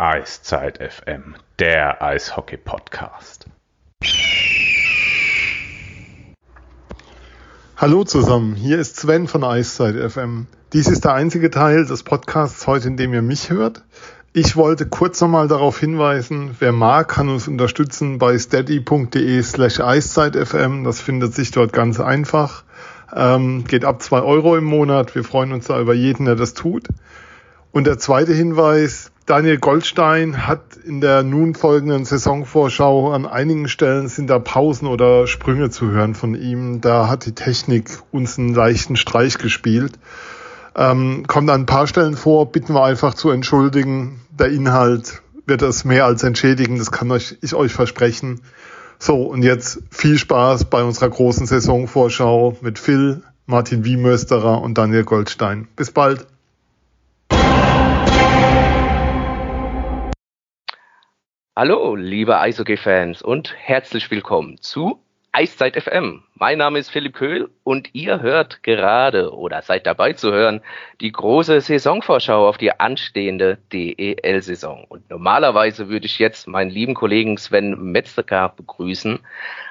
Eiszeit FM, der Eishockey-Podcast. Hallo zusammen, hier ist Sven von Eiszeit FM. Dies ist der einzige Teil des Podcasts heute, in dem ihr mich hört. Ich wollte kurz nochmal darauf hinweisen, wer mag, kann uns unterstützen bei steady.de slash eiszeitfm. Das findet sich dort ganz einfach. Ähm, geht ab zwei Euro im Monat. Wir freuen uns da über jeden, der das tut. Und der zweite Hinweis, Daniel Goldstein hat in der nun folgenden Saisonvorschau an einigen Stellen sind da Pausen oder Sprünge zu hören von ihm. Da hat die Technik uns einen leichten Streich gespielt. Ähm, kommt an ein paar Stellen vor, bitten wir einfach zu entschuldigen. Der Inhalt wird das mehr als entschädigen, das kann euch, ich euch versprechen. So, und jetzt viel Spaß bei unserer großen Saisonvorschau mit Phil, Martin Wiemösterer und Daniel Goldstein. Bis bald. Hallo, liebe Eishockey-Fans und herzlich willkommen zu Eiszeit FM. Mein Name ist Philipp Köhl und ihr hört gerade oder seid dabei zu hören die große Saisonvorschau auf die anstehende DEL-Saison. Und normalerweise würde ich jetzt meinen lieben Kollegen Sven Metzger begrüßen,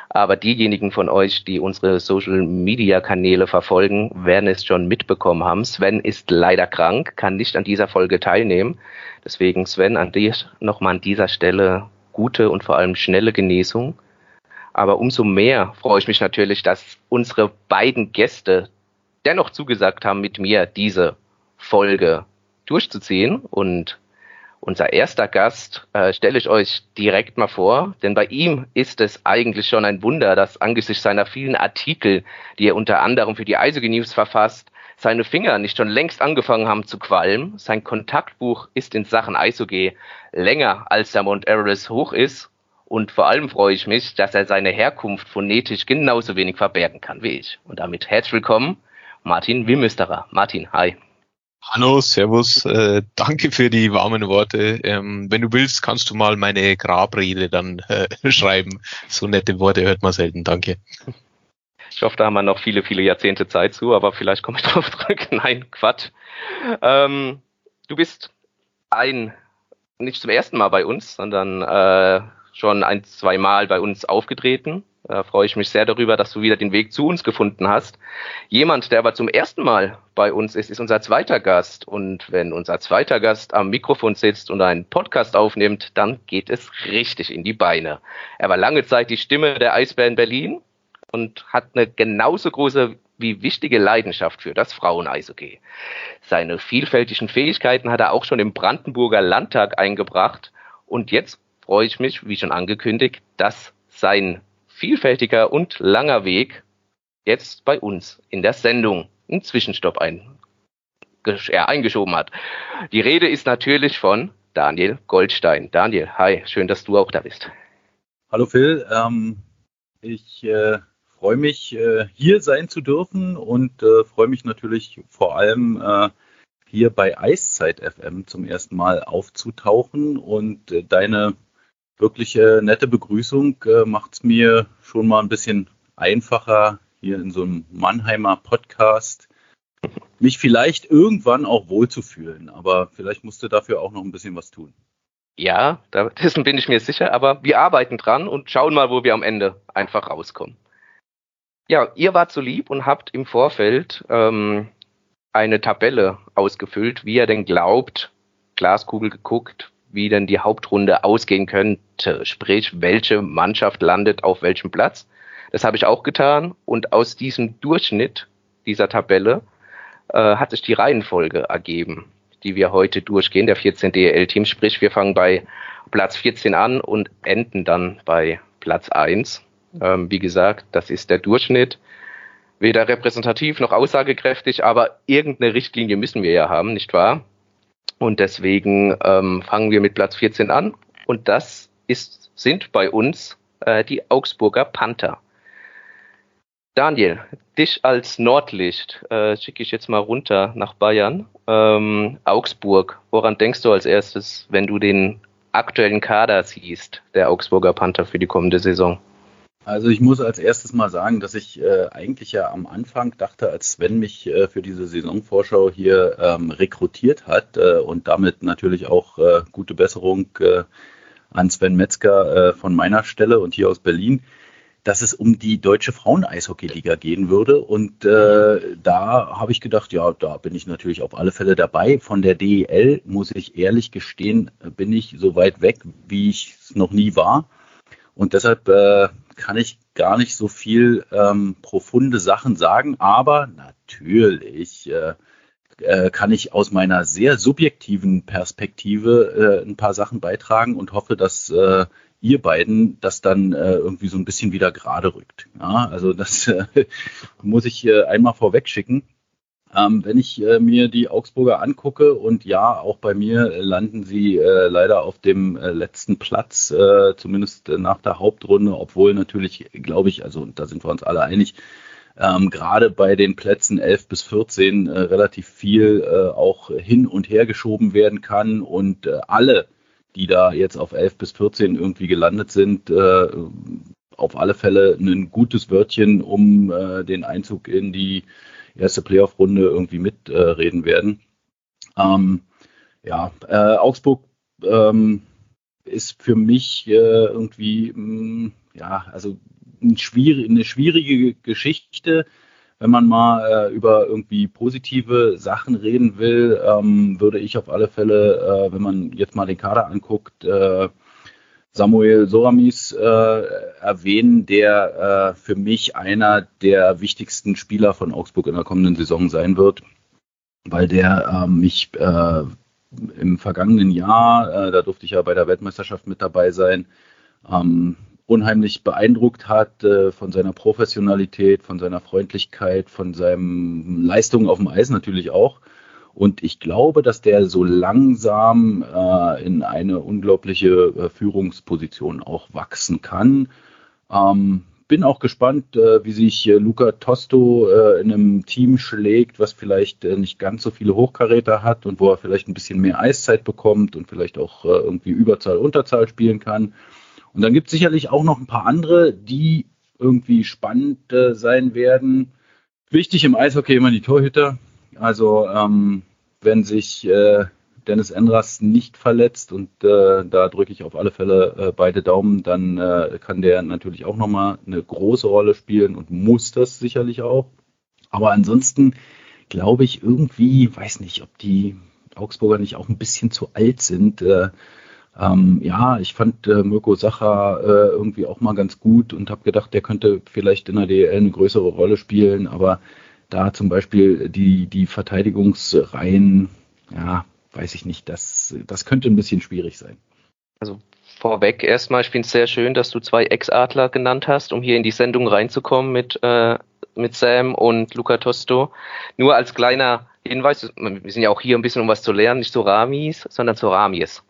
aber diejenigen von euch, die unsere Social-Media-Kanäle verfolgen, werden es schon mitbekommen haben. Sven ist leider krank, kann nicht an dieser Folge teilnehmen. Deswegen, Sven, an dir nochmal an dieser Stelle gute und vor allem schnelle Genesung. Aber umso mehr freue ich mich natürlich, dass unsere beiden Gäste dennoch zugesagt haben, mit mir diese Folge durchzuziehen. Und unser erster Gast äh, stelle ich euch direkt mal vor, denn bei ihm ist es eigentlich schon ein Wunder, dass angesichts seiner vielen Artikel, die er unter anderem für die Eisige News verfasst, seine Finger nicht schon längst angefangen haben zu qualmen. Sein Kontaktbuch ist in Sachen Eishockey länger als der Mount Everest hoch ist. Und vor allem freue ich mich, dass er seine Herkunft phonetisch genauso wenig verbergen kann wie ich. Und damit herzlich willkommen, Martin Wimüsterer. Martin, hi. Hallo, Servus, äh, danke für die warmen Worte. Ähm, wenn du willst, kannst du mal meine Grabrede dann äh, schreiben. So nette Worte hört man selten, danke. Ich hoffe, da haben wir noch viele, viele Jahrzehnte Zeit zu, aber vielleicht komme ich drauf zurück. Nein, Quatsch. Ähm, du bist ein, nicht zum ersten Mal bei uns, sondern äh, schon ein, zwei Mal bei uns aufgetreten. Da freue ich mich sehr darüber, dass du wieder den Weg zu uns gefunden hast. Jemand, der aber zum ersten Mal bei uns ist, ist unser zweiter Gast. Und wenn unser zweiter Gast am Mikrofon sitzt und einen Podcast aufnimmt, dann geht es richtig in die Beine. Er war lange Zeit die Stimme der Eisbären Berlin und hat eine genauso große wie wichtige Leidenschaft für das Frauen-Eishockey. Seine vielfältigen Fähigkeiten hat er auch schon im Brandenburger Landtag eingebracht und jetzt freue ich mich, wie schon angekündigt, dass sein vielfältiger und langer Weg jetzt bei uns in der Sendung einen Zwischenstopp ein, äh, eingeschoben hat. Die Rede ist natürlich von Daniel Goldstein. Daniel, hi, schön, dass du auch da bist. Hallo Phil, ähm, ich äh, freue mich, äh, hier sein zu dürfen und äh, freue mich natürlich vor allem äh, hier bei Eiszeit FM zum ersten Mal aufzutauchen und deine wirkliche nette Begrüßung macht es mir schon mal ein bisschen einfacher, hier in so einem Mannheimer Podcast mich vielleicht irgendwann auch wohlzufühlen. Aber vielleicht musst du dafür auch noch ein bisschen was tun. Ja, dessen bin ich mir sicher, aber wir arbeiten dran und schauen mal, wo wir am Ende einfach rauskommen. Ja, ihr wart so lieb und habt im Vorfeld ähm, eine Tabelle ausgefüllt, wie ihr denn glaubt, Glaskugel geguckt, wie denn die Hauptrunde ausgehen könnte, sprich, welche Mannschaft landet auf welchem Platz. Das habe ich auch getan und aus diesem Durchschnitt dieser Tabelle äh, hat sich die Reihenfolge ergeben, die wir heute durchgehen, der 14 DL-Team, sprich, wir fangen bei Platz 14 an und enden dann bei Platz 1. Ähm, wie gesagt, das ist der Durchschnitt. Weder repräsentativ noch aussagekräftig, aber irgendeine Richtlinie müssen wir ja haben, nicht wahr? Und deswegen ähm, fangen wir mit Platz 14 an. Und das ist, sind bei uns äh, die Augsburger Panther. Daniel, dich als Nordlicht äh, schicke ich jetzt mal runter nach Bayern. Ähm, Augsburg, woran denkst du als erstes, wenn du den aktuellen Kader siehst, der Augsburger Panther für die kommende Saison? Also ich muss als erstes mal sagen, dass ich äh, eigentlich ja am Anfang dachte, als Sven mich äh, für diese Saisonvorschau hier ähm, rekrutiert hat äh, und damit natürlich auch äh, gute Besserung äh, an Sven Metzger äh, von meiner Stelle und hier aus Berlin, dass es um die deutsche Frauen-Eishockey-Liga gehen würde. Und da habe ich gedacht, ja, da bin ich natürlich auf alle Fälle dabei. Von der DEL, muss ich ehrlich gestehen, bin ich so weit weg, wie ich es noch nie war. Und deshalb äh, kann ich gar nicht so viel ähm, profunde Sachen sagen, aber natürlich äh, äh, kann ich aus meiner sehr subjektiven Perspektive äh, ein paar Sachen beitragen und hoffe, dass äh, ihr beiden das dann äh, irgendwie so ein bisschen wieder gerade rückt. Ja, also das äh, muss ich äh, einmal vorweg schicken. Ähm, wenn ich äh, mir die Augsburger angucke und ja, auch bei mir äh, landen sie äh, leider auf dem äh, letzten Platz, äh, zumindest nach der Hauptrunde, obwohl natürlich, glaube ich, also da sind wir uns alle einig, ähm, gerade bei den Plätzen 11 bis 14 relativ viel auch hin und her geschoben werden kann und alle die da jetzt auf 11 bis 14 irgendwie gelandet sind, auf alle Fälle ein gutes Wörtchen um den Einzug in die erste Playoff-Runde irgendwie mitreden werden. Ähm, ja, äh, Augsburg ähm, ist für mich äh, irgendwie, mh, mm, ja, also ein schwierig, eine schwierige Geschichte wenn man mal äh, über irgendwie positive Sachen reden will, ähm, würde ich auf alle Fälle, äh, wenn man jetzt mal den Kader anguckt, äh, Samuel Soramis äh, erwähnen, der äh, für mich einer der wichtigsten Spieler von Augsburg in der kommenden Saison sein wird, weil der äh, mich äh, im vergangenen Jahr, äh, da durfte ich ja bei der Weltmeisterschaft mit dabei sein, ähm, unheimlich beeindruckt hat äh, von seiner Professionalität, von seiner Freundlichkeit, von seinen Leistungen auf dem Eis natürlich auch. Und ich glaube, dass der so langsam äh, in eine unglaubliche äh, Führungsposition auch wachsen kann. Ähm, bin auch gespannt, äh, wie sich äh, Luca Tosto äh, in einem Team schlägt, was vielleicht äh, nicht ganz so viele Hochkaräter hat und wo er vielleicht ein bisschen mehr Eiszeit bekommt und vielleicht auch äh, irgendwie Überzahl, Unterzahl spielen kann. Und dann gibt es sicherlich auch noch ein paar andere, die irgendwie spannend äh, sein werden. Wichtig im Eishockey immer die Torhüter. Also ähm, wenn sich äh, Dennis Endras nicht verletzt und äh, da drücke ich auf alle Fälle äh, beide Daumen, dann äh, kann der natürlich auch nochmal eine große Rolle spielen und muss das sicherlich auch. Aber ansonsten glaube ich irgendwie, weiß nicht, ob die Augsburger nicht auch ein bisschen zu alt sind. Äh, ähm, ja, ich fand äh, Mirko Sacher äh, irgendwie auch mal ganz gut und habe gedacht, der könnte vielleicht in der DL eine größere Rolle spielen, aber da zum Beispiel die, die Verteidigungsreihen, ja, weiß ich nicht, das, das könnte ein bisschen schwierig sein. Also vorweg erstmal, ich finde es sehr schön, dass du zwei Ex-Adler genannt hast, um hier in die Sendung reinzukommen mit, äh, mit Sam und Luca Tosto. Nur als kleiner Hinweis, wir sind ja auch hier ein bisschen um was zu lernen, nicht so Ramis, sondern so Ramies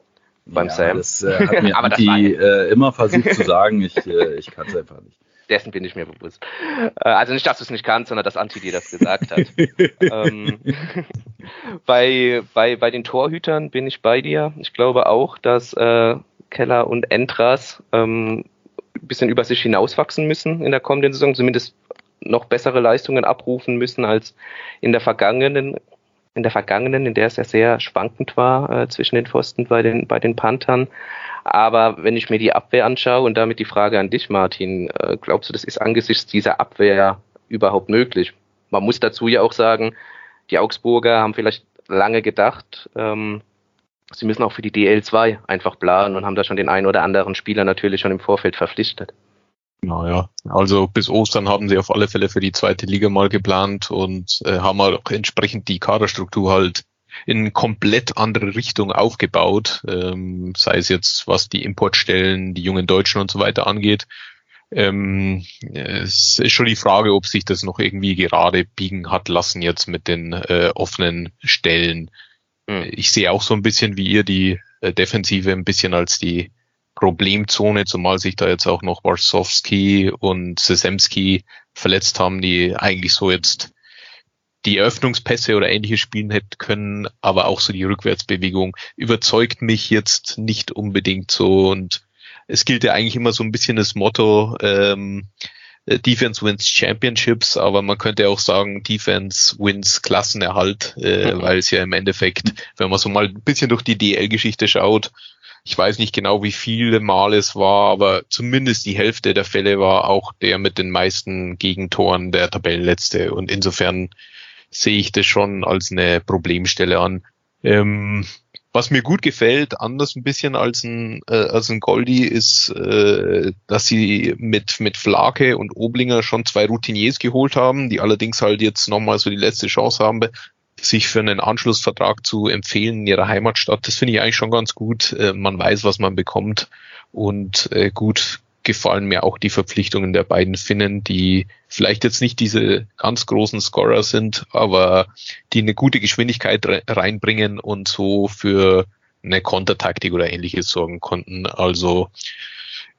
beim ja, Sam. Das äh, hat mir Anti äh, immer versucht zu sagen, ich, äh, ich kann es einfach nicht. Dessen bin ich mir bewusst. Äh, also nicht, dass du es nicht kannst, sondern dass Anti dir das gesagt hat. ähm, bei, bei, bei den Torhütern bin ich bei dir. Ich glaube auch, dass äh, Keller und Entras ähm, ein bisschen über sich hinauswachsen müssen in der kommenden Saison, zumindest noch bessere Leistungen abrufen müssen als in der vergangenen in der vergangenen, in der es ja sehr schwankend war äh, zwischen den Pfosten bei den, bei den Panthern. Aber wenn ich mir die Abwehr anschaue und damit die Frage an dich, Martin, äh, glaubst du, das ist angesichts dieser Abwehr überhaupt möglich? Man muss dazu ja auch sagen, die Augsburger haben vielleicht lange gedacht, ähm, sie müssen auch für die DL2 einfach planen und haben da schon den einen oder anderen Spieler natürlich schon im Vorfeld verpflichtet. Naja, also bis Ostern haben sie auf alle Fälle für die zweite Liga mal geplant und äh, haben halt auch entsprechend die Kaderstruktur halt in komplett andere Richtung aufgebaut, ähm, sei es jetzt was die Importstellen, die jungen Deutschen und so weiter angeht. Ähm, es ist schon die Frage, ob sich das noch irgendwie gerade biegen hat lassen jetzt mit den äh, offenen Stellen. Mhm. Ich sehe auch so ein bisschen wie ihr die äh, Defensive ein bisschen als die Problemzone, zumal sich da jetzt auch noch Warsowski und Sesemski verletzt haben, die eigentlich so jetzt die Eröffnungspässe oder ähnliches spielen hätten können, aber auch so die Rückwärtsbewegung überzeugt mich jetzt nicht unbedingt so und es gilt ja eigentlich immer so ein bisschen das Motto, ähm, äh, Defense wins Championships, aber man könnte auch sagen, Defense wins Klassenerhalt, äh, mhm. weil es ja im Endeffekt, wenn man so mal ein bisschen durch die DL-Geschichte schaut, ich weiß nicht genau, wie viele Mal es war, aber zumindest die Hälfte der Fälle war auch der mit den meisten Gegentoren der Tabellenletzte. Und insofern sehe ich das schon als eine Problemstelle an. Ähm, was mir gut gefällt, anders ein bisschen als ein, äh, als ein Goldi, ist, äh, dass sie mit, mit Flake und Oblinger schon zwei Routiniers geholt haben, die allerdings halt jetzt nochmal so die letzte Chance haben, sich für einen Anschlussvertrag zu empfehlen in ihrer Heimatstadt. Das finde ich eigentlich schon ganz gut. Äh, man weiß, was man bekommt und äh, gut gefallen mir auch die Verpflichtungen der beiden Finnen, die vielleicht jetzt nicht diese ganz großen Scorer sind, aber die eine gute Geschwindigkeit reinbringen und so für eine Kontertaktik oder ähnliches sorgen konnten. Also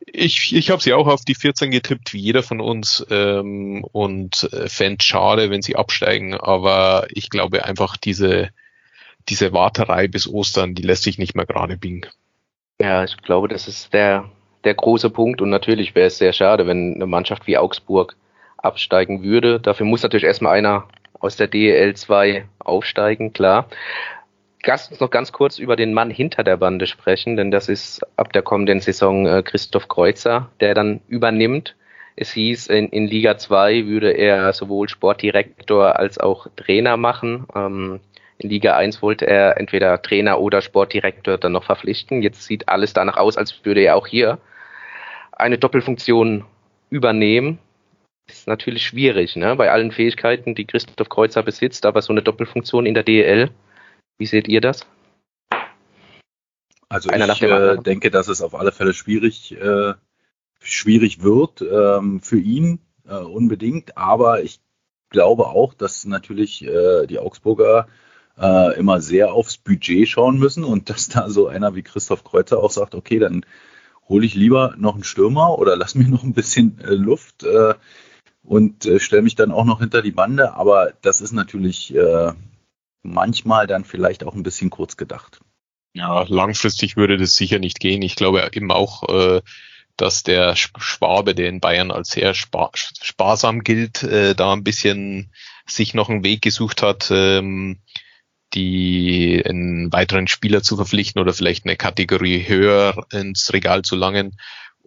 ich, ich habe sie auch auf die 14 getippt, wie jeder von uns, ähm, und äh, fände schade, wenn sie absteigen, aber ich glaube einfach, diese, diese Warterei bis Ostern, die lässt sich nicht mehr gerade biegen. Ja, ich glaube, das ist der der große Punkt. Und natürlich wäre es sehr schade, wenn eine Mannschaft wie Augsburg absteigen würde. Dafür muss natürlich erstmal einer aus der DEL 2 aufsteigen, klar. Lass uns noch ganz kurz über den Mann hinter der Bande sprechen, denn das ist ab der kommenden Saison äh, Christoph Kreuzer, der dann übernimmt. Es hieß, in, in Liga 2 würde er sowohl Sportdirektor als auch Trainer machen. Ähm, in Liga 1 wollte er entweder Trainer oder Sportdirektor dann noch verpflichten. Jetzt sieht alles danach aus, als würde er auch hier eine Doppelfunktion übernehmen. Ist natürlich schwierig, ne? Bei allen Fähigkeiten, die Christoph Kreuzer besitzt, aber so eine Doppelfunktion in der DEL. Wie seht ihr das? Also Einer ich äh, denke, dass es auf alle Fälle schwierig, äh, schwierig wird ähm, für ihn äh, unbedingt. Aber ich glaube auch, dass natürlich äh, die Augsburger äh, immer sehr aufs Budget schauen müssen und dass da so einer wie Christoph Kreuzer auch sagt, okay, dann hole ich lieber noch einen Stürmer oder lass mir noch ein bisschen Luft und stelle mich dann auch noch hinter die Bande. Aber das ist natürlich manchmal dann vielleicht auch ein bisschen kurz gedacht. Ja, langfristig würde das sicher nicht gehen. Ich glaube eben auch, äh, dass der Schwabe, der in Bayern als sehr spar sparsam gilt, äh, da ein bisschen sich noch einen Weg gesucht hat, ähm, die einen weiteren Spieler zu verpflichten oder vielleicht eine Kategorie höher ins Regal zu langen.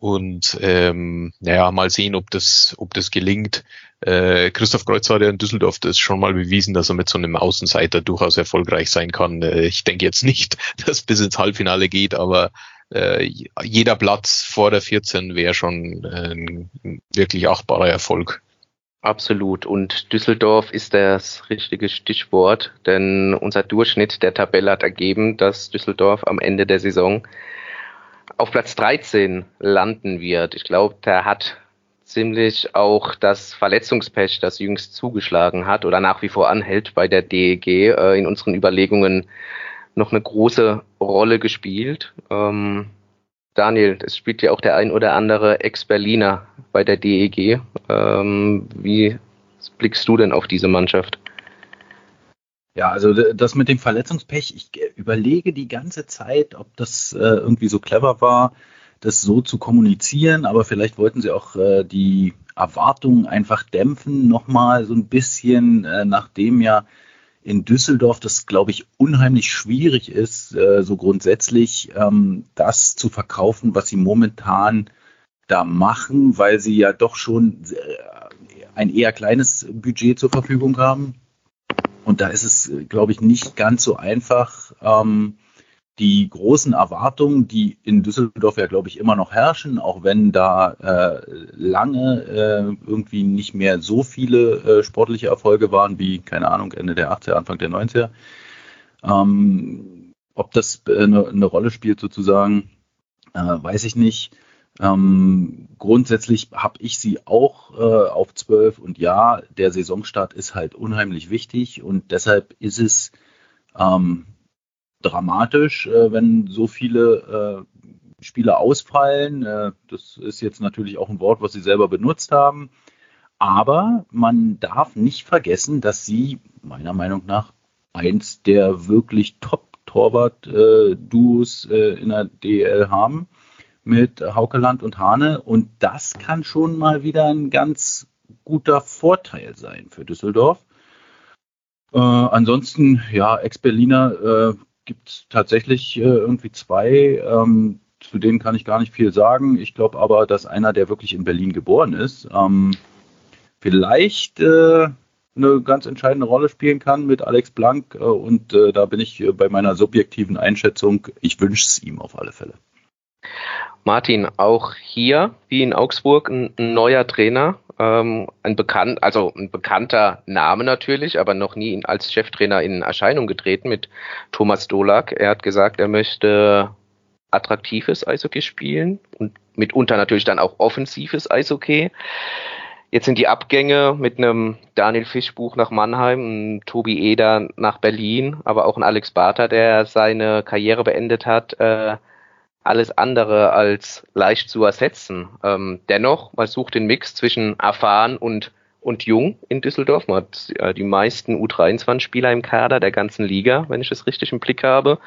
Und ähm, naja, mal sehen, ob das, ob das gelingt. Äh, Christoph Kreuzer hat ja in Düsseldorf das schon mal bewiesen, dass er mit so einem Außenseiter durchaus erfolgreich sein kann. Äh, ich denke jetzt nicht, dass bis ins Halbfinale geht, aber äh, jeder Platz vor der 14 wäre schon äh, ein wirklich achtbarer Erfolg. Absolut. Und Düsseldorf ist das richtige Stichwort, denn unser Durchschnitt der Tabelle hat ergeben, dass Düsseldorf am Ende der Saison auf Platz 13 landen wird. Ich glaube, da hat ziemlich auch das Verletzungspech, das jüngst zugeschlagen hat oder nach wie vor anhält bei der DEG, äh, in unseren Überlegungen noch eine große Rolle gespielt. Ähm, Daniel, es spielt ja auch der ein oder andere Ex-Berliner bei der DEG. Ähm, wie blickst du denn auf diese Mannschaft? Ja, also das mit dem Verletzungspech, ich überlege die ganze Zeit, ob das äh, irgendwie so clever war, das so zu kommunizieren, aber vielleicht wollten sie auch äh, die Erwartungen einfach dämpfen, nochmal so ein bisschen, äh, nachdem ja in Düsseldorf das, glaube ich, unheimlich schwierig ist, äh, so grundsätzlich ähm, das zu verkaufen, was sie momentan da machen, weil sie ja doch schon äh, ein eher kleines Budget zur Verfügung haben. Und da ist es, glaube ich, nicht ganz so einfach, ähm, die großen Erwartungen, die in Düsseldorf ja, glaube ich, immer noch herrschen, auch wenn da äh, lange äh, irgendwie nicht mehr so viele äh, sportliche Erfolge waren wie, keine Ahnung, Ende der 80er, Anfang der 90er. Ähm, ob das eine, äh, eine Rolle spielt sozusagen, äh, weiß ich nicht. Ähm, grundsätzlich habe ich sie auch äh, auf 12 und ja, der Saisonstart ist halt unheimlich wichtig und deshalb ist es ähm, dramatisch, äh, wenn so viele äh, Spieler ausfallen. Äh, das ist jetzt natürlich auch ein Wort, was Sie selber benutzt haben. Aber man darf nicht vergessen, dass Sie meiner Meinung nach eins der wirklich Top-Torwart-Duos äh, in der DL haben. Mit Haukeland und Hane. Und das kann schon mal wieder ein ganz guter Vorteil sein für Düsseldorf. Äh, ansonsten, ja, Ex-Berliner äh, gibt es tatsächlich äh, irgendwie zwei. Ähm, zu denen kann ich gar nicht viel sagen. Ich glaube aber, dass einer, der wirklich in Berlin geboren ist, ähm, vielleicht äh, eine ganz entscheidende Rolle spielen kann mit Alex Blank. Äh, und äh, da bin ich äh, bei meiner subjektiven Einschätzung, ich wünsche es ihm auf alle Fälle. Martin, auch hier, wie in Augsburg, ein, ein neuer Trainer, ähm, ein bekannt, also ein bekannter Name natürlich, aber noch nie als Cheftrainer in Erscheinung getreten mit Thomas Dolak. Er hat gesagt, er möchte attraktives Eishockey spielen und mitunter natürlich dann auch offensives Eishockey. Jetzt sind die Abgänge mit einem Daniel Fischbuch nach Mannheim, einem Tobi Eder nach Berlin, aber auch ein Alex Barter, der seine Karriere beendet hat, äh, alles andere als leicht zu ersetzen. Ähm, dennoch, man sucht den Mix zwischen erfahren und, und jung in Düsseldorf. Man hat äh, die meisten U23-Spieler im Kader der ganzen Liga, wenn ich das richtig im Blick habe.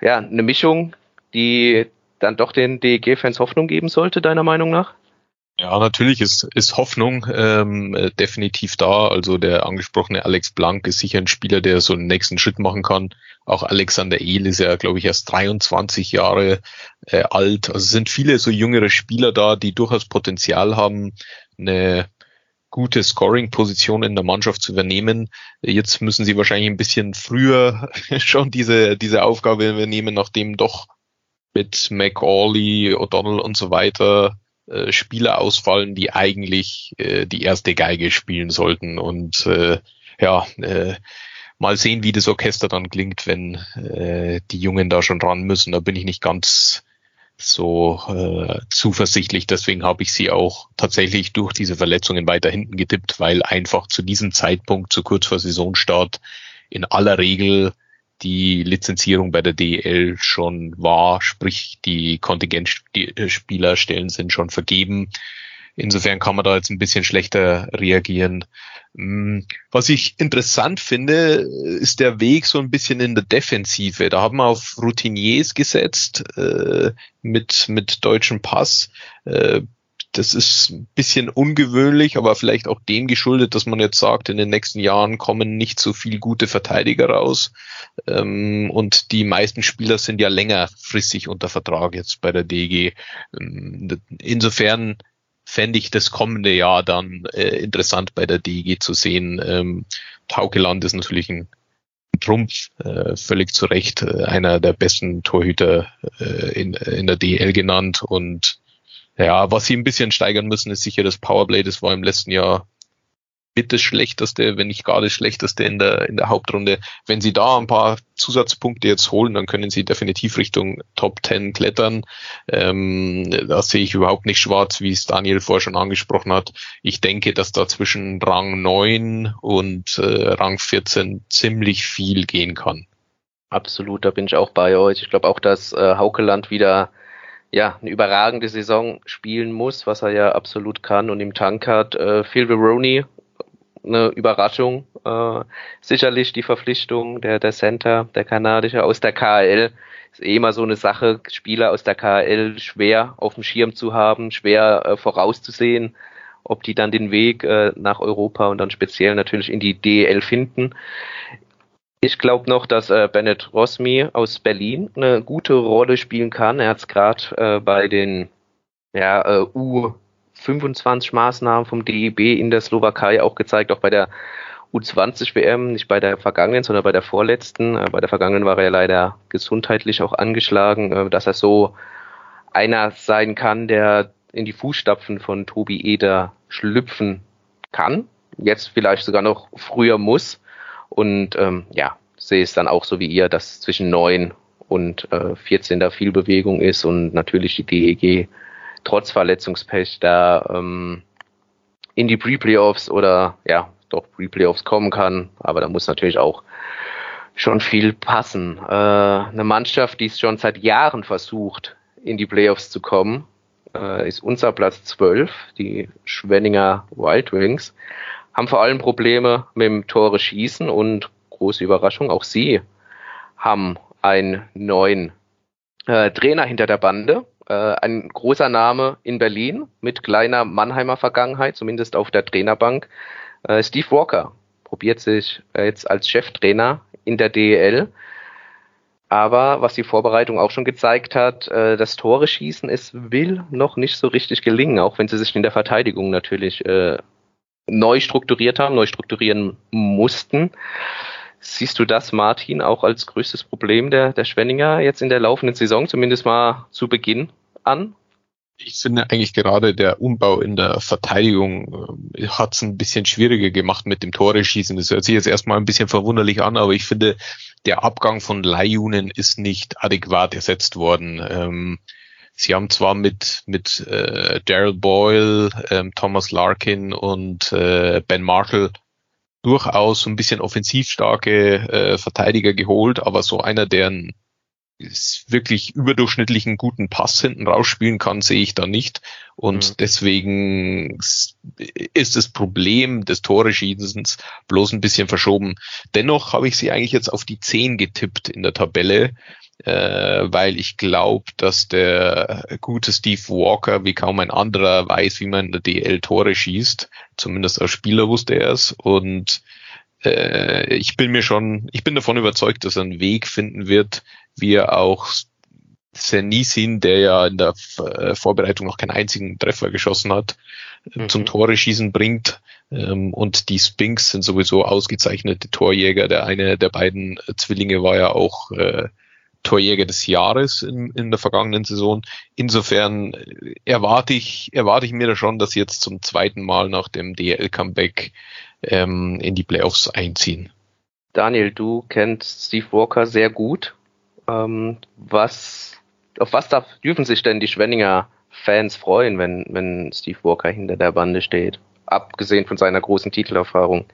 Ja, eine Mischung, die dann doch den DEG-Fans Hoffnung geben sollte, deiner Meinung nach? Ja, natürlich ist, ist Hoffnung ähm, äh, definitiv da. Also der angesprochene Alex Blank ist sicher ein Spieler, der so einen nächsten Schritt machen kann. Auch Alexander Ehl ist ja, glaube ich, erst 23 Jahre äh, alt. Also es sind viele so jüngere Spieler da, die durchaus Potenzial haben, eine gute Scoring-Position in der Mannschaft zu übernehmen. Jetzt müssen sie wahrscheinlich ein bisschen früher schon diese, diese Aufgabe übernehmen, nachdem doch mit McAuley, O'Donnell und so weiter äh, Spieler ausfallen, die eigentlich äh, die erste Geige spielen sollten. Und äh, ja, äh, mal sehen, wie das Orchester dann klingt, wenn äh, die Jungen da schon ran müssen. Da bin ich nicht ganz so äh, zuversichtlich. Deswegen habe ich sie auch tatsächlich durch diese Verletzungen weiter hinten getippt, weil einfach zu diesem Zeitpunkt, zu kurz vor Saisonstart, in aller Regel die Lizenzierung bei der DEL schon war, sprich die Kontingentspielerstellen sind schon vergeben. Insofern kann man da jetzt ein bisschen schlechter reagieren. Hm, was ich interessant finde, ist der Weg so ein bisschen in der Defensive. Da haben wir auf Routiniers gesetzt äh, mit, mit deutschem Pass. Äh, das ist ein bisschen ungewöhnlich, aber vielleicht auch dem geschuldet, dass man jetzt sagt, in den nächsten Jahren kommen nicht so viel gute Verteidiger raus. Ähm, und die meisten Spieler sind ja längerfristig unter Vertrag jetzt bei der DG. Ähm, insofern fände ich das kommende Jahr dann äh, interessant bei der DG zu sehen. Ähm, Taukeland ist natürlich ein Trumpf, äh, völlig zu Recht äh, einer der besten Torhüter äh, in, in der DL genannt und ja, was sie ein bisschen steigern müssen, ist sicher das Powerplay. Das war im letzten Jahr mit das Schlechteste, wenn nicht gar das Schlechteste in der, in der Hauptrunde. Wenn sie da ein paar Zusatzpunkte jetzt holen, dann können sie definitiv Richtung Top 10 klettern. Ähm, da sehe ich überhaupt nicht schwarz, wie es Daniel vorher schon angesprochen hat. Ich denke, dass da zwischen Rang 9 und äh, Rang 14 ziemlich viel gehen kann. Absolut, da bin ich auch bei euch. Ich glaube auch, dass äh, Haukeland wieder ja, eine überragende Saison spielen muss, was er ja absolut kann und im Tank hat. Äh, Phil Veroni, eine Überraschung. Äh, sicherlich die Verpflichtung der, der Center, der kanadische aus der KL. Ist eh immer so eine Sache, Spieler aus der KL schwer auf dem Schirm zu haben, schwer äh, vorauszusehen, ob die dann den Weg äh, nach Europa und dann speziell natürlich in die DL finden. Ich glaube noch, dass äh, Bennett Rosmi aus Berlin eine gute Rolle spielen kann. Er hat es gerade äh, bei den ja, äh, U25-Maßnahmen vom DEB in der Slowakei auch gezeigt, auch bei der U20 WM, nicht bei der vergangenen, sondern bei der vorletzten. Äh, bei der vergangenen war er leider gesundheitlich auch angeschlagen, äh, dass er so einer sein kann, der in die Fußstapfen von Tobi Eder schlüpfen kann. Jetzt vielleicht sogar noch früher muss. Und ähm, ja, sehe es dann auch so wie ihr, dass zwischen 9 und äh, 14 da viel Bewegung ist und natürlich die DEG trotz Verletzungspech da ähm, in die Pre-Playoffs oder ja, doch Pre-Playoffs kommen kann. Aber da muss natürlich auch schon viel passen. Äh, eine Mannschaft, die es schon seit Jahren versucht, in die Playoffs zu kommen, äh, ist unser Platz 12, die Schwenninger Wild Wings haben vor allem Probleme mit dem Tore schießen und große Überraschung, auch sie haben einen neuen äh, Trainer hinter der Bande. Äh, ein großer Name in Berlin mit kleiner Mannheimer Vergangenheit, zumindest auf der Trainerbank. Äh, Steve Walker probiert sich äh, jetzt als Cheftrainer in der DEL. Aber was die Vorbereitung auch schon gezeigt hat, äh, das Tore schießen, es will noch nicht so richtig gelingen, auch wenn sie sich in der Verteidigung natürlich äh, neu strukturiert haben, neu strukturieren mussten. Siehst du das, Martin, auch als größtes Problem der, der Schwenninger jetzt in der laufenden Saison, zumindest mal zu Beginn an? Ich finde eigentlich gerade der Umbau in der Verteidigung äh, hat es ein bisschen schwieriger gemacht mit dem Tore schießen. Das hört sich jetzt erstmal ein bisschen verwunderlich an, aber ich finde, der Abgang von Leihjunen ist nicht adäquat ersetzt worden. Ähm, sie haben zwar mit, mit äh, Daryl Boyle, ähm, Thomas Larkin und äh, Ben Marshall durchaus ein bisschen offensiv starke äh, Verteidiger geholt, aber so einer, der einen wirklich überdurchschnittlichen guten Pass hinten rausspielen kann, sehe ich da nicht. Und mhm. deswegen ist das Problem des Tore-Schießens bloß ein bisschen verschoben. Dennoch habe ich sie eigentlich jetzt auf die 10 getippt in der Tabelle, äh, weil ich glaube, dass der gute Steve Walker wie kaum ein anderer weiß, wie man in der DL Tore schießt. Zumindest als Spieler wusste er es. Und äh, ich bin mir schon, ich bin davon überzeugt, dass er einen Weg finden wird, wie er auch Senisin, der ja in der äh, Vorbereitung noch keinen einzigen Treffer geschossen hat, mhm. zum Tore schießen bringt. Ähm, und die Spinks sind sowieso ausgezeichnete Torjäger. Der eine der beiden Zwillinge war ja auch äh, Torjäger des Jahres in, in der vergangenen Saison. Insofern erwarte ich, erwarte ich mir da schon, dass sie jetzt zum zweiten Mal nach dem DL-Comeback ähm, in die Playoffs einziehen. Daniel, du kennst Steve Walker sehr gut. Ähm, was, auf was darf, dürfen sich denn die Schwenninger Fans freuen, wenn, wenn Steve Walker hinter der Bande steht? Abgesehen von seiner großen Titelerfahrung,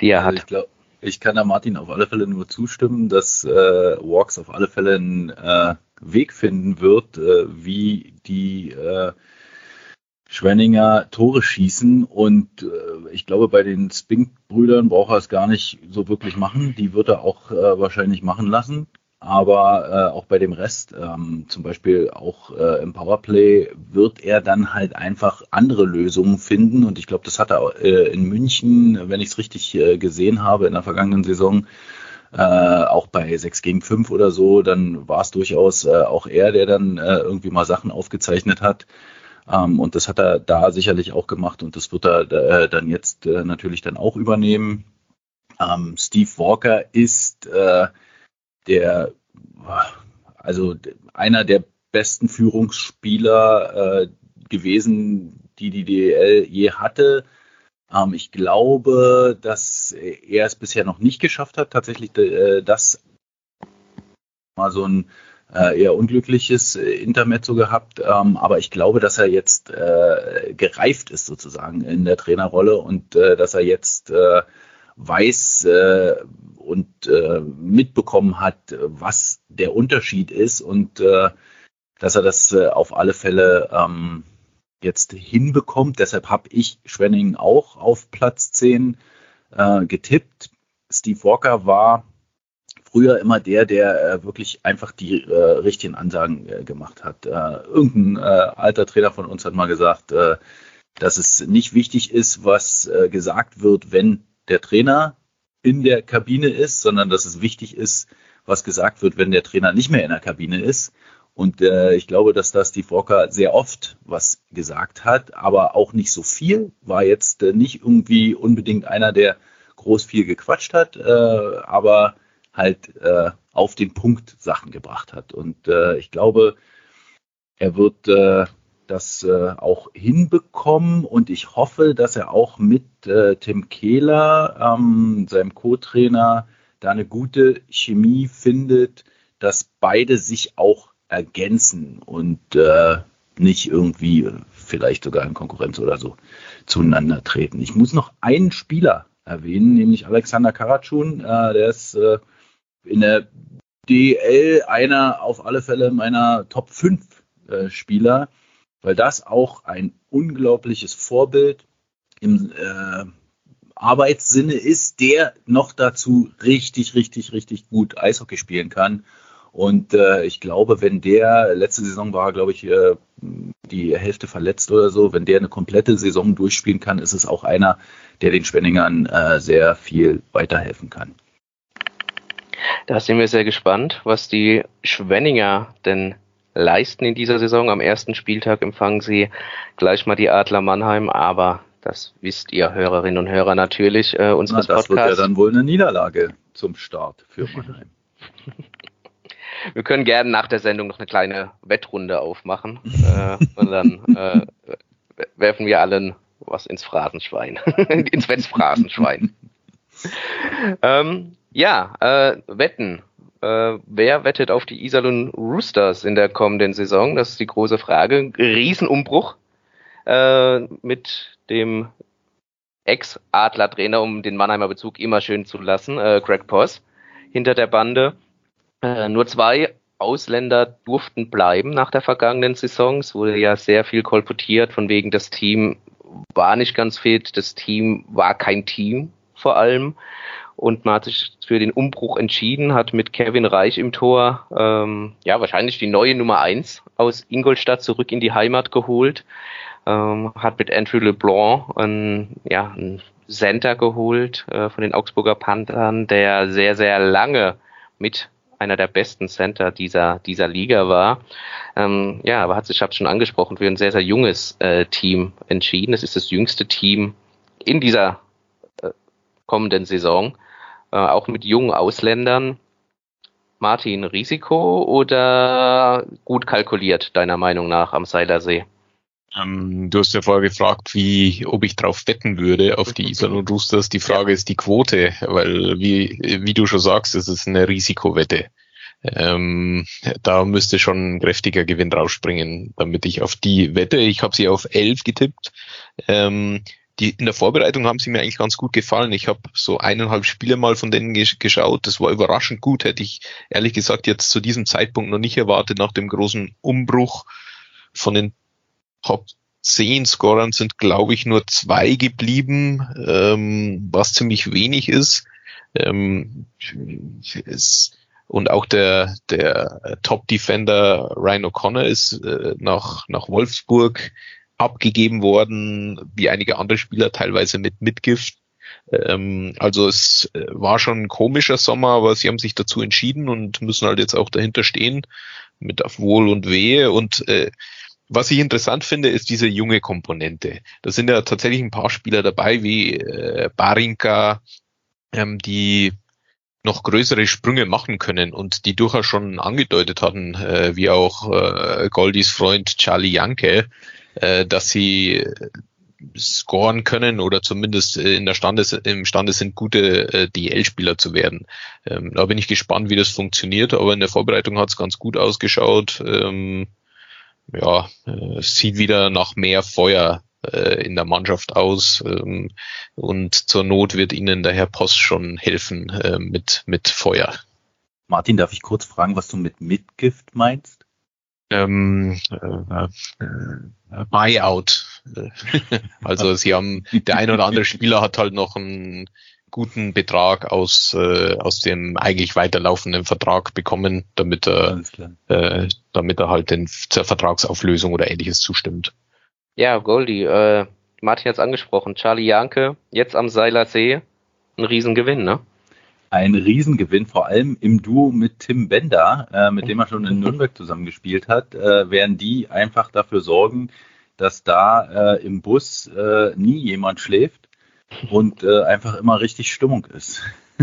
die er also hat. Ich, kann da Martin auf alle Fälle nur zustimmen, dass äh, Walks auf alle Fälle einen äh, Weg finden wird, äh, wie die äh, Schwenninger Tore schießen und äh, ich glaube, bei den Spink-Brüdern braucht er es gar nicht so wirklich machen. Die wird er auch äh, wahrscheinlich machen lassen. Aber äh, auch bei dem Rest, ähm, zum Beispiel auch äh, im Powerplay, wird er dann halt einfach andere Lösungen finden. Und ich glaube, das hat er äh, in München, wenn ich es richtig äh, gesehen habe, in der vergangenen Saison, äh, auch bei 6 gegen 5 oder so, dann war es durchaus äh, auch er, der dann äh, irgendwie mal Sachen aufgezeichnet hat. Ähm, und das hat er da sicherlich auch gemacht und das wird er äh, dann jetzt äh, natürlich dann auch übernehmen. Ähm, Steve Walker ist äh, der, also einer der besten Führungsspieler äh, gewesen, die die DL je hatte. Ähm, ich glaube, dass er es bisher noch nicht geschafft hat, tatsächlich äh, das mal so ein äh, eher unglückliches äh, Intermezzo gehabt. Ähm, aber ich glaube, dass er jetzt äh, gereift ist sozusagen in der Trainerrolle und äh, dass er jetzt weiß äh, und äh, mitbekommen hat, was der Unterschied ist und äh, dass er das äh, auf alle Fälle ähm, jetzt hinbekommt. Deshalb habe ich Schwenning auch auf Platz 10 äh, getippt. Steve Walker war früher immer der, der äh, wirklich einfach die äh, richtigen Ansagen äh, gemacht hat. Äh, irgendein äh, alter Trainer von uns hat mal gesagt, äh, dass es nicht wichtig ist, was gesagt wird, wenn der Trainer in der Kabine ist, sondern dass es wichtig ist, was gesagt wird, wenn der Trainer nicht mehr in der Kabine ist. Und äh, ich glaube, dass das die Walker sehr oft was gesagt hat, aber auch nicht so viel. War jetzt äh, nicht irgendwie unbedingt einer, der groß viel gequatscht hat, äh, aber halt äh, auf den Punkt Sachen gebracht hat. Und äh, ich glaube, er wird äh, das äh, auch hinbekommen und ich hoffe, dass er auch mit äh, Tim Kehler, ähm, seinem Co-Trainer, da eine gute Chemie findet, dass beide sich auch ergänzen und äh, nicht irgendwie vielleicht sogar in Konkurrenz oder so zueinander treten. Ich muss noch einen Spieler erwähnen, nämlich Alexander Karatschun. Äh, der ist äh, in der DL einer auf alle Fälle meiner Top 5 äh, Spieler, weil das auch ein unglaubliches Vorbild im äh, Arbeitssinne ist, der noch dazu richtig, richtig, richtig gut Eishockey spielen kann. Und äh, ich glaube, wenn der, letzte Saison war, glaube ich, äh, die Hälfte verletzt oder so, wenn der eine komplette Saison durchspielen kann, ist es auch einer, der den Spenningern äh, sehr viel weiterhelfen kann. Da sind wir sehr gespannt, was die Schwenninger denn leisten in dieser Saison. Am ersten Spieltag empfangen sie gleich mal die Adler Mannheim, aber das wisst ihr Hörerinnen und Hörer natürlich äh, unseres Na, das Podcasts. wird ja dann wohl eine Niederlage zum Start für Mannheim. Wir können gerne nach der Sendung noch eine kleine Wettrunde aufmachen äh, und dann äh, werfen wir allen was ins Phrasenschwein, ins Wettphrasenschwein. ähm, ja, äh, Wetten. Äh, wer wettet auf die Iserlohn Roosters in der kommenden Saison? Das ist die große Frage. Riesenumbruch äh, mit dem Ex-Adler-Trainer, um den Mannheimer Bezug immer schön zu lassen, äh, Greg Poss, hinter der Bande. Äh, nur zwei Ausländer durften bleiben nach der vergangenen Saison. Es wurde ja sehr viel kolportiert, von wegen das Team war nicht ganz fit, das Team war kein Team vor allem. Und man hat sich für den Umbruch entschieden, hat mit Kevin Reich im Tor ähm, ja wahrscheinlich die neue Nummer eins aus Ingolstadt zurück in die Heimat geholt. Ähm, hat mit Andrew LeBlanc einen, ja, einen Center geholt äh, von den Augsburger Panthern, der sehr, sehr lange mit einer der besten Center dieser, dieser Liga war. Ähm, ja, aber hat sich, ich habe schon angesprochen, für ein sehr, sehr junges äh, Team entschieden. Es ist das jüngste Team in dieser äh, kommenden Saison, äh, auch mit jungen Ausländern. Martin, Risiko oder gut kalkuliert, deiner Meinung nach, am Seilersee? Ähm, du hast ja vorher gefragt, wie, ob ich drauf wetten würde auf die Island und Roosters. Die Frage ja. ist die Quote, weil wie, wie du schon sagst, es ist eine Risikowette. Ähm, da müsste schon ein kräftiger Gewinn rausspringen, damit ich auf die wette. Ich habe sie auf elf getippt. Ähm, die in der Vorbereitung haben sie mir eigentlich ganz gut gefallen. Ich habe so eineinhalb Spiele mal von denen gesch geschaut. Das war überraschend gut. Hätte ich ehrlich gesagt jetzt zu diesem Zeitpunkt noch nicht erwartet nach dem großen Umbruch von den Top 10 Scorern sind, glaube ich, nur zwei geblieben, ähm, was ziemlich wenig ist. Ähm, ist und auch der, der Top-Defender Ryan O'Connor ist äh, nach, nach Wolfsburg abgegeben worden, wie einige andere Spieler, teilweise mit Mitgift. Ähm, also es äh, war schon ein komischer Sommer, aber sie haben sich dazu entschieden und müssen halt jetzt auch dahinter stehen, mit auf Wohl und Wehe. Und äh, was ich interessant finde, ist diese junge Komponente. Da sind ja tatsächlich ein paar Spieler dabei, wie äh, Barinka, ähm, die noch größere Sprünge machen können und die durchaus schon angedeutet hatten, äh, wie auch äh, Goldis Freund Charlie Janke, äh, dass sie scoren können oder zumindest in der Stande, imstande sind, gute äh, DL-Spieler zu werden. Ähm, da bin ich gespannt, wie das funktioniert, aber in der Vorbereitung hat es ganz gut ausgeschaut. Ähm, ja, äh, sieht wieder nach mehr Feuer äh, in der Mannschaft aus ähm, und zur Not wird ihnen der Herr Post schon helfen äh, mit, mit Feuer. Martin, darf ich kurz fragen, was du mit Mitgift meinst? Ähm, äh, äh, Buyout. also sie haben, der ein oder andere Spieler hat halt noch einen guten Betrag aus, äh, aus dem eigentlich weiterlaufenden Vertrag bekommen, damit er, äh, damit er halt den, zur Vertragsauflösung oder ähnliches zustimmt. Ja, Goldie, äh, Martin hat es angesprochen, Charlie Janke, jetzt am Seiler See, ein Riesengewinn, ne? Ein Riesengewinn, vor allem im Duo mit Tim Bender, äh, mit dem er schon in Nürnberg zusammengespielt hat, äh, werden die einfach dafür sorgen, dass da äh, im Bus äh, nie jemand schläft und äh, einfach immer richtig Stimmung ist.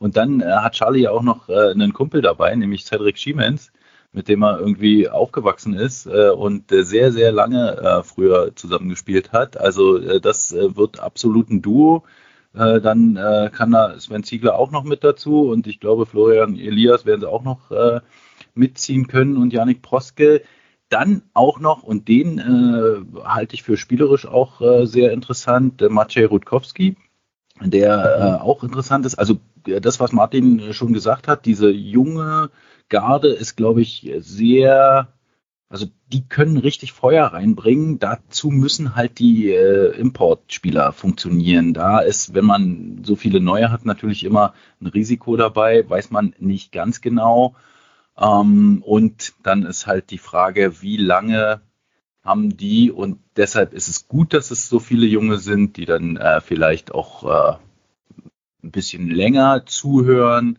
und dann äh, hat Charlie auch noch einen Kumpel dabei, nämlich Cedric Schiemens, mit dem er irgendwie aufgewachsen ist und sehr, sehr lange früher zusammengespielt hat. Also das wird absolut ein Duo. Äh, dann äh, kann da Sven Ziegler auch noch mit dazu und ich glaube, Florian Elias werden sie auch noch äh, mitziehen können und Janik Proske. Dann auch noch, und den äh, halte ich für spielerisch auch äh, sehr interessant, äh, Maciej Rutkowski, der äh, auch interessant ist. Also das, was Martin schon gesagt hat, diese junge Garde ist, glaube ich, sehr, also die können richtig Feuer reinbringen. Dazu müssen halt die äh, Importspieler funktionieren. Da ist, wenn man so viele neue hat, natürlich immer ein Risiko dabei, weiß man nicht ganz genau. Ähm, und dann ist halt die Frage, wie lange haben die und deshalb ist es gut, dass es so viele Junge sind, die dann äh, vielleicht auch äh, ein bisschen länger zuhören.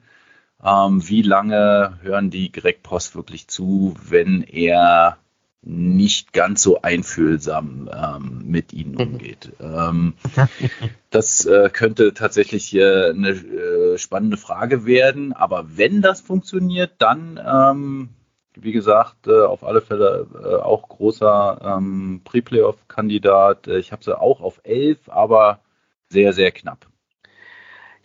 Ähm, wie lange hören die Greg Post wirklich zu, wenn er nicht ganz so einfühlsam ähm, mit ihnen mhm. umgeht. ähm, das äh, könnte tatsächlich äh, eine äh, spannende Frage werden, aber wenn das funktioniert, dann, ähm, wie gesagt, äh, auf alle Fälle äh, auch großer ähm, Pre-Playoff-Kandidat. Äh, ich habe sie auch auf elf, aber sehr, sehr knapp.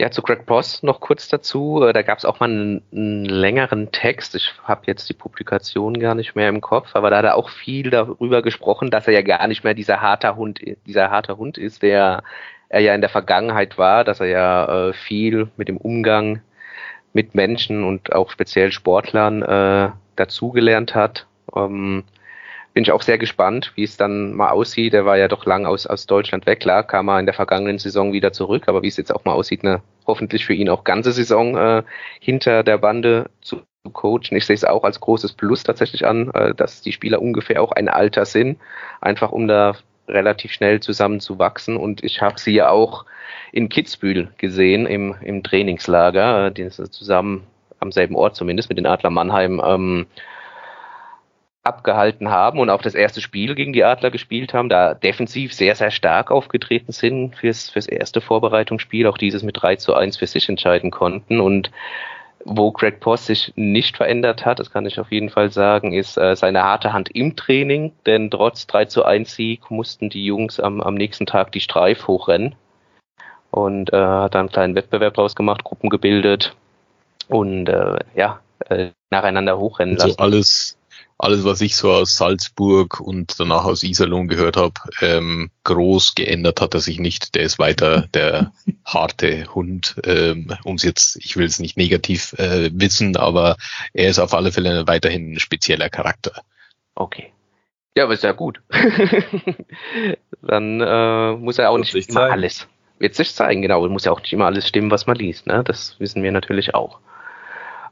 Ja, zu Greg Boss noch kurz dazu. Äh, da gab es auch mal einen, einen, längeren Text. Ich habe jetzt die Publikation gar nicht mehr im Kopf, aber da hat er auch viel darüber gesprochen, dass er ja gar nicht mehr dieser harter Hund, dieser harter Hund ist, der er ja in der Vergangenheit war, dass er ja äh, viel mit dem Umgang mit Menschen und auch speziell Sportlern äh, dazugelernt hat. Ähm, bin ich auch sehr gespannt, wie es dann mal aussieht. Er war ja doch lang aus, aus Deutschland weg. Klar, kam er in der vergangenen Saison wieder zurück, aber wie es jetzt auch mal aussieht, eine hoffentlich für ihn auch ganze Saison äh, hinter der Bande zu coachen. Ich sehe es auch als großes Plus tatsächlich an, äh, dass die Spieler ungefähr auch ein Alter sind, einfach um da relativ schnell zusammen zu wachsen. Und ich habe sie ja auch in Kitzbühel gesehen, im, im Trainingslager, äh, zusammen am selben Ort zumindest mit den Adler Mannheim ähm, abgehalten haben und auch das erste Spiel gegen die Adler gespielt haben, da defensiv sehr, sehr stark aufgetreten sind fürs, fürs erste Vorbereitungsspiel, auch dieses mit 3 zu 1 für sich entscheiden konnten. Und wo Greg Post sich nicht verändert hat, das kann ich auf jeden Fall sagen, ist äh, seine harte Hand im Training, denn trotz 3 zu 1 Sieg mussten die Jungs am, am nächsten Tag die Streif hochrennen. Und äh, hat dann einen kleinen Wettbewerb draus gemacht, Gruppen gebildet und äh, ja, äh, nacheinander hochrennen also lassen. alles alles, was ich so aus Salzburg und danach aus Iserlohn gehört habe, ähm, groß geändert hat er sich nicht. Der ist weiter der harte Hund, ähm, um es jetzt, ich will es nicht negativ äh, wissen, aber er ist auf alle Fälle weiterhin ein spezieller Charakter. Okay. Ja, aber ist ja gut. Dann äh, muss er auch nicht immer zeigen. alles. Wird sich zeigen, genau. Muss ja auch nicht immer alles stimmen, was man liest. Ne? Das wissen wir natürlich auch.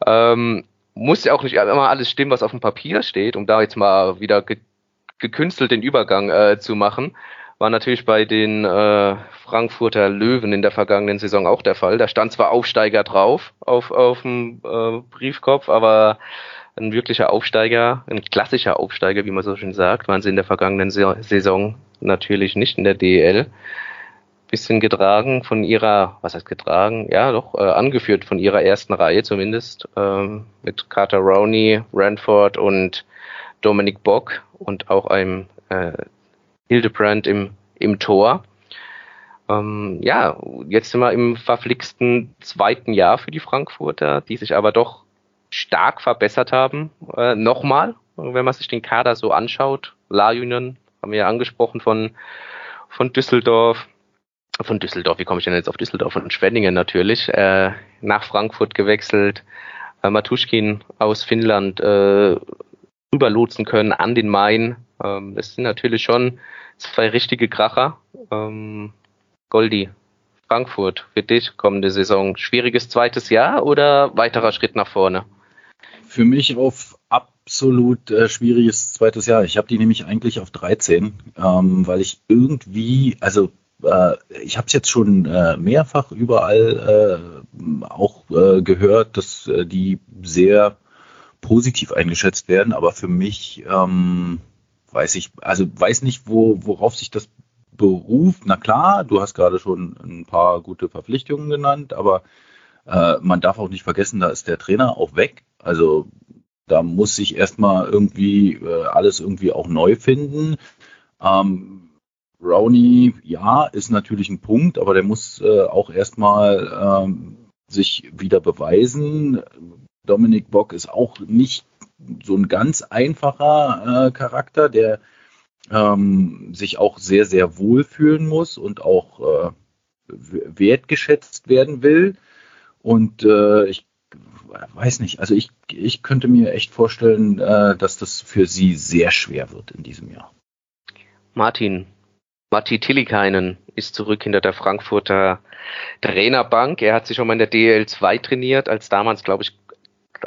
Ähm, muss ja auch nicht immer alles stimmen, was auf dem Papier steht, um da jetzt mal wieder ge gekünstelt den Übergang äh, zu machen. War natürlich bei den äh, Frankfurter Löwen in der vergangenen Saison auch der Fall. Da stand zwar Aufsteiger drauf auf, auf dem äh, Briefkopf, aber ein wirklicher Aufsteiger, ein klassischer Aufsteiger, wie man so schön sagt, waren sie in der vergangenen Saison natürlich nicht in der DEL bisschen getragen von ihrer, was heißt getragen? Ja, doch, äh, angeführt von ihrer ersten Reihe zumindest, ähm, mit Carter Rowney, Ranford und Dominic Bock und auch einem äh, Hildebrand im, im Tor. Ähm, ja, jetzt sind wir im verflixten zweiten Jahr für die Frankfurter, die sich aber doch stark verbessert haben. Äh, Nochmal, wenn man sich den Kader so anschaut, La Union haben wir ja angesprochen von, von Düsseldorf, von Düsseldorf, wie komme ich denn jetzt auf Düsseldorf? Von Schwenningen natürlich, äh, nach Frankfurt gewechselt, äh, Matuschkin aus Finnland äh, rüberlotsen können an den Main. Ähm, das sind natürlich schon zwei richtige Kracher. Ähm, Goldi, Frankfurt, für dich kommende Saison, schwieriges zweites Jahr oder weiterer Schritt nach vorne? Für mich auf absolut äh, schwieriges zweites Jahr. Ich habe die nämlich eigentlich auf 13, ähm, weil ich irgendwie, also äh, ich habe es jetzt schon äh, mehrfach überall äh, auch äh, gehört, dass äh, die sehr positiv eingeschätzt werden, aber für mich ähm, weiß ich, also weiß nicht, wo, worauf sich das beruft. Na klar, du hast gerade schon ein paar gute Verpflichtungen genannt, aber äh, man darf auch nicht vergessen, da ist der Trainer auch weg. Also da muss sich erstmal irgendwie äh, alles irgendwie auch neu finden. Ähm, Rowney, ja, ist natürlich ein Punkt, aber der muss äh, auch erstmal ähm, sich wieder beweisen. Dominik Bock ist auch nicht so ein ganz einfacher äh, Charakter, der ähm, sich auch sehr, sehr wohlfühlen muss und auch äh, wertgeschätzt werden will. Und äh, ich weiß nicht, also ich, ich könnte mir echt vorstellen, äh, dass das für sie sehr schwer wird in diesem Jahr. Martin, Matti Tillikainen ist zurück hinter der Frankfurter Trainerbank. Er hat sich schon mal in der DL2 trainiert, als damals, glaube ich,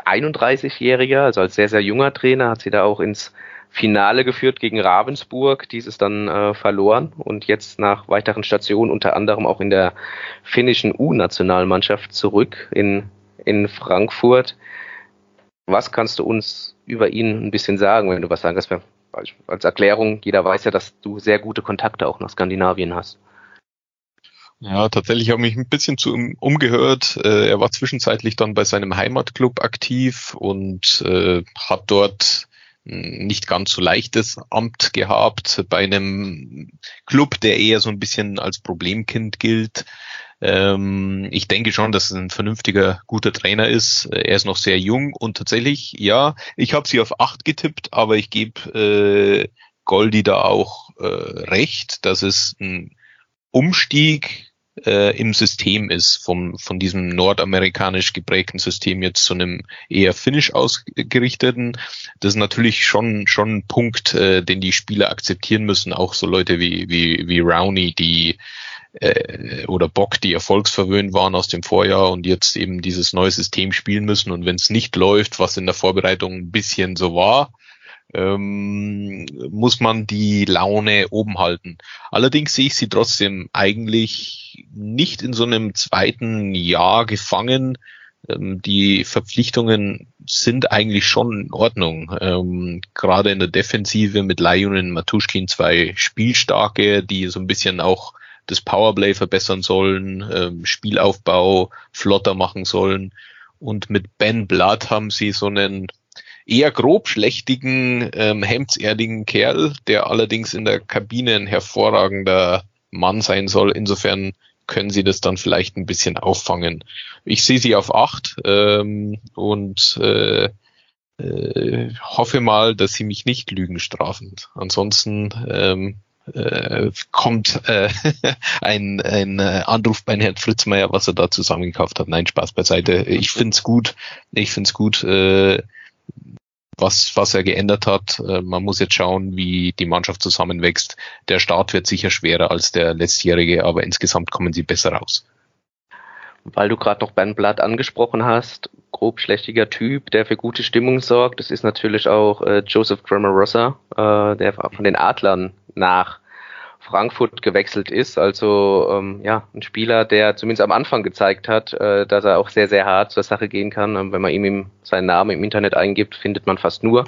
31-Jähriger, also als sehr, sehr junger Trainer, hat sie da auch ins Finale geführt gegen Ravensburg, dieses dann äh, verloren und jetzt nach weiteren Stationen unter anderem auch in der finnischen U-Nationalmannschaft zurück in, in Frankfurt. Was kannst du uns über ihn ein bisschen sagen, wenn du was sagen kannst? Als Erklärung, jeder weiß ja, dass du sehr gute Kontakte auch nach Skandinavien hast. Ja, tatsächlich habe ich mich ein bisschen zu ihm umgehört. Äh, er war zwischenzeitlich dann bei seinem Heimatclub aktiv und äh, hat dort nicht ganz so leichtes Amt gehabt bei einem Club, der eher so ein bisschen als Problemkind gilt. Ähm, ich denke schon, dass es ein vernünftiger, guter Trainer ist. Er ist noch sehr jung und tatsächlich, ja, ich habe sie auf acht getippt, aber ich gebe äh, Goldi da auch äh, recht, dass es ein Umstieg äh, im System ist, vom, von diesem nordamerikanisch geprägten System jetzt zu einem eher finnisch ausgerichteten. Das ist natürlich schon, schon ein Punkt, äh, den die Spieler akzeptieren müssen, auch so Leute wie, wie, wie Rowney, die äh, oder Bock, die erfolgsverwöhnt waren aus dem Vorjahr und jetzt eben dieses neue System spielen müssen. Und wenn es nicht läuft, was in der Vorbereitung ein bisschen so war, ähm, muss man die Laune oben halten. Allerdings sehe ich sie trotzdem eigentlich nicht in so einem zweiten Jahr gefangen. Ähm, die Verpflichtungen sind eigentlich schon in Ordnung. Ähm, gerade in der Defensive mit Lajunen Matuschkin zwei Spielstarke, die so ein bisschen auch das Powerplay verbessern sollen, ähm, Spielaufbau flotter machen sollen. Und mit Ben Blood haben sie so einen eher grobschlächtigen, ähm, hemdserdigen Kerl, der allerdings in der Kabine ein hervorragender Mann sein soll. Insofern können sie das dann vielleicht ein bisschen auffangen. Ich sehe sie auf acht ähm, und äh, äh, hoffe mal, dass sie mich nicht lügen strafen. Ansonsten ähm, äh, kommt äh, ein, ein äh, Anruf bei Herrn Fritzmeier, was er da zusammengekauft hat. Nein, Spaß beiseite. Ich find's gut. Ich find's gut. Äh, was, was er geändert hat. Äh, man muss jetzt schauen, wie die Mannschaft zusammenwächst. Der Start wird sicher schwerer als der letztjährige, aber insgesamt kommen sie besser raus. Weil du gerade noch Ben Blatt angesprochen hast, grobschlächtiger Typ, der für gute Stimmung sorgt. Das ist natürlich auch äh, Joseph Grammarosa, äh, der von den Adlern nach Frankfurt gewechselt ist. Also ähm, ja, ein Spieler, der zumindest am Anfang gezeigt hat, äh, dass er auch sehr, sehr hart zur Sache gehen kann. Und wenn man ihm seinen Namen im Internet eingibt, findet man fast nur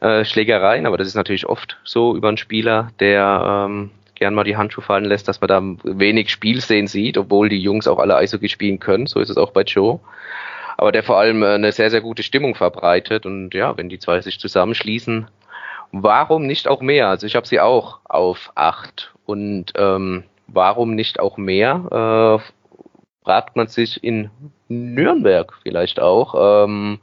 äh, Schlägereien. Aber das ist natürlich oft so über einen Spieler, der ähm, gern mal die Handschuhe fallen lässt, dass man da wenig Spielsehen sieht, obwohl die Jungs auch alle Eishockey spielen können. So ist es auch bei Joe. Aber der vor allem äh, eine sehr, sehr gute Stimmung verbreitet. Und ja, wenn die zwei sich zusammenschließen, warum nicht auch mehr? Also ich habe sie auch auf acht. Und ähm, warum nicht auch mehr? Äh, fragt man sich in Nürnberg vielleicht auch. Ähm,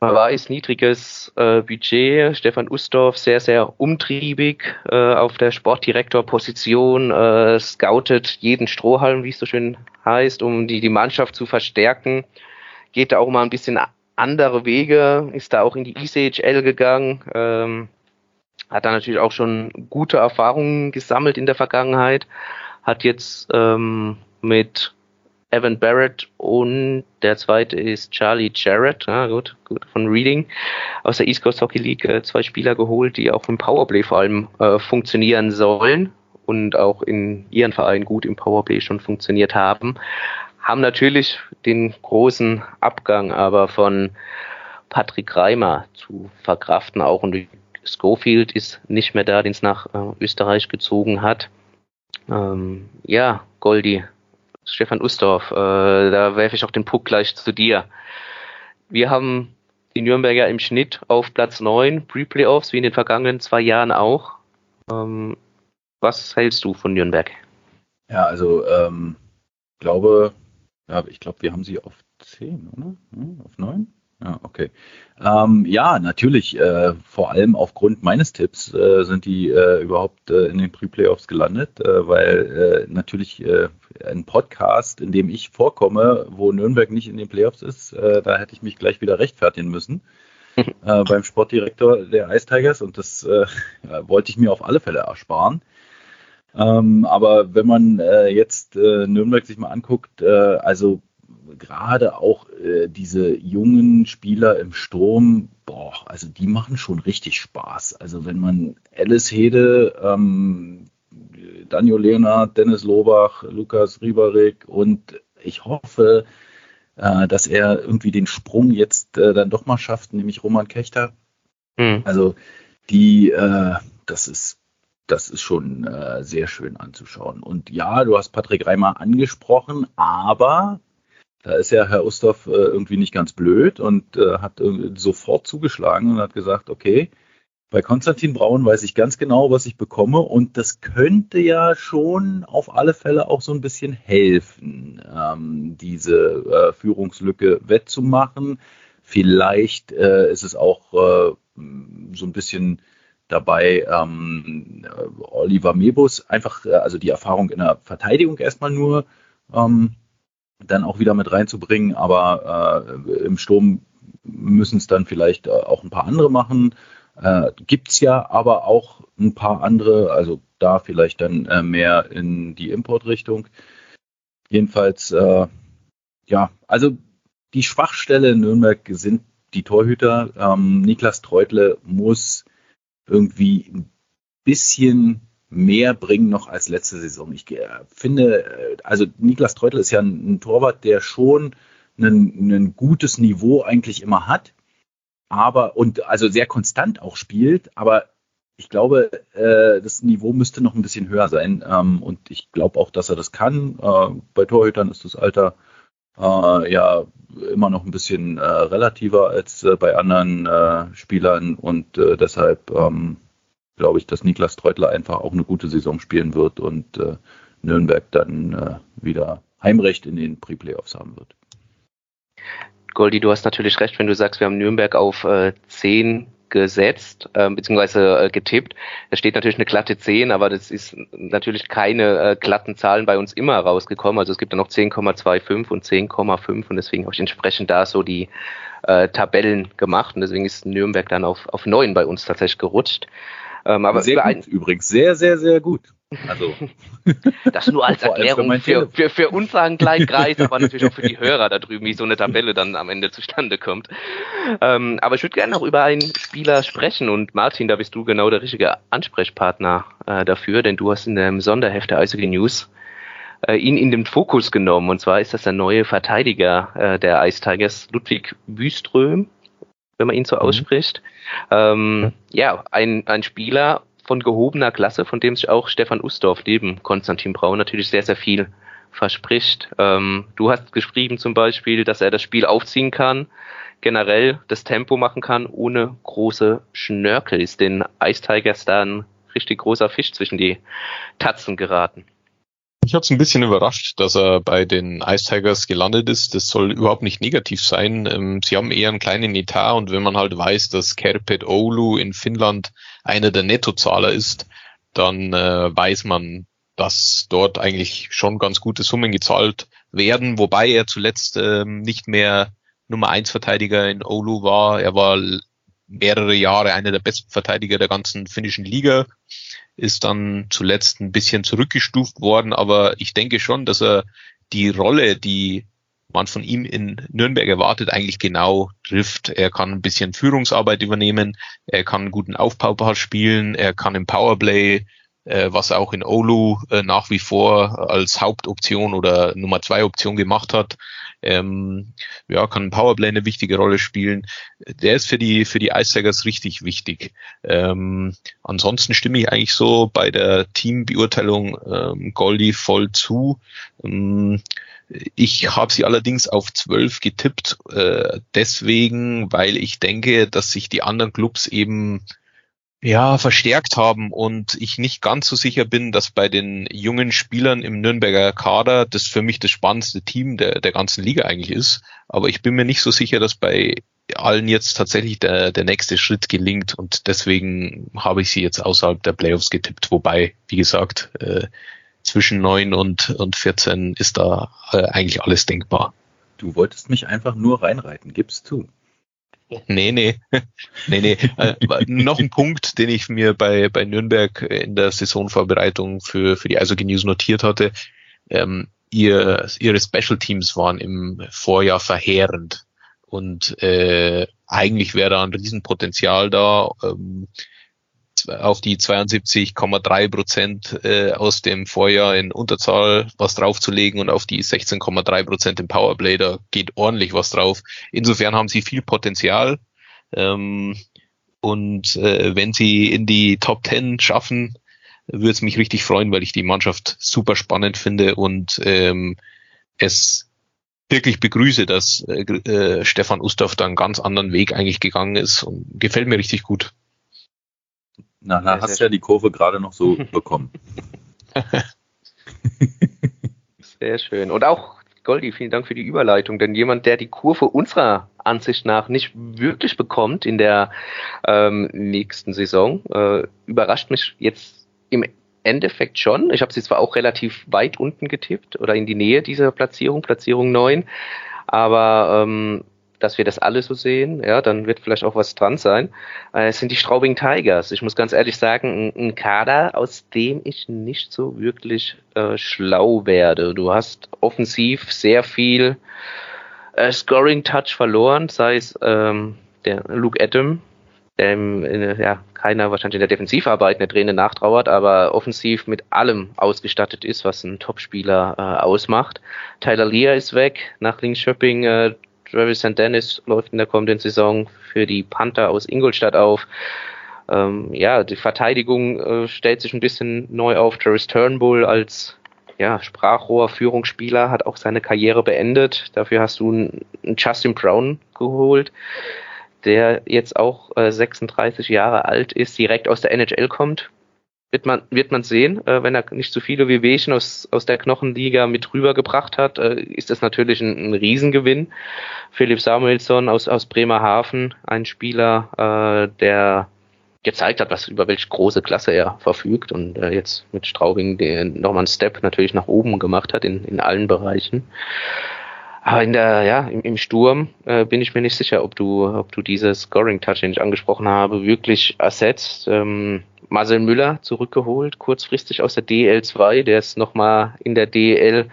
man weiß, niedriges äh, Budget. Stefan Ustorf sehr, sehr umtriebig äh, auf der Sportdirektorposition, äh, scoutet jeden Strohhalm, wie es so schön heißt, um die, die Mannschaft zu verstärken. Geht da auch mal ein bisschen andere Wege, ist da auch in die ECHL gegangen, ähm, hat da natürlich auch schon gute Erfahrungen gesammelt in der Vergangenheit, hat jetzt ähm, mit Evan Barrett und der zweite ist Charlie Jarrett, ja, gut, gut, von Reading aus der East Coast Hockey League äh, zwei Spieler geholt, die auch im Powerplay vor allem äh, funktionieren sollen und auch in ihren Vereinen gut im Powerplay schon funktioniert haben haben natürlich den großen Abgang aber von Patrick Reimer zu verkraften auch und Schofield ist nicht mehr da, den es nach äh, Österreich gezogen hat. Ähm, ja, Goldi, Stefan Ustorf, äh, da werfe ich auch den Puck gleich zu dir. Wir haben die Nürnberger im Schnitt auf Platz 9, Pre-Playoffs, wie in den vergangenen zwei Jahren auch. Ähm, was hältst du von Nürnberg? Ja, also ähm, glaube, ja, ich glaube, wir haben sie auf 10, oder? Ja, auf 9? Ja, okay. Ähm, ja, natürlich, äh, vor allem aufgrund meines Tipps äh, sind die äh, überhaupt äh, in den Pre-Playoffs gelandet, äh, weil äh, natürlich ein Podcast, in dem ich vorkomme, wo Nürnberg nicht in den Playoffs ist, da hätte ich mich gleich wieder rechtfertigen müssen beim Sportdirektor der Ice Tigers und das wollte ich mir auf alle Fälle ersparen. Ähm, aber wenn man äh, jetzt äh, Nürnberg sich mal anguckt, äh, also gerade auch äh, diese jungen Spieler im Sturm, boah, also die machen schon richtig Spaß. Also wenn man Alice Hede, ähm, Daniel Leonard, Dennis Lobach, Lukas Rieberig und ich hoffe, äh, dass er irgendwie den Sprung jetzt äh, dann doch mal schafft, nämlich Roman Kechter. Mhm. Also die, das ist das ist schon äh, sehr schön anzuschauen. Und ja, du hast Patrick Reimer angesprochen, aber da ist ja Herr Ustorf äh, irgendwie nicht ganz blöd und äh, hat sofort zugeschlagen und hat gesagt, okay, bei Konstantin Braun weiß ich ganz genau, was ich bekomme und das könnte ja schon auf alle Fälle auch so ein bisschen helfen, ähm, diese äh, Führungslücke wettzumachen. Vielleicht äh, ist es auch äh, so ein bisschen dabei ähm, Oliver Mebus, einfach äh, also die Erfahrung in der Verteidigung erstmal nur ähm, dann auch wieder mit reinzubringen, aber äh, im Sturm müssen es dann vielleicht äh, auch ein paar andere machen. Äh, Gibt es ja aber auch ein paar andere, also da vielleicht dann äh, mehr in die Importrichtung. Jedenfalls, äh, ja, also die Schwachstelle in Nürnberg sind die Torhüter. Ähm, Niklas Treutle muss irgendwie ein bisschen mehr bringen noch als letzte Saison. Ich äh, finde, äh, also Niklas Treutel ist ja ein, Torwart, der schon ein, ein, gutes Niveau eigentlich immer hat, aber und also sehr konstant auch spielt, aber ich glaube, äh, das Niveau müsste noch ein bisschen höher sein ähm, und ich glaube auch, dass er das kann. Bei Torhütern ist das Alter äh, ja immer noch ein bisschen äh, relativer als äh, bei anderen äh, Spielern und äh, deshalb ähm, glaube ich, dass Niklas Treutler einfach auch eine gute Saison spielen wird und äh, Nürnberg dann äh, wieder Heimrecht in den Pre-Playoffs haben wird. Goldi, du hast natürlich recht, wenn du sagst, wir haben Nürnberg auf äh, 10 gesetzt, äh, beziehungsweise äh, getippt. Da steht natürlich eine glatte 10, aber das ist natürlich keine äh, glatten Zahlen bei uns immer rausgekommen. Also es gibt da noch 10,25 und 10,5 und deswegen habe ich entsprechend da so die äh, Tabellen gemacht und deswegen ist Nürnberg dann auf, auf 9 bei uns tatsächlich gerutscht. Ähm, aber sehr gut, übrigens sehr, sehr, sehr gut. Also das nur als Erklärung für, für, für unseren kleinen Kreis, aber natürlich auch für die Hörer da drüben, wie so eine Tabelle dann am Ende zustande kommt. Ähm, aber ich würde gerne noch über einen Spieler sprechen und Martin, da bist du genau der richtige Ansprechpartner äh, dafür, denn du hast in dem Sonderheft der Eishockey News äh, ihn in den Fokus genommen und zwar ist das der neue Verteidiger äh, der Ice Tigers, Ludwig Wüström, wenn man ihn so mhm. ausspricht. Ähm, ja, ein, ein Spieler von gehobener Klasse, von dem sich auch Stefan Ustorf neben Konstantin Braun natürlich sehr, sehr viel verspricht. Ähm, du hast geschrieben zum Beispiel, dass er das Spiel aufziehen kann, generell das Tempo machen kann, ohne große Schnörkel. Ist den Ice Tigers da ein richtig großer Fisch zwischen die Tatzen geraten? Ich habe es ein bisschen überrascht, dass er bei den Ice Tigers gelandet ist. Das soll überhaupt nicht negativ sein. Ähm, sie haben eher einen kleinen Etat und wenn man halt weiß, dass Kerpet Oulu in Finnland einer der Nettozahler ist, dann äh, weiß man, dass dort eigentlich schon ganz gute Summen gezahlt werden, wobei er zuletzt ähm, nicht mehr Nummer eins Verteidiger in Oulu war. Er war mehrere Jahre einer der besten Verteidiger der ganzen finnischen Liga ist dann zuletzt ein bisschen zurückgestuft worden, aber ich denke schon, dass er die Rolle, die man von ihm in Nürnberg erwartet, eigentlich genau trifft. Er kann ein bisschen Führungsarbeit übernehmen, er kann einen guten Aufbaupass spielen, er kann im Powerplay, äh, was er auch in Olu äh, nach wie vor als Hauptoption oder Nummer zwei Option gemacht hat, ähm, ja, kann Powerplay eine wichtige Rolle spielen. Der ist für die, für die Ice richtig wichtig. Ähm, ansonsten stimme ich eigentlich so bei der Teambeurteilung ähm, Goldie voll zu. Ähm, ich habe sie allerdings auf zwölf getippt, äh, deswegen, weil ich denke, dass sich die anderen Clubs eben ja, verstärkt haben und ich nicht ganz so sicher bin, dass bei den jungen Spielern im Nürnberger Kader das für mich das spannendste Team der, der ganzen Liga eigentlich ist. Aber ich bin mir nicht so sicher, dass bei allen jetzt tatsächlich der, der nächste Schritt gelingt und deswegen habe ich sie jetzt außerhalb der Playoffs getippt. Wobei, wie gesagt, äh, zwischen neun und, und 14 ist da äh, eigentlich alles denkbar. Du wolltest mich einfach nur reinreiten, gibst du. Nee, nee. nee, nee. Äh, noch ein Punkt, den ich mir bei, bei Nürnberg in der Saisonvorbereitung für, für die Eishockey News notiert hatte. Ähm, ihr, ihre Special Teams waren im Vorjahr verheerend. Und äh, eigentlich wäre da ein Riesenpotenzial da, ähm, auf die 72,3 Prozent äh, aus dem Vorjahr in Unterzahl was draufzulegen und auf die 16,3 Prozent im Powerplay, da geht ordentlich was drauf. Insofern haben sie viel Potenzial. Ähm, und äh, wenn sie in die Top 10 schaffen, würde es mich richtig freuen, weil ich die Mannschaft super spannend finde und ähm, es wirklich begrüße, dass äh, Stefan Ustorf da einen ganz anderen Weg eigentlich gegangen ist und gefällt mir richtig gut. Na, na hast ja die Kurve gerade noch so bekommen. Sehr schön. Und auch Goldi, vielen Dank für die Überleitung, denn jemand, der die Kurve unserer Ansicht nach nicht wirklich bekommt in der ähm, nächsten Saison, äh, überrascht mich jetzt im Endeffekt schon. Ich habe sie zwar auch relativ weit unten getippt oder in die Nähe dieser Platzierung, Platzierung 9, aber ähm, dass wir das alle so sehen, ja, dann wird vielleicht auch was dran sein. Äh, es sind die Straubing Tigers. Ich muss ganz ehrlich sagen, ein, Kader, aus dem ich nicht so wirklich äh, schlau werde. Du hast offensiv sehr viel äh, Scoring Touch verloren, sei es ähm, der Luke Adam, dem äh, ja, keiner wahrscheinlich in der Defensivarbeit eine Träne nachtrauert, aber offensiv mit allem ausgestattet ist, was ein Topspieler äh, ausmacht. Tyler Lear ist weg, nach Linköping äh, Travis St. Dennis läuft in der kommenden Saison für die Panther aus Ingolstadt auf. Ähm, ja, die Verteidigung äh, stellt sich ein bisschen neu auf. Travis Turnbull als ja, Sprachrohr, Führungsspieler, hat auch seine Karriere beendet. Dafür hast du einen Justin Brown geholt, der jetzt auch äh, 36 Jahre alt ist, direkt aus der NHL kommt wird man, wird man sehen, äh, wenn er nicht so viele Wehwehchen aus, aus der Knochenliga mit rübergebracht hat, äh, ist das natürlich ein, ein Riesengewinn. Philipp Samuelsson aus, aus Bremerhaven, ein Spieler, äh, der gezeigt hat, was über welche große Klasse er verfügt und äh, jetzt mit Straubing nochmal einen Step natürlich nach oben gemacht hat in, in allen Bereichen. Aber in der, ja, im, im Sturm äh, bin ich mir nicht sicher, ob du, ob du dieses Scoring Touch, den ich angesprochen habe, wirklich ersetzt. Ähm, Marcel Müller zurückgeholt, kurzfristig aus der DL2, der es nochmal in der DL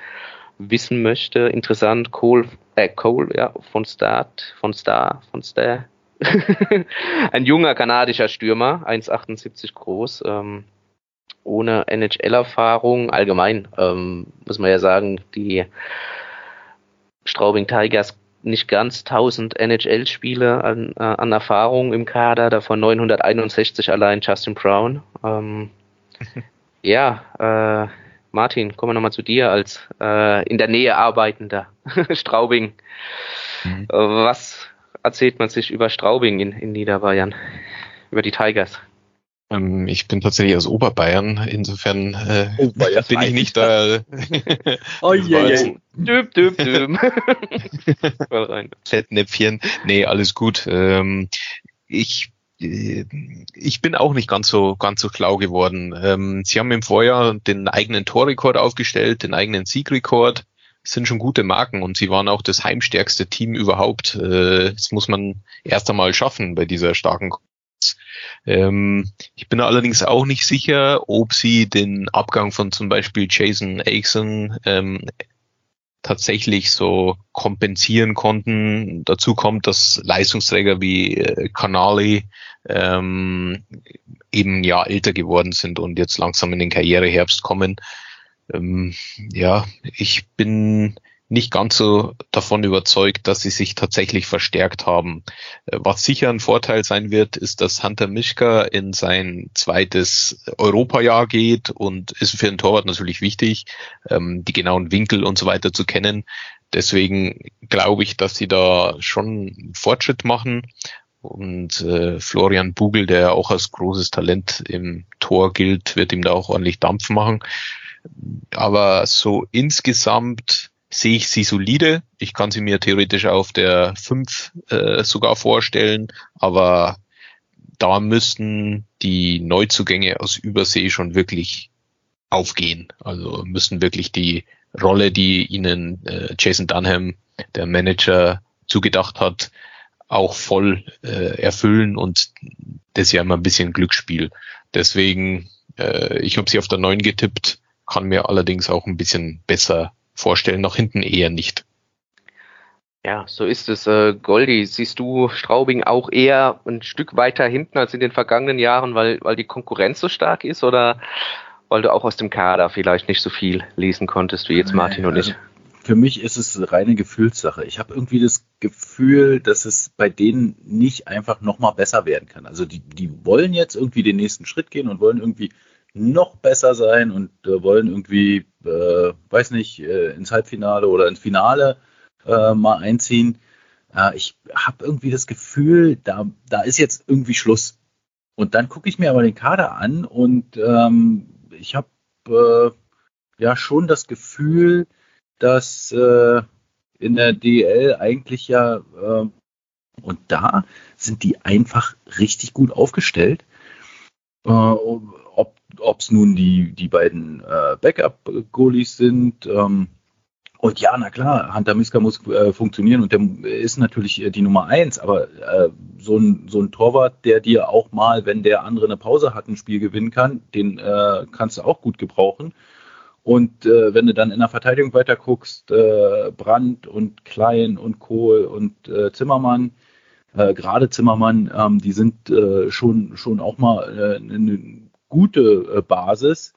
wissen möchte. Interessant, Cole, äh, Cole, ja, von Start, von Star, von Star. Ein junger kanadischer Stürmer, 1,78 groß, ähm, ohne NHL-Erfahrung. Allgemein ähm, muss man ja sagen, die Straubing Tigers nicht ganz 1000 NHL-Spiele an, äh, an Erfahrung im Kader, davon 961 allein Justin Brown. Ähm, ja, äh, Martin, kommen wir nochmal zu dir als äh, in der Nähe arbeitender Straubing. Mhm. Äh, was erzählt man sich über Straubing in, in Niederbayern, über die Tigers? Ähm, ich bin tatsächlich aus Oberbayern, insofern äh, oh, bin ich nicht da. oh je, je. Düb, düb, düb. Fettnäpfchen. Nee, alles gut. Ähm, ich äh, ich bin auch nicht ganz so ganz so schlau geworden. Ähm, sie haben im Vorjahr den eigenen Torrekord aufgestellt, den eigenen Siegrekord. Das sind schon gute Marken und sie waren auch das heimstärkste Team überhaupt. Äh, das muss man erst einmal schaffen bei dieser starken ähm, ich bin allerdings auch nicht sicher, ob sie den Abgang von zum Beispiel Jason Aixon ähm, tatsächlich so kompensieren konnten. Dazu kommt, dass Leistungsträger wie äh, Canali ähm, eben ja älter geworden sind und jetzt langsam in den Karriereherbst kommen. Ähm, ja, ich bin nicht ganz so davon überzeugt, dass sie sich tatsächlich verstärkt haben. Äh, was sicher ein Vorteil sein wird, ist, dass Hunter Mischka in sein zweites Europajahr geht und ist für den Torwart natürlich wichtig, ähm, die genauen Winkel und so weiter zu kennen. Deswegen glaube ich, dass sie da schon Fortschritt machen. Und äh, Florian Bugel, der auch als großes Talent im Tor gilt, wird ihm da auch ordentlich Dampf machen. Aber so insgesamt sehe ich sie solide. Ich kann sie mir theoretisch auf der 5 äh, sogar vorstellen, aber da müssten die Neuzugänge aus Übersee schon wirklich aufgehen. Also müssen wirklich die Rolle, die ihnen äh, Jason Dunham, der Manager, zugedacht hat, auch voll äh, erfüllen und das ist ja immer ein bisschen Glücksspiel. Deswegen, äh, ich habe sie auf der 9 getippt, kann mir allerdings auch ein bisschen besser vorstellen, nach hinten eher nicht. Ja, so ist es. Äh, Goldi, siehst du Straubing auch eher ein Stück weiter hinten als in den vergangenen Jahren, weil, weil die Konkurrenz so stark ist oder weil du auch aus dem Kader vielleicht nicht so viel lesen konntest wie jetzt Martin und ich? Also für mich ist es reine Gefühlssache. Ich habe irgendwie das Gefühl, dass es bei denen nicht einfach nochmal besser werden kann. Also die, die wollen jetzt irgendwie den nächsten Schritt gehen und wollen irgendwie noch besser sein und äh, wollen irgendwie, äh, weiß nicht, äh, ins Halbfinale oder ins Finale äh, mal einziehen. Äh, ich habe irgendwie das Gefühl, da, da ist jetzt irgendwie Schluss. Und dann gucke ich mir aber den Kader an und ähm, ich habe äh, ja schon das Gefühl, dass äh, in der DL eigentlich ja und da sind die einfach richtig gut aufgestellt. Äh, ob es nun die, die beiden äh, Backup-Goalies sind, ähm, und ja, na klar, Hunter Miska muss äh, funktionieren und der ist natürlich äh, die Nummer eins, aber äh, so, ein, so ein Torwart, der dir auch mal, wenn der andere eine Pause hat, ein Spiel gewinnen kann, den äh, kannst du auch gut gebrauchen. Und äh, wenn du dann in der Verteidigung weiter guckst, äh, Brandt und Klein und Kohl und Zimmermann, gerade Zimmermann, ähm, die sind schon, schon auch mal eine gute äh, Basis.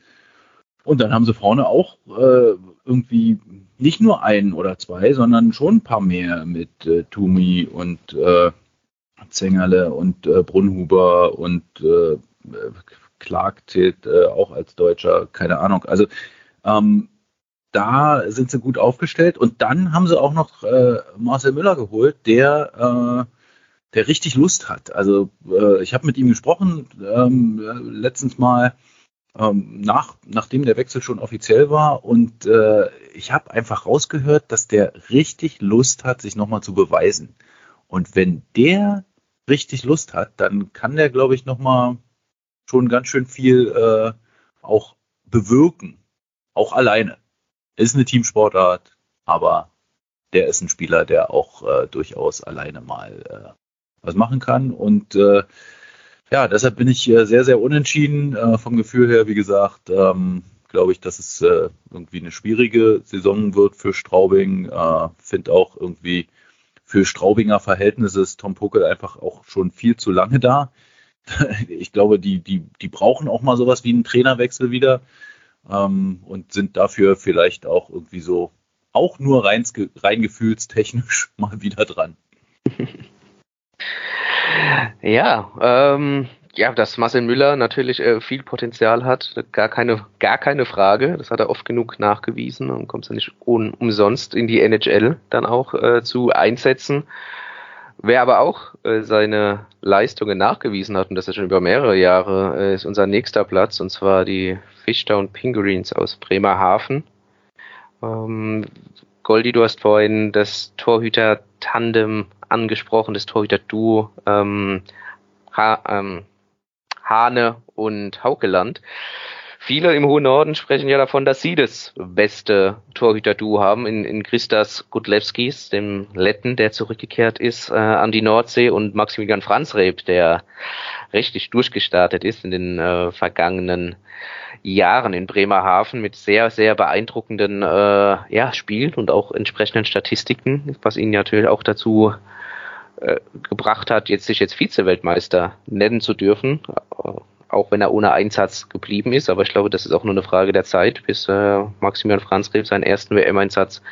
Und dann haben sie vorne auch äh, irgendwie nicht nur einen oder zwei, sondern schon ein paar mehr mit äh, Tumi und äh, Zengerle und äh, Brunhuber und äh, Clark zählt äh, auch als Deutscher, keine Ahnung. Also ähm, da sind sie gut aufgestellt und dann haben sie auch noch äh, Marcel Müller geholt, der äh, der richtig Lust hat. Also äh, ich habe mit ihm gesprochen ähm, letztens mal ähm, nach, nachdem der Wechsel schon offiziell war. Und äh, ich habe einfach rausgehört, dass der richtig Lust hat, sich nochmal zu beweisen. Und wenn der richtig Lust hat, dann kann der, glaube ich, nochmal schon ganz schön viel äh, auch bewirken. Auch alleine. Ist eine Teamsportart, aber der ist ein Spieler, der auch äh, durchaus alleine mal äh, was machen kann. Und äh, ja, deshalb bin ich äh, sehr, sehr unentschieden. Äh, vom Gefühl her, wie gesagt, ähm, glaube ich, dass es äh, irgendwie eine schwierige Saison wird für Straubing. Äh, Finde auch irgendwie für Straubinger Verhältnisse ist Tom Puckel einfach auch schon viel zu lange da. ich glaube, die, die, die brauchen auch mal sowas wie einen Trainerwechsel wieder ähm, und sind dafür vielleicht auch irgendwie so auch nur rein, rein gefühlstechnisch mal wieder dran. Ja, ähm, ja, dass Marcel Müller natürlich äh, viel Potenzial hat, gar keine, gar keine Frage. Das hat er oft genug nachgewiesen und kommt ja nicht un umsonst in die NHL dann auch äh, zu einsetzen. Wer aber auch äh, seine Leistungen nachgewiesen hat, und das ist schon über mehrere Jahre, äh, ist unser nächster Platz, und zwar die Fishtown Pinguins aus Bremerhaven. Ähm, Goldi, du hast vorhin das Torhüter-Tandem angesprochen, das Torhüter-Duo ähm, ha ähm, Hane und Haukeland. Viele im hohen Norden sprechen ja davon, dass sie das beste Torhüter-Duo haben in, in Christas Gudlewskis, dem Letten, der zurückgekehrt ist äh, an die Nordsee und Maximilian Franzreb, der richtig durchgestartet ist in den äh, vergangenen Jahren in Bremerhaven mit sehr, sehr beeindruckenden äh, ja, Spielen und auch entsprechenden Statistiken, was ihn natürlich auch dazu äh, gebracht hat, jetzt sich jetzt Vize-Weltmeister nennen zu dürfen, äh, auch wenn er ohne Einsatz geblieben ist. Aber ich glaube, das ist auch nur eine Frage der Zeit, bis äh, Maximilian Franzrev seinen ersten WM-Einsatz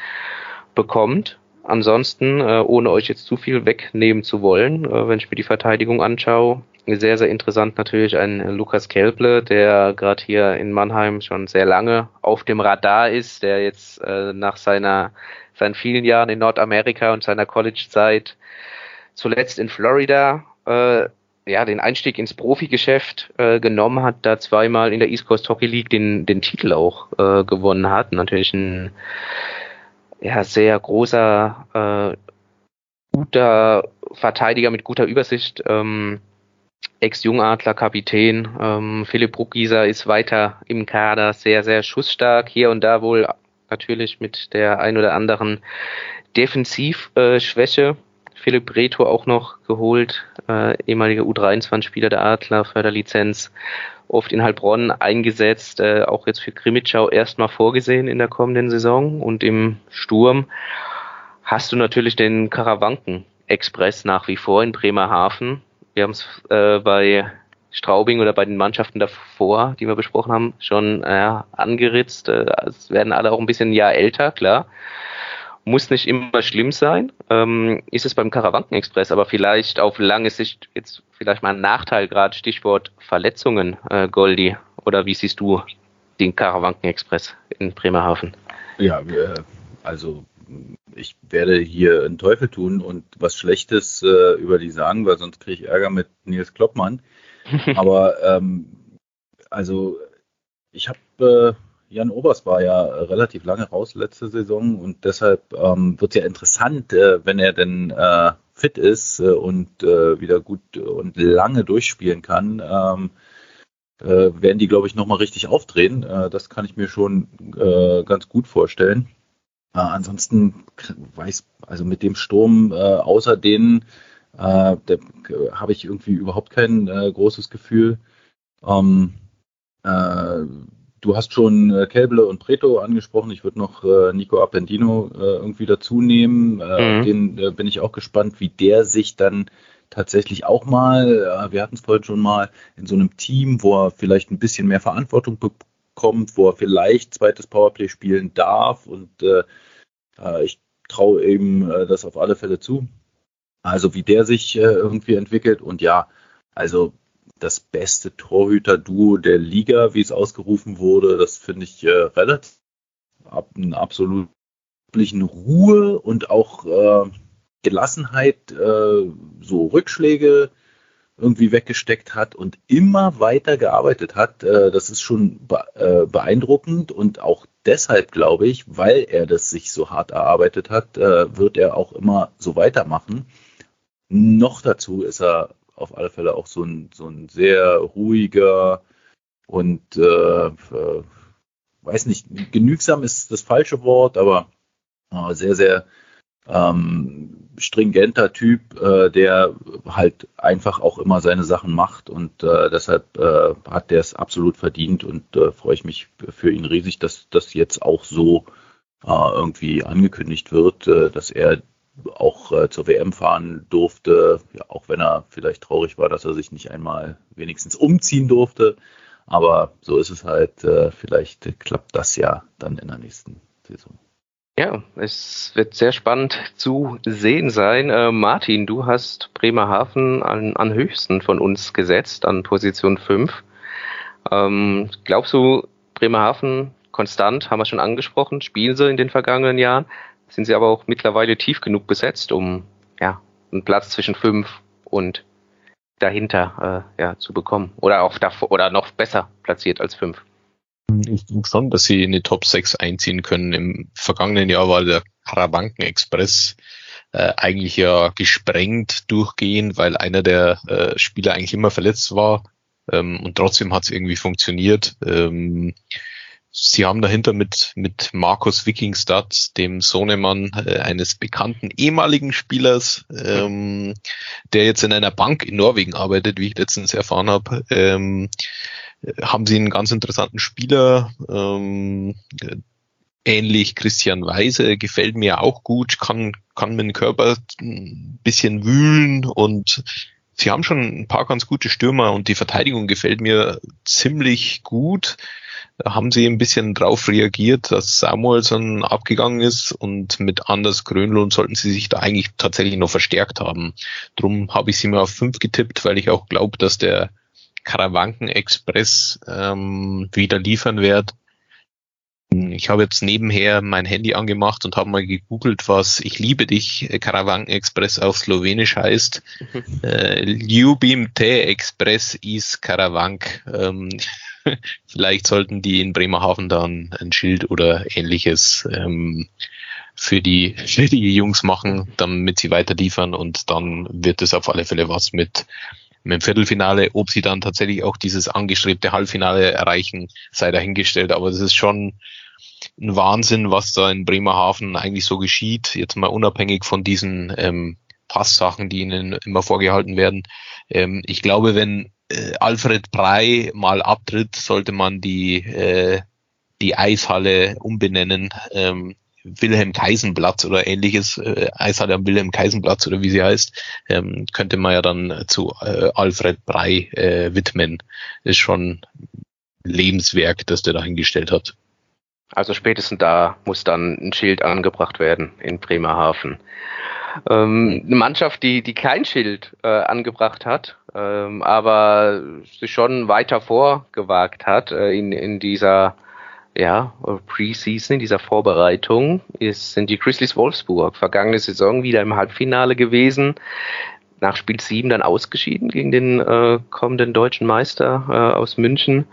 bekommt. Ansonsten, äh, ohne euch jetzt zu viel wegnehmen zu wollen, äh, wenn ich mir die Verteidigung anschaue, sehr, sehr interessant natürlich ein Lukas Kelble, der gerade hier in Mannheim schon sehr lange auf dem Radar ist, der jetzt äh, nach seiner, seinen vielen Jahren in Nordamerika und seiner College-Zeit zuletzt in Florida äh, ja, den Einstieg ins Profigeschäft äh, genommen hat, da zweimal in der East Coast Hockey League den, den Titel auch äh, gewonnen hat. Natürlich ein ja, sehr großer, äh, guter Verteidiger mit guter Übersicht. Ähm, Ex-Jungadler Kapitän. Ähm, Philipp Bruckgieser ist weiter im Kader, sehr, sehr schussstark. Hier und da wohl natürlich mit der ein oder anderen Defensivschwäche. Äh, Philipp Breto auch noch geholt, äh, ehemaliger U23-Spieler der Adler, Förderlizenz, oft in Heilbronn eingesetzt, äh, auch jetzt für Krimitschau erstmal vorgesehen in der kommenden Saison und im Sturm hast du natürlich den Karawanken Express nach wie vor in Bremerhaven. Wir haben es äh, bei Straubing oder bei den Mannschaften davor, die wir besprochen haben, schon äh, angeritzt. Äh, es werden alle auch ein bisschen ein Jahr älter, klar. Muss nicht immer schlimm sein. Ähm, ist es beim Karawanken-Express, aber vielleicht auf lange Sicht jetzt vielleicht mal ein Nachteil, gerade Stichwort Verletzungen, äh, Goldi. Oder wie siehst du den Karawanken-Express in Bremerhaven? Ja, also ich werde hier einen Teufel tun und was Schlechtes äh, über die sagen, weil sonst kriege ich Ärger mit Nils Kloppmann. Aber ähm, also ich habe äh, Jan Obers war ja relativ lange raus letzte Saison und deshalb ähm, wird es ja interessant, äh, wenn er denn äh, fit ist äh, und äh, wieder gut und lange durchspielen kann. Ähm, äh, werden die, glaube ich, nochmal richtig aufdrehen. Äh, das kann ich mir schon äh, ganz gut vorstellen. Äh, ansonsten weiß, also mit dem Sturm, äh, außer denen, äh, habe ich irgendwie überhaupt kein äh, großes Gefühl. Ähm, äh, du hast schon äh, Kelble und Preto angesprochen. Ich würde noch äh, Nico Appendino äh, irgendwie dazu nehmen. Äh, mhm. Den äh, bin ich auch gespannt, wie der sich dann tatsächlich auch mal, äh, wir hatten es vorhin schon mal, in so einem Team, wo er vielleicht ein bisschen mehr Verantwortung bekommt, wo er vielleicht zweites Powerplay spielen darf und äh, äh ich traue ihm äh, das auf alle Fälle zu. Also wie der sich irgendwie entwickelt und ja, also das beste Torhüter-Duo der Liga, wie es ausgerufen wurde, das finde ich äh, relativ ab, einen absoluten Ruhe und auch äh, Gelassenheit, äh, so Rückschläge irgendwie weggesteckt hat und immer weiter gearbeitet hat. Äh, das ist schon be äh, beeindruckend und auch deshalb glaube ich, weil er das sich so hart erarbeitet hat, äh, wird er auch immer so weitermachen. Noch dazu ist er auf alle Fälle auch so ein, so ein sehr ruhiger und äh, äh, weiß nicht, genügsam ist das falsche Wort, aber äh, sehr, sehr ähm, stringenter Typ, äh, der halt einfach auch immer seine Sachen macht und äh, deshalb äh, hat der es absolut verdient und äh, freue ich mich für ihn riesig, dass das jetzt auch so äh, irgendwie angekündigt wird, äh, dass er auch äh, zur WM fahren durfte, ja, auch wenn er vielleicht traurig war, dass er sich nicht einmal wenigstens umziehen durfte. Aber so ist es halt. Äh, vielleicht klappt das ja dann in der nächsten Saison. Ja, es wird sehr spannend zu sehen sein. Äh, Martin, du hast Bremerhaven an, an höchsten von uns gesetzt, an Position 5. Ähm, glaubst du, Bremerhaven konstant, haben wir schon angesprochen, spielen sie in den vergangenen Jahren? Sind sie aber auch mittlerweile tief genug besetzt, um ja, einen Platz zwischen fünf und dahinter äh, ja, zu bekommen. Oder auch davor oder noch besser platziert als fünf. Ich glaube schon, dass sie in die Top 6 einziehen können. Im vergangenen Jahr war der Karabanken Express äh, eigentlich ja gesprengt durchgehend, weil einer der äh, Spieler eigentlich immer verletzt war. Ähm, und trotzdem hat es irgendwie funktioniert. Ähm, Sie haben dahinter mit, mit Markus Wikingstad, dem Sohnemann äh, eines bekannten ehemaligen Spielers, ähm, der jetzt in einer Bank in Norwegen arbeitet, wie ich letztens erfahren habe, ähm, haben sie einen ganz interessanten Spieler, ähm, ähnlich Christian Weise, gefällt mir auch gut, kann, kann mit dem Körper ein bisschen wühlen und sie haben schon ein paar ganz gute Stürmer und die Verteidigung gefällt mir ziemlich gut haben sie ein bisschen drauf reagiert, dass Samuelson abgegangen ist und mit Anders Grönlund sollten sie sich da eigentlich tatsächlich noch verstärkt haben. Drum habe ich sie mal auf fünf getippt, weil ich auch glaube, dass der Karawanken Express ähm, wieder liefern wird. Ich habe jetzt nebenher mein Handy angemacht und habe mal gegoogelt, was Ich liebe dich Karawanken Express auf Slowenisch heißt. äh, Ljubim te Express is Karawank. Ähm, Vielleicht sollten die in Bremerhaven dann ein Schild oder ähnliches ähm, für die für die Jungs machen, damit sie weiter liefern und dann wird es auf alle Fälle was mit mit dem Viertelfinale. Ob sie dann tatsächlich auch dieses angestrebte Halbfinale erreichen, sei dahingestellt. Aber das ist schon ein Wahnsinn, was da in Bremerhaven eigentlich so geschieht. Jetzt mal unabhängig von diesen ähm, Passsachen, die ihnen immer vorgehalten werden. Ähm, ich glaube, wenn äh, Alfred Brei mal abtritt, sollte man die, äh, die Eishalle umbenennen. Ähm, Wilhelm Kaisenplatz oder ähnliches, äh, Eishalle am Wilhelm Kaisenplatz oder wie sie heißt, ähm, könnte man ja dann zu äh, Alfred Brei äh, widmen. Ist schon Lebenswerk, das der da hingestellt hat. Also spätestens da muss dann ein Schild angebracht werden in Bremerhaven. Ähm, eine Mannschaft, die, die kein Schild äh, angebracht hat, ähm, aber sich schon weiter vorgewagt hat äh, in, in dieser ja, Preseason, in dieser Vorbereitung, ist, sind die Grizzlies Wolfsburg. Vergangene Saison wieder im Halbfinale gewesen. Nach Spiel 7 dann ausgeschieden gegen den äh, kommenden deutschen Meister äh, aus München.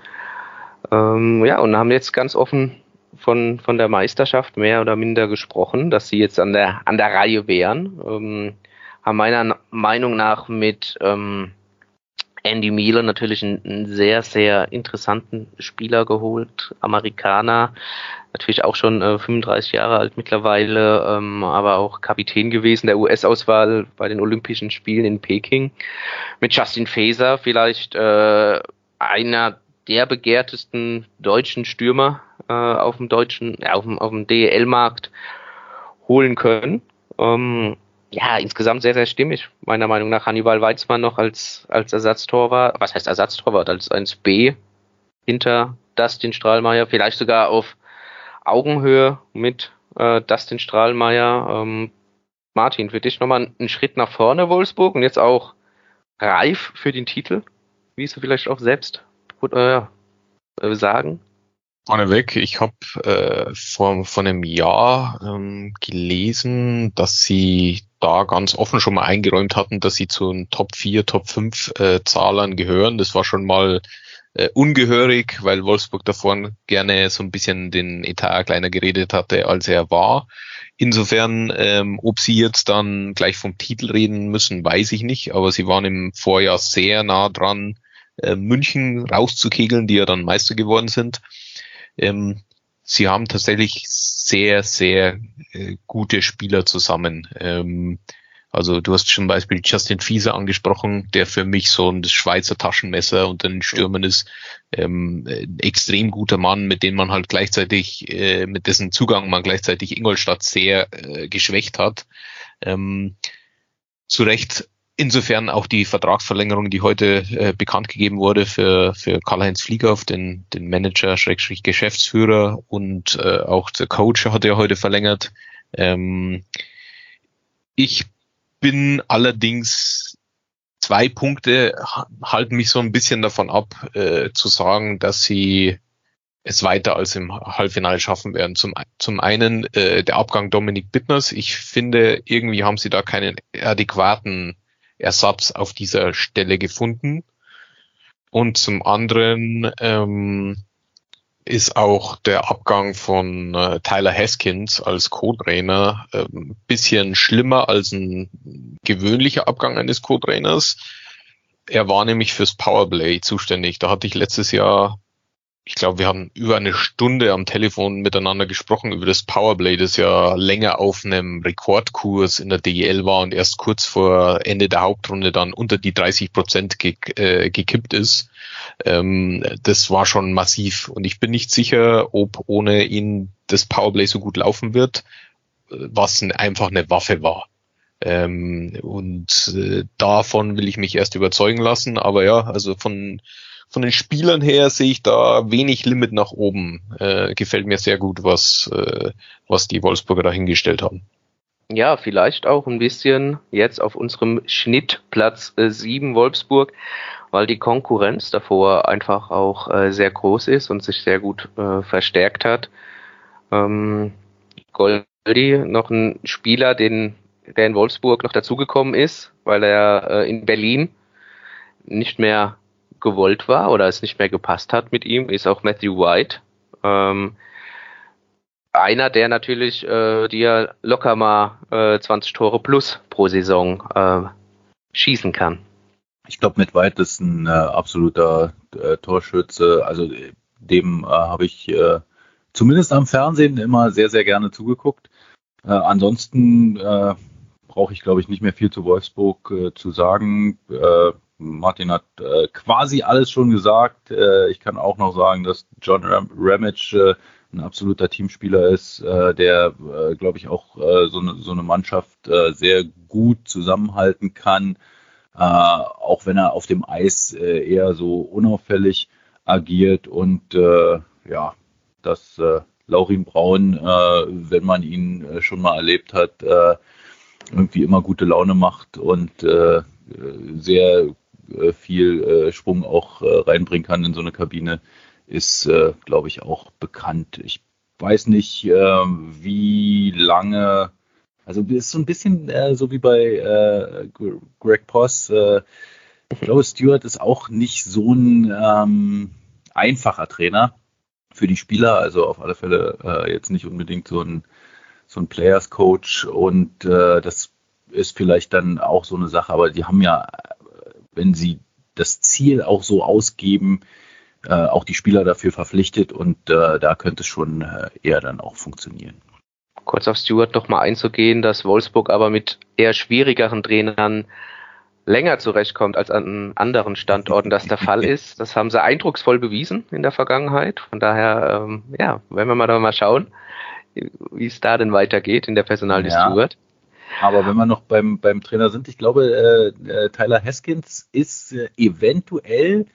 Ähm, ja, und haben jetzt ganz offen von, von der Meisterschaft mehr oder minder gesprochen, dass sie jetzt an der, an der Reihe wären. Ähm, haben meiner Meinung nach mit ähm, Andy Miller natürlich einen, einen, sehr, sehr interessanten Spieler geholt, Amerikaner, natürlich auch schon äh, 35 Jahre alt mittlerweile, ähm, aber auch Kapitän gewesen der US-Auswahl bei den Olympischen Spielen in Peking. Mit Justin Faeser vielleicht äh, einer der begehrtesten deutschen Stürmer äh, auf dem deutschen, ja, auf dem, auf dem DEL-Markt holen können. Ähm, ja, insgesamt sehr, sehr stimmig, meiner Meinung nach. Hannibal Weizmann noch als, als Ersatztorwart, was heißt Ersatztorwart, als 1B hinter Dustin Strahlmeier, vielleicht sogar auf Augenhöhe mit äh, Dustin Strahlmeier. Ähm, Martin, für dich nochmal einen Schritt nach vorne, Wolfsburg, und jetzt auch reif für den Titel, wie du vielleicht auch selbst äh, äh sagen? Vorneweg, ich habe äh, vor, vor einem Jahr ähm, gelesen, dass sie da ganz offen schon mal eingeräumt hatten, dass sie zu den Top 4, Top 5 äh, Zahlern gehören. Das war schon mal äh, ungehörig, weil Wolfsburg davor gerne so ein bisschen den Etat kleiner geredet hatte, als er war. Insofern, ähm, ob sie jetzt dann gleich vom Titel reden müssen, weiß ich nicht, aber sie waren im Vorjahr sehr nah dran, äh, München rauszukegeln, die ja dann Meister geworden sind. Ähm, sie haben tatsächlich sehr, sehr äh, gute Spieler zusammen. Ähm, also du hast zum Beispiel Justin Fieser angesprochen, der für mich so ein Schweizer Taschenmesser unter den Stürmern ist. Ähm, extrem guter Mann, mit dem man halt gleichzeitig, äh, mit dessen Zugang man gleichzeitig Ingolstadt sehr äh, geschwächt hat. Ähm, zu Recht Insofern auch die Vertragsverlängerung, die heute äh, bekannt gegeben wurde für, für Karl-Heinz Fliegerhoff, den, den Manager, Schrägstrich Geschäftsführer und äh, auch der Coach hat ja heute verlängert. Ähm, ich bin allerdings zwei Punkte halten mich so ein bisschen davon ab, äh, zu sagen, dass sie es weiter als im Halbfinale schaffen werden. Zum, zum einen äh, der Abgang Dominik Bittners. Ich finde, irgendwie haben sie da keinen adäquaten Ersatz auf dieser Stelle gefunden. Und zum anderen ähm, ist auch der Abgang von äh, Tyler Haskins als Co-Trainer äh, ein bisschen schlimmer als ein gewöhnlicher Abgang eines Co-Trainers. Er war nämlich fürs Powerplay zuständig. Da hatte ich letztes Jahr ich glaube, wir haben über eine Stunde am Telefon miteinander gesprochen über das Powerplay, das ja länger auf einem Rekordkurs in der DEL war und erst kurz vor Ende der Hauptrunde dann unter die 30 Prozent ge äh, gekippt ist. Ähm, das war schon massiv und ich bin nicht sicher, ob ohne ihn das Powerplay so gut laufen wird, was einfach eine Waffe war. Ähm, und äh, davon will ich mich erst überzeugen lassen, aber ja, also von von den Spielern her sehe ich da wenig Limit nach oben. Äh, gefällt mir sehr gut, was, äh, was die Wolfsburger da hingestellt haben. Ja, vielleicht auch ein bisschen jetzt auf unserem Schnittplatz äh, 7 Wolfsburg, weil die Konkurrenz davor einfach auch äh, sehr groß ist und sich sehr gut äh, verstärkt hat. Ähm, Goldi, noch ein Spieler, den, der in Wolfsburg noch dazugekommen ist, weil er äh, in Berlin nicht mehr gewollt war oder es nicht mehr gepasst hat mit ihm, ist auch Matthew White. Ähm, einer, der natürlich äh, dir locker mal äh, 20 Tore plus pro Saison äh, schießen kann. Ich glaube, Matt White ist ein äh, absoluter äh, Torschütze. Also dem äh, habe ich äh, zumindest am Fernsehen immer sehr, sehr gerne zugeguckt. Ansonsten brauche ich, glaube ich, nicht mehr viel zu Wolfsburg zu sagen. Martin hat äh, quasi alles schon gesagt. Äh, ich kann auch noch sagen, dass John Ram Ramage äh, ein absoluter Teamspieler ist, äh, der, äh, glaube ich, auch äh, so, eine, so eine Mannschaft sehr gut zusammenhalten kann, auch wenn er auf dem Eis eher so unauffällig agiert und ja, dass Laurin Braun, wenn man ihn schon mal erlebt hat, irgendwie immer gute Laune macht und sehr viel äh, Schwung auch äh, reinbringen kann in so eine Kabine, ist, äh, glaube ich, auch bekannt. Ich weiß nicht, äh, wie lange, also ist so ein bisschen äh, so wie bei äh, Greg Poss. Äh, ich glaube, Stewart ist auch nicht so ein ähm, einfacher Trainer für die Spieler, also auf alle Fälle äh, jetzt nicht unbedingt so ein, so ein Players Coach und äh, das ist vielleicht dann auch so eine Sache, aber die haben ja, wenn sie das Ziel auch so ausgeben, äh, auch die Spieler dafür verpflichtet und äh, da könnte es schon äh, eher dann auch funktionieren. Kurz auf Stuart noch mal einzugehen, dass Wolfsburg aber mit eher schwierigeren Trainern länger zurechtkommt als an anderen Standorten das der Fall ist. Das haben sie eindrucksvoll bewiesen in der Vergangenheit. Von daher, ähm, ja, werden wir mal da mal schauen, wie es da denn weitergeht in der Personalie Ja. Stewart. Aber wenn wir noch beim, beim Trainer sind, ich glaube, äh, äh, Tyler Haskins ist äh, eventuell,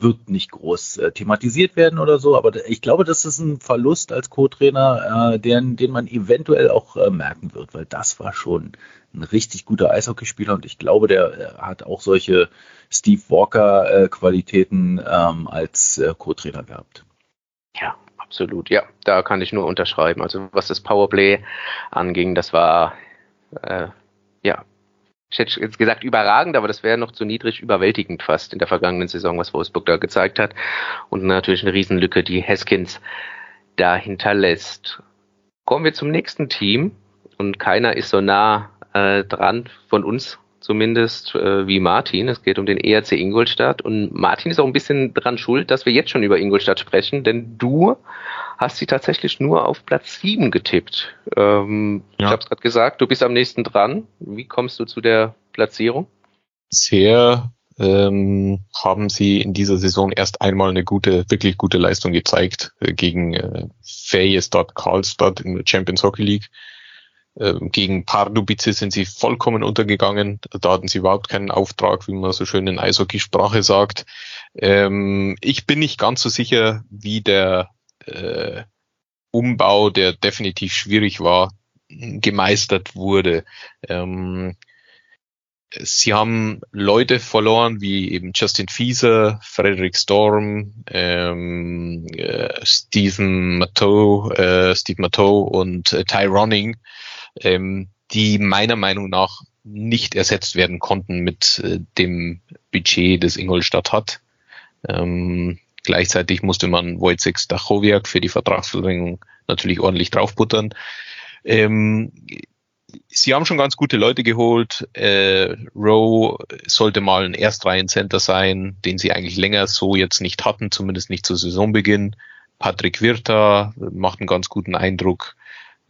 wird nicht groß äh, thematisiert werden oder so, aber ich glaube, das ist ein Verlust als Co-Trainer, äh, den, den man eventuell auch äh, merken wird, weil das war schon ein richtig guter Eishockeyspieler und ich glaube, der äh, hat auch solche Steve Walker-Qualitäten ähm, als äh, Co-Trainer gehabt. Ja, absolut. Ja, da kann ich nur unterschreiben. Also was das Powerplay anging, das war äh, ja, ich hätte jetzt gesagt überragend, aber das wäre noch zu niedrig, überwältigend fast in der vergangenen Saison, was Wolfsburg da gezeigt hat. Und natürlich eine Riesenlücke, die Haskins da hinterlässt. Kommen wir zum nächsten Team und keiner ist so nah äh, dran von uns zumindest äh, wie Martin. Es geht um den ERC Ingolstadt und Martin ist auch ein bisschen dran schuld, dass wir jetzt schon über Ingolstadt sprechen, denn du hast sie tatsächlich nur auf Platz 7 getippt. Ähm, Ich Ja. habe es gerade gesagt, du bist am nächsten dran. Wie kommst du zu der Platzierung? Bisher ähm, haben sie in dieser Saison erst einmal eine gute, wirklich gute Leistung gezeigt äh, gegen äh, Feyenoord Karlstad in der Champions Hockey League. Ähm, gegen Pardubice sind sie vollkommen untergegangen. Da hatten sie überhaupt keinen Auftrag, wie man so schön in Eishockeysprache sagt. Ähm, ich bin nicht ganz so sicher, wie der äh, Umbau, der definitiv schwierig war, gemeistert wurde. Ähm, Sie haben Leute verloren, wie eben Justin Fieser, Frederick Storm, ähm, äh, Stephen Matteau, äh, Steve Matteau und äh, Ty Ronning, ähm, die meiner Meinung nach nicht ersetzt werden konnten mit äh, dem Budget, das Ingolstadt hat. Ähm, gleichzeitig musste man Wojciech Stachowiak für die Vertragsverlängerung natürlich ordentlich draufbuttern. Ähm, sie haben schon ganz gute Leute geholt. Äh, Rowe sollte mal ein Erstreihen-Center sein, den sie eigentlich länger so jetzt nicht hatten, zumindest nicht zu Saisonbeginn. Patrick Wirta macht einen ganz guten Eindruck.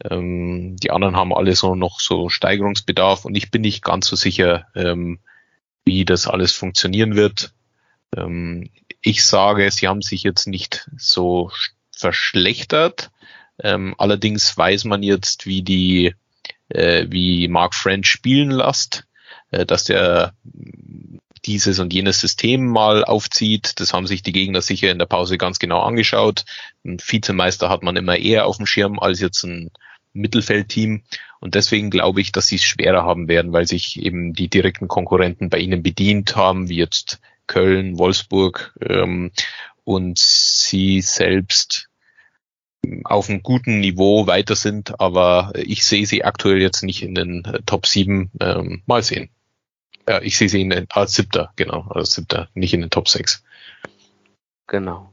Ähm, die anderen haben alle so noch so Steigerungsbedarf und ich bin nicht ganz so sicher, ähm, wie das alles funktionieren wird. Ähm, ich sage, sie haben sich jetzt nicht so sch- verschlechtert. Ähm, allerdings weiß man jetzt, wie die äh, wie Mark French spielen lässt, äh, dass der dieses und jenes System mal aufzieht. Das haben sich die Gegner sicher in der Pause ganz genau angeschaut. Ein Vizemeister hat man immer eher auf dem Schirm als jetzt ein Mittelfeldteam. Und deswegen glaube ich, dass sie es schwerer haben werden, weil sich eben die direkten Konkurrenten bei ihnen bedient haben, wie jetzt Köln, Wolfsburg ähm, und sie selbst auf einem guten Niveau weiter sind, aber ich sehe sie aktuell jetzt nicht in den äh, Top 7. Ähm, mal sehen. Ja, ich sehe sie in den, als siebter, genau, als siebter, nicht in den Top 6. Genau.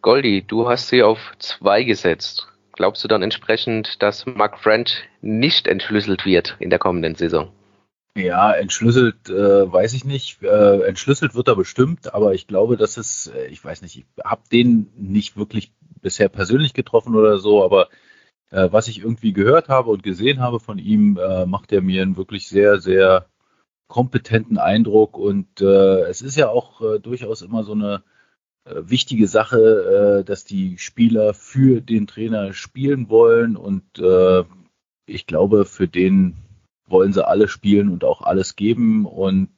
Goldi, du hast sie auf zwei gesetzt. Glaubst du dann entsprechend, dass Mark French nicht entschlüsselt wird in der kommenden Saison? Ja, entschlüsselt äh, weiß ich nicht. Äh, entschlüsselt wird er bestimmt, aber ich glaube, dass es, äh, ich weiß nicht, ich habe den nicht wirklich bisher persönlich getroffen oder so, aber äh, was ich irgendwie gehört habe und gesehen habe von ihm, äh, macht er mir einen wirklich sehr, sehr kompetenten Eindruck. Und äh, es ist ja auch durchaus immer so eine wichtige Sache, äh, dass die Spieler für den Trainer spielen wollen. Und ich glaube, für den wollen sie alle spielen und auch alles geben. Und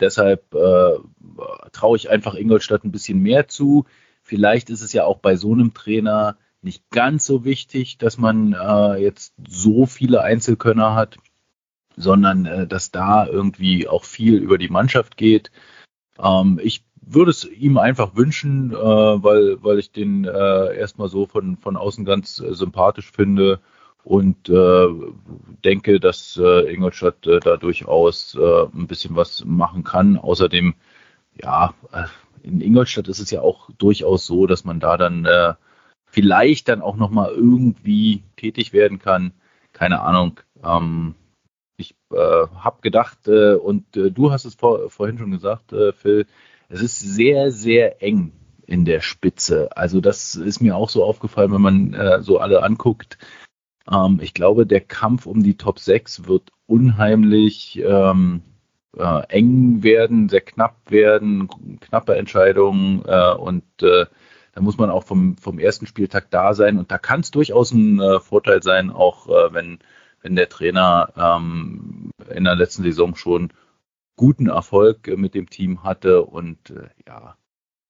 deshalb traue ich einfach Ingolstadt ein bisschen mehr zu. Vielleicht ist es ja auch bei so einem Trainer nicht ganz so wichtig, dass man äh, jetzt so viele Einzelkönner hat, sondern äh, dass da irgendwie auch viel über die Mannschaft geht. Ähm, ich würde es ihm einfach wünschen, äh, weil, weil ich den äh, erstmal so von, von außen ganz äh, sympathisch finde und äh, denke, dass äh, Ingolstadt äh, da durchaus ein bisschen was machen kann. Außerdem, ja, in Ingolstadt ist es ja auch durchaus so, dass man da dann vielleicht dann auch nochmal irgendwie tätig werden kann. Keine Ahnung. Ähm, ich äh, habe gedacht, äh, und äh, du hast es vor, vorhin schon gesagt, Phil, es ist sehr, sehr eng in der Spitze. Also das ist mir auch so aufgefallen, wenn man äh, so alle anguckt. Ähm, ich glaube, der Kampf um die Top 6 wird unheimlich ähm, äh, eng werden, sehr knapp werden, knappe Entscheidungen und da muss man auch vom, vom ersten Spieltag da sein. Und da kann es durchaus ein äh, Vorteil sein, auch äh, wenn, wenn der Trainer ähm, in der letzten Saison schon guten Erfolg äh, mit dem Team hatte. Und äh, ja,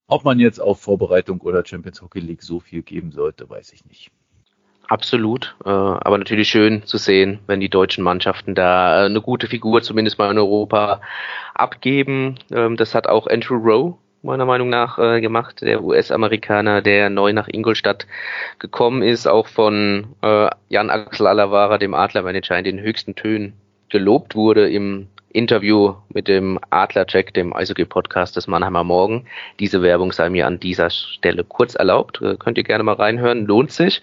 ob man jetzt auf Vorbereitung oder Champions Hockey League so viel geben sollte, weiß ich nicht. Absolut, äh, aber natürlich schön zu sehen, wenn die deutschen Mannschaften da eine gute Figur zumindest mal in Europa abgeben. Ähm, das hat auch Andrew Rowe meiner Meinung nach gemacht, der US-Amerikaner, der neu nach Ingolstadt gekommen ist, auch von Jan Axel Alavara, dem Adlermanager, in den höchsten Tönen gelobt wurde im Interview mit dem Adlercheck, dem Eishockey-Podcast des Mannheimer Morgen. Diese Werbung sei mir an dieser Stelle kurz erlaubt. Äh, könnt ihr gerne mal reinhören, lohnt sich.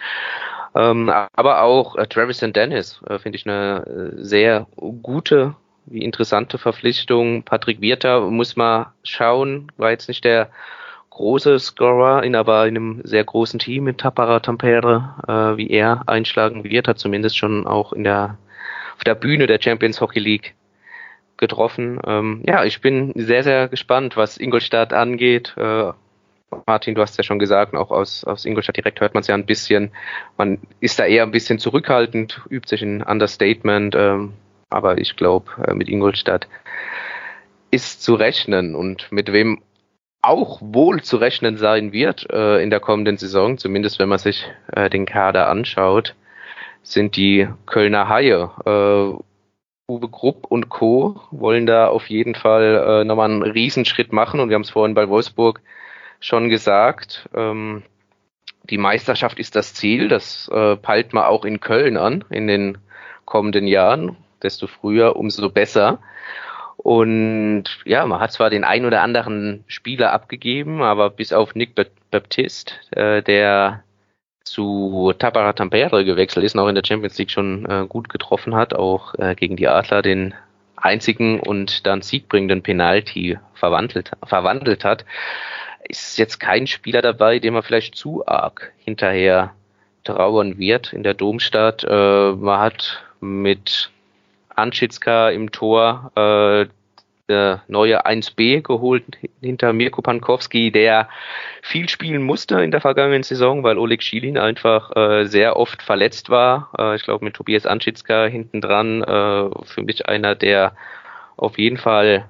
Ähm, aber auch äh, Travis St. Dennis äh, finde ich eine sehr gute wie interessante Verpflichtung. Patrick Wirter muss mal schauen, war jetzt nicht der große Scorer, in aber in einem sehr großen Team mit Tapara Tampere, wie er einschlagen wird, hat zumindest schon auch in der auf der Bühne der Champions Hockey League getroffen. Ähm, ja, ich bin sehr, sehr gespannt, was Ingolstadt angeht. Äh, Martin, du hast ja schon gesagt, auch aus, aus Ingolstadt direkt hört man es ja ein bisschen. Man ist da eher ein bisschen zurückhaltend, übt sich ein Understatement. Ähm, aber ich glaube, äh, mit Ingolstadt ist zu rechnen und mit wem auch wohl zu rechnen sein wird äh, in der kommenden Saison, zumindest wenn man sich äh, den Kader anschaut, sind die Kölner Haie. Uwe Grupp und Co. wollen da auf jeden Fall äh, nochmal einen Riesenschritt machen und wir haben es vorhin bei Wolfsburg schon gesagt. Ähm, die Meisterschaft ist das Ziel, das äh, peilt man auch in Köln an in den kommenden Jahren desto früher, umso besser. Und ja, man hat zwar den ein oder anderen Spieler abgegeben, aber bis auf Nick Baptiste, äh, der zu Tabara Tampere gewechselt ist und auch in der Champions League schon äh, gut getroffen hat, auch äh, gegen die Adler den einzigen und dann siegbringenden Penalty verwandelt, verwandelt hat, ist jetzt kein Spieler dabei, dem man vielleicht zu arg hinterher trauern wird in der Domstadt. Äh, man hat mit Anschitska im Tor, äh, der neue 1B geholt hinter Mirko Pankowski, der viel spielen musste in der vergangenen Saison, weil Oleg Schilin einfach äh, sehr oft verletzt war. Äh, ich glaube mit Tobias Anschitzka hinten dran, äh, für mich einer, der auf jeden Fall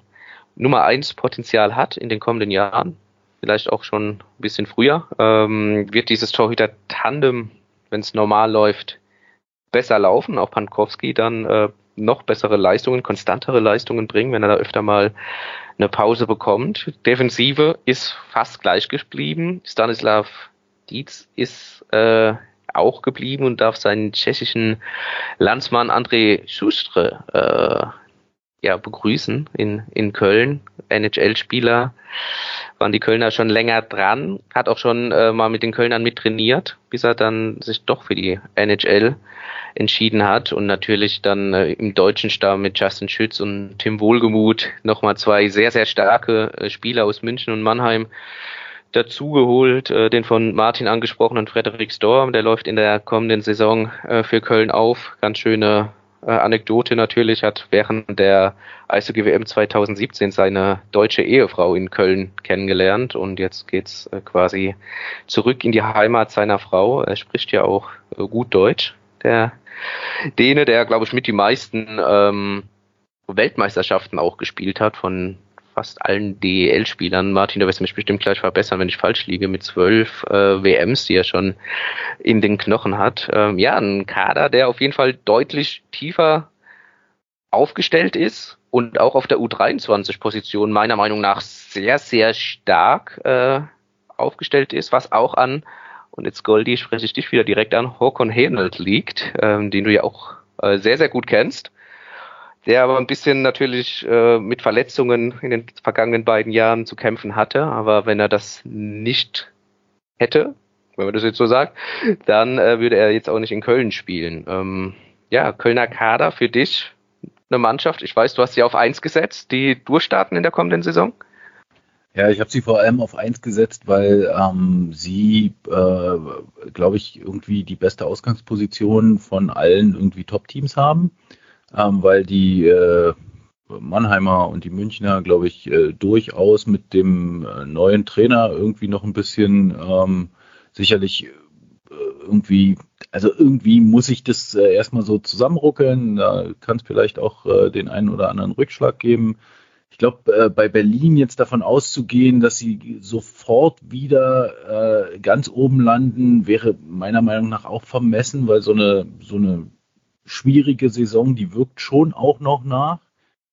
Nummer 1 Potenzial hat in den kommenden Jahren, vielleicht auch schon ein bisschen früher, ähm, wird dieses Torhüter-Tandem, wenn es normal läuft, besser laufen. Auch Pankowski dann äh, noch bessere Leistungen, konstantere Leistungen bringen, wenn er da öfter mal eine Pause bekommt. Defensive ist fast gleich geblieben. Stanislav Dietz ist äh, auch geblieben und darf seinen tschechischen Landsmann André Schustre äh, ja, begrüßen in, in Köln. NHL-Spieler waren die Kölner schon länger dran, hat auch schon äh, mal mit den Kölnern mittrainiert, bis er dann sich doch für die NHL entschieden hat und natürlich dann äh, im deutschen Stamm mit Justin Schütz und Tim Wohlgemuth nochmal zwei sehr, sehr starke äh, Spieler aus München und Mannheim, dazugeholt, äh, den von Martin angesprochenen Frederik Storm, der läuft in der kommenden Saison äh, für Köln auf. Ganz schöne äh, Anekdote natürlich, hat während der Eishockey WM 2017 seine deutsche Ehefrau in Köln kennengelernt und jetzt geht's äh, quasi zurück in die Heimat seiner Frau. Er spricht ja auch äh, gut Deutsch, der Däne, der glaube ich mit die meisten ähm, Weltmeisterschaften auch gespielt hat von fast allen DEL-Spielern. Martin, du wirst mich bestimmt gleich verbessern, wenn ich falsch liege, mit zwölf äh, WMs, die er schon in den Knochen hat. Ähm, ja, ein Kader, der auf jeden Fall deutlich tiefer aufgestellt ist und auch auf der U23-Position meiner Meinung nach sehr, sehr stark äh, aufgestellt ist, was auch an, und jetzt Goldi spreche ich dich wieder direkt an, Håkon Henelt liegt, ähm, den du ja auch äh, sehr, sehr gut kennst der aber ein bisschen natürlich äh, mit Verletzungen in den vergangenen beiden Jahren zu kämpfen hatte. Aber wenn er das nicht hätte, wenn man das jetzt so sagt, dann äh, würde er jetzt auch nicht in Köln spielen. Ähm, ja, Kölner Kader für dich eine Mannschaft. Ich weiß, du hast sie auf eins gesetzt, die durchstarten in der kommenden Saison. Ja, ich habe sie vor allem auf eins gesetzt, weil ähm, sie, äh, glaube ich, irgendwie die beste Ausgangsposition von allen irgendwie Top-Teams haben ähm, weil die äh, Mannheimer und die Münchner, glaube ich, äh, durchaus mit dem äh, neuen Trainer irgendwie noch ein bisschen ähm, sicherlich äh, irgendwie, also irgendwie muss ich das äh, erstmal so zusammenruckeln. Da kann es vielleicht auch äh, den einen oder anderen Rückschlag geben. Ich glaube, äh, bei Berlin jetzt davon auszugehen, dass sie sofort wieder äh, ganz oben landen, wäre meiner Meinung nach auch vermessen, weil so eine, so eine schwierige Saison, die wirkt schon auch noch nach.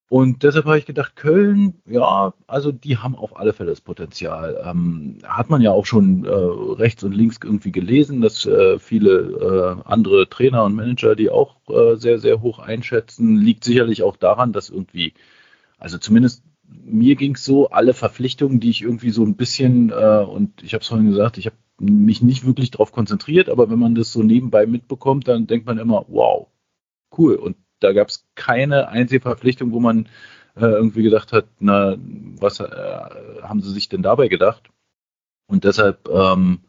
Und deshalb habe ich gedacht, Köln, ja, also die haben auf alle Fälle das Potenzial. Ähm, hat man ja auch schon äh, rechts und links irgendwie gelesen, dass äh, viele äh, andere Trainer und Manager die auch äh, sehr, sehr hoch einschätzen. Liegt sicherlich auch daran, dass irgendwie, also zumindest mir ging es so, alle Verpflichtungen, die ich irgendwie so ein bisschen, äh, und ich habe es vorhin gesagt, ich habe mich nicht wirklich darauf konzentriert, aber wenn man das so nebenbei mitbekommt, dann denkt man immer, wow, cool. Und da gab es keine einzige Verpflichtung, wo man äh, irgendwie gedacht hat, na, was äh, haben sie sich denn dabei gedacht? Und deshalb ähm,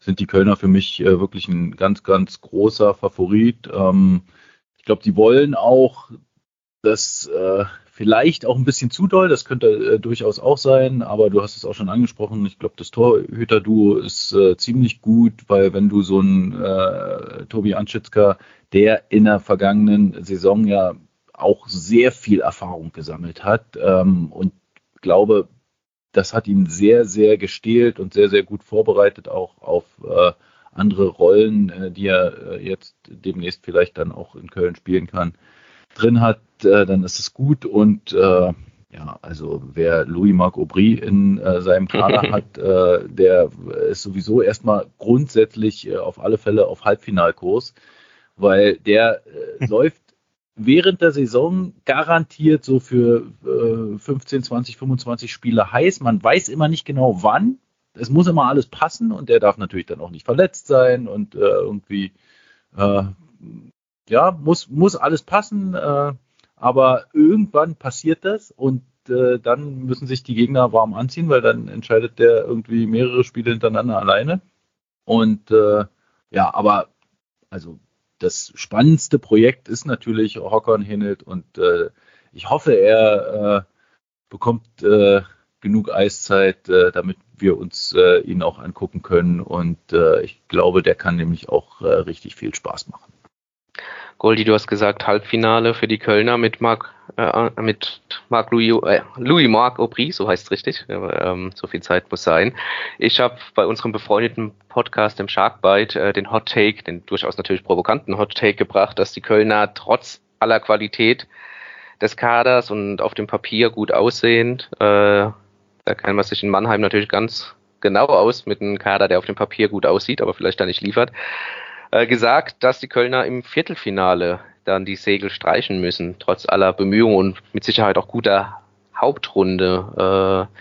sind die Kölner für mich äh, wirklich ein ganz, ganz großer Favorit. Ähm, ich glaube, die wollen auch das äh, vielleicht auch ein bisschen zu doll, das könnte äh, durchaus auch sein, aber du hast es auch schon angesprochen. Ich glaube, das Torhüter-Duo ist äh, ziemlich gut, weil wenn du so einen äh, Tobi Anschitzka der in der vergangenen Saison ja auch sehr viel Erfahrung gesammelt hat ähm, und glaube, das hat ihn sehr, sehr gestählt und sehr, sehr gut vorbereitet auch auf äh, andere Rollen, äh, die er äh, jetzt demnächst vielleicht dann auch in Köln spielen kann, drin hat, äh, dann ist es gut und äh, ja, also wer Louis-Marc Aubry in äh, seinem Kader hat, äh, der ist sowieso erstmal grundsätzlich äh, auf alle Fälle auf Halbfinalkurs weil der äh, läuft während der Saison garantiert so für äh, 15, 20, 25 Spiele heiß. Man weiß immer nicht genau wann. Es muss immer alles passen und der darf natürlich dann auch nicht verletzt sein und äh, irgendwie äh, ja, muss, muss alles passen, äh, aber irgendwann passiert das und äh, dann müssen sich die Gegner warm anziehen, weil dann entscheidet der irgendwie mehrere Spiele hintereinander alleine. Und äh, ja, aber also das spannendste Projekt ist natürlich Hockern Hinnelt und äh, ich hoffe, er äh, bekommt äh, genug Eiszeit, äh, damit wir uns ihn auch angucken können und ich glaube, der kann nämlich auch richtig viel Spaß machen. Goldi, du hast gesagt Halbfinale für die Kölner mit Marc äh, mit Marc Louis äh, Louis Marc Aubry, so heißt es richtig. Ähm, so viel Zeit muss sein. Ich habe bei unserem befreundeten Podcast im Sharkbite äh, den Hot Take, den durchaus natürlich provokanten Hot Take gebracht, dass die Kölner trotz aller Qualität des Kaders und auf dem Papier gut aussehend, äh, da kann man sich in Mannheim natürlich ganz genau aus mit einem Kader, der auf dem Papier gut aussieht, aber vielleicht da nicht liefert äh, gesagt, dass die Kölner im Viertelfinale dann die Segel streichen müssen, trotz aller Bemühungen und mit Sicherheit auch guter Hauptrunde. Äh,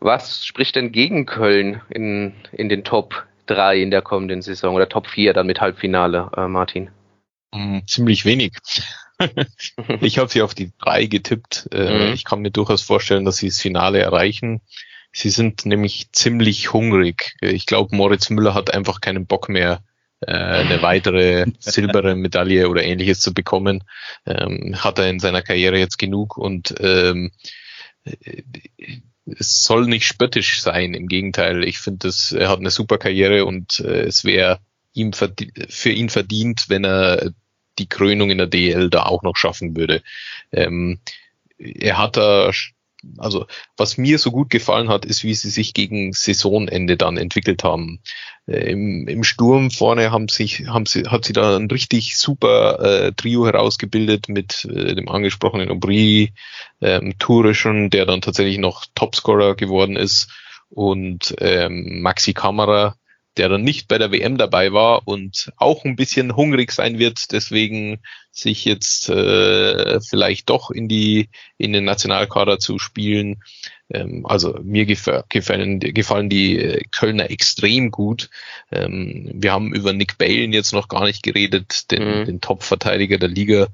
was spricht denn gegen Köln in, in den Top 3 in der kommenden Saison oder Top 4 dann mit Halbfinale, äh, Martin? Mm, ziemlich wenig. ich habe sie auf die 3 getippt. Äh, mhm. Ich kann mir durchaus vorstellen, dass sie das Finale erreichen. Sie sind nämlich ziemlich hungrig. Ich glaube, Moritz Müller hat einfach keinen Bock mehr, äh, eine weitere silberne Medaille oder ähnliches zu bekommen. Ähm, hat er in seiner Karriere jetzt genug und ähm, es soll nicht spöttisch sein. Im Gegenteil, ich finde, er hat eine super Karriere und äh, es wäre ihm für ihn verdient, wenn er die Krönung in der DL da auch noch schaffen würde. Ähm, er hat da also was mir so gut gefallen hat, ist, wie sie sich gegen Saisonende dann entwickelt haben. Äh, im, Im Sturm vorne haben sich, haben sie, hat sie da ein richtig super äh, Trio herausgebildet mit äh, dem angesprochenen Aubry, ähm, Tourischen, der dann tatsächlich noch Topscorer geworden ist und ähm, Maxi Kamera, der dann nicht bei der WM dabei war und auch ein bisschen hungrig sein wird, deswegen sich jetzt äh, vielleicht doch in die in den Nationalkader zu spielen. Ähm, also mir gefallen, gefallen die äh, Kölner extrem gut. Ähm, wir haben über Nick Balen jetzt noch gar nicht geredet, den, mhm. den Top-Verteidiger der Liga.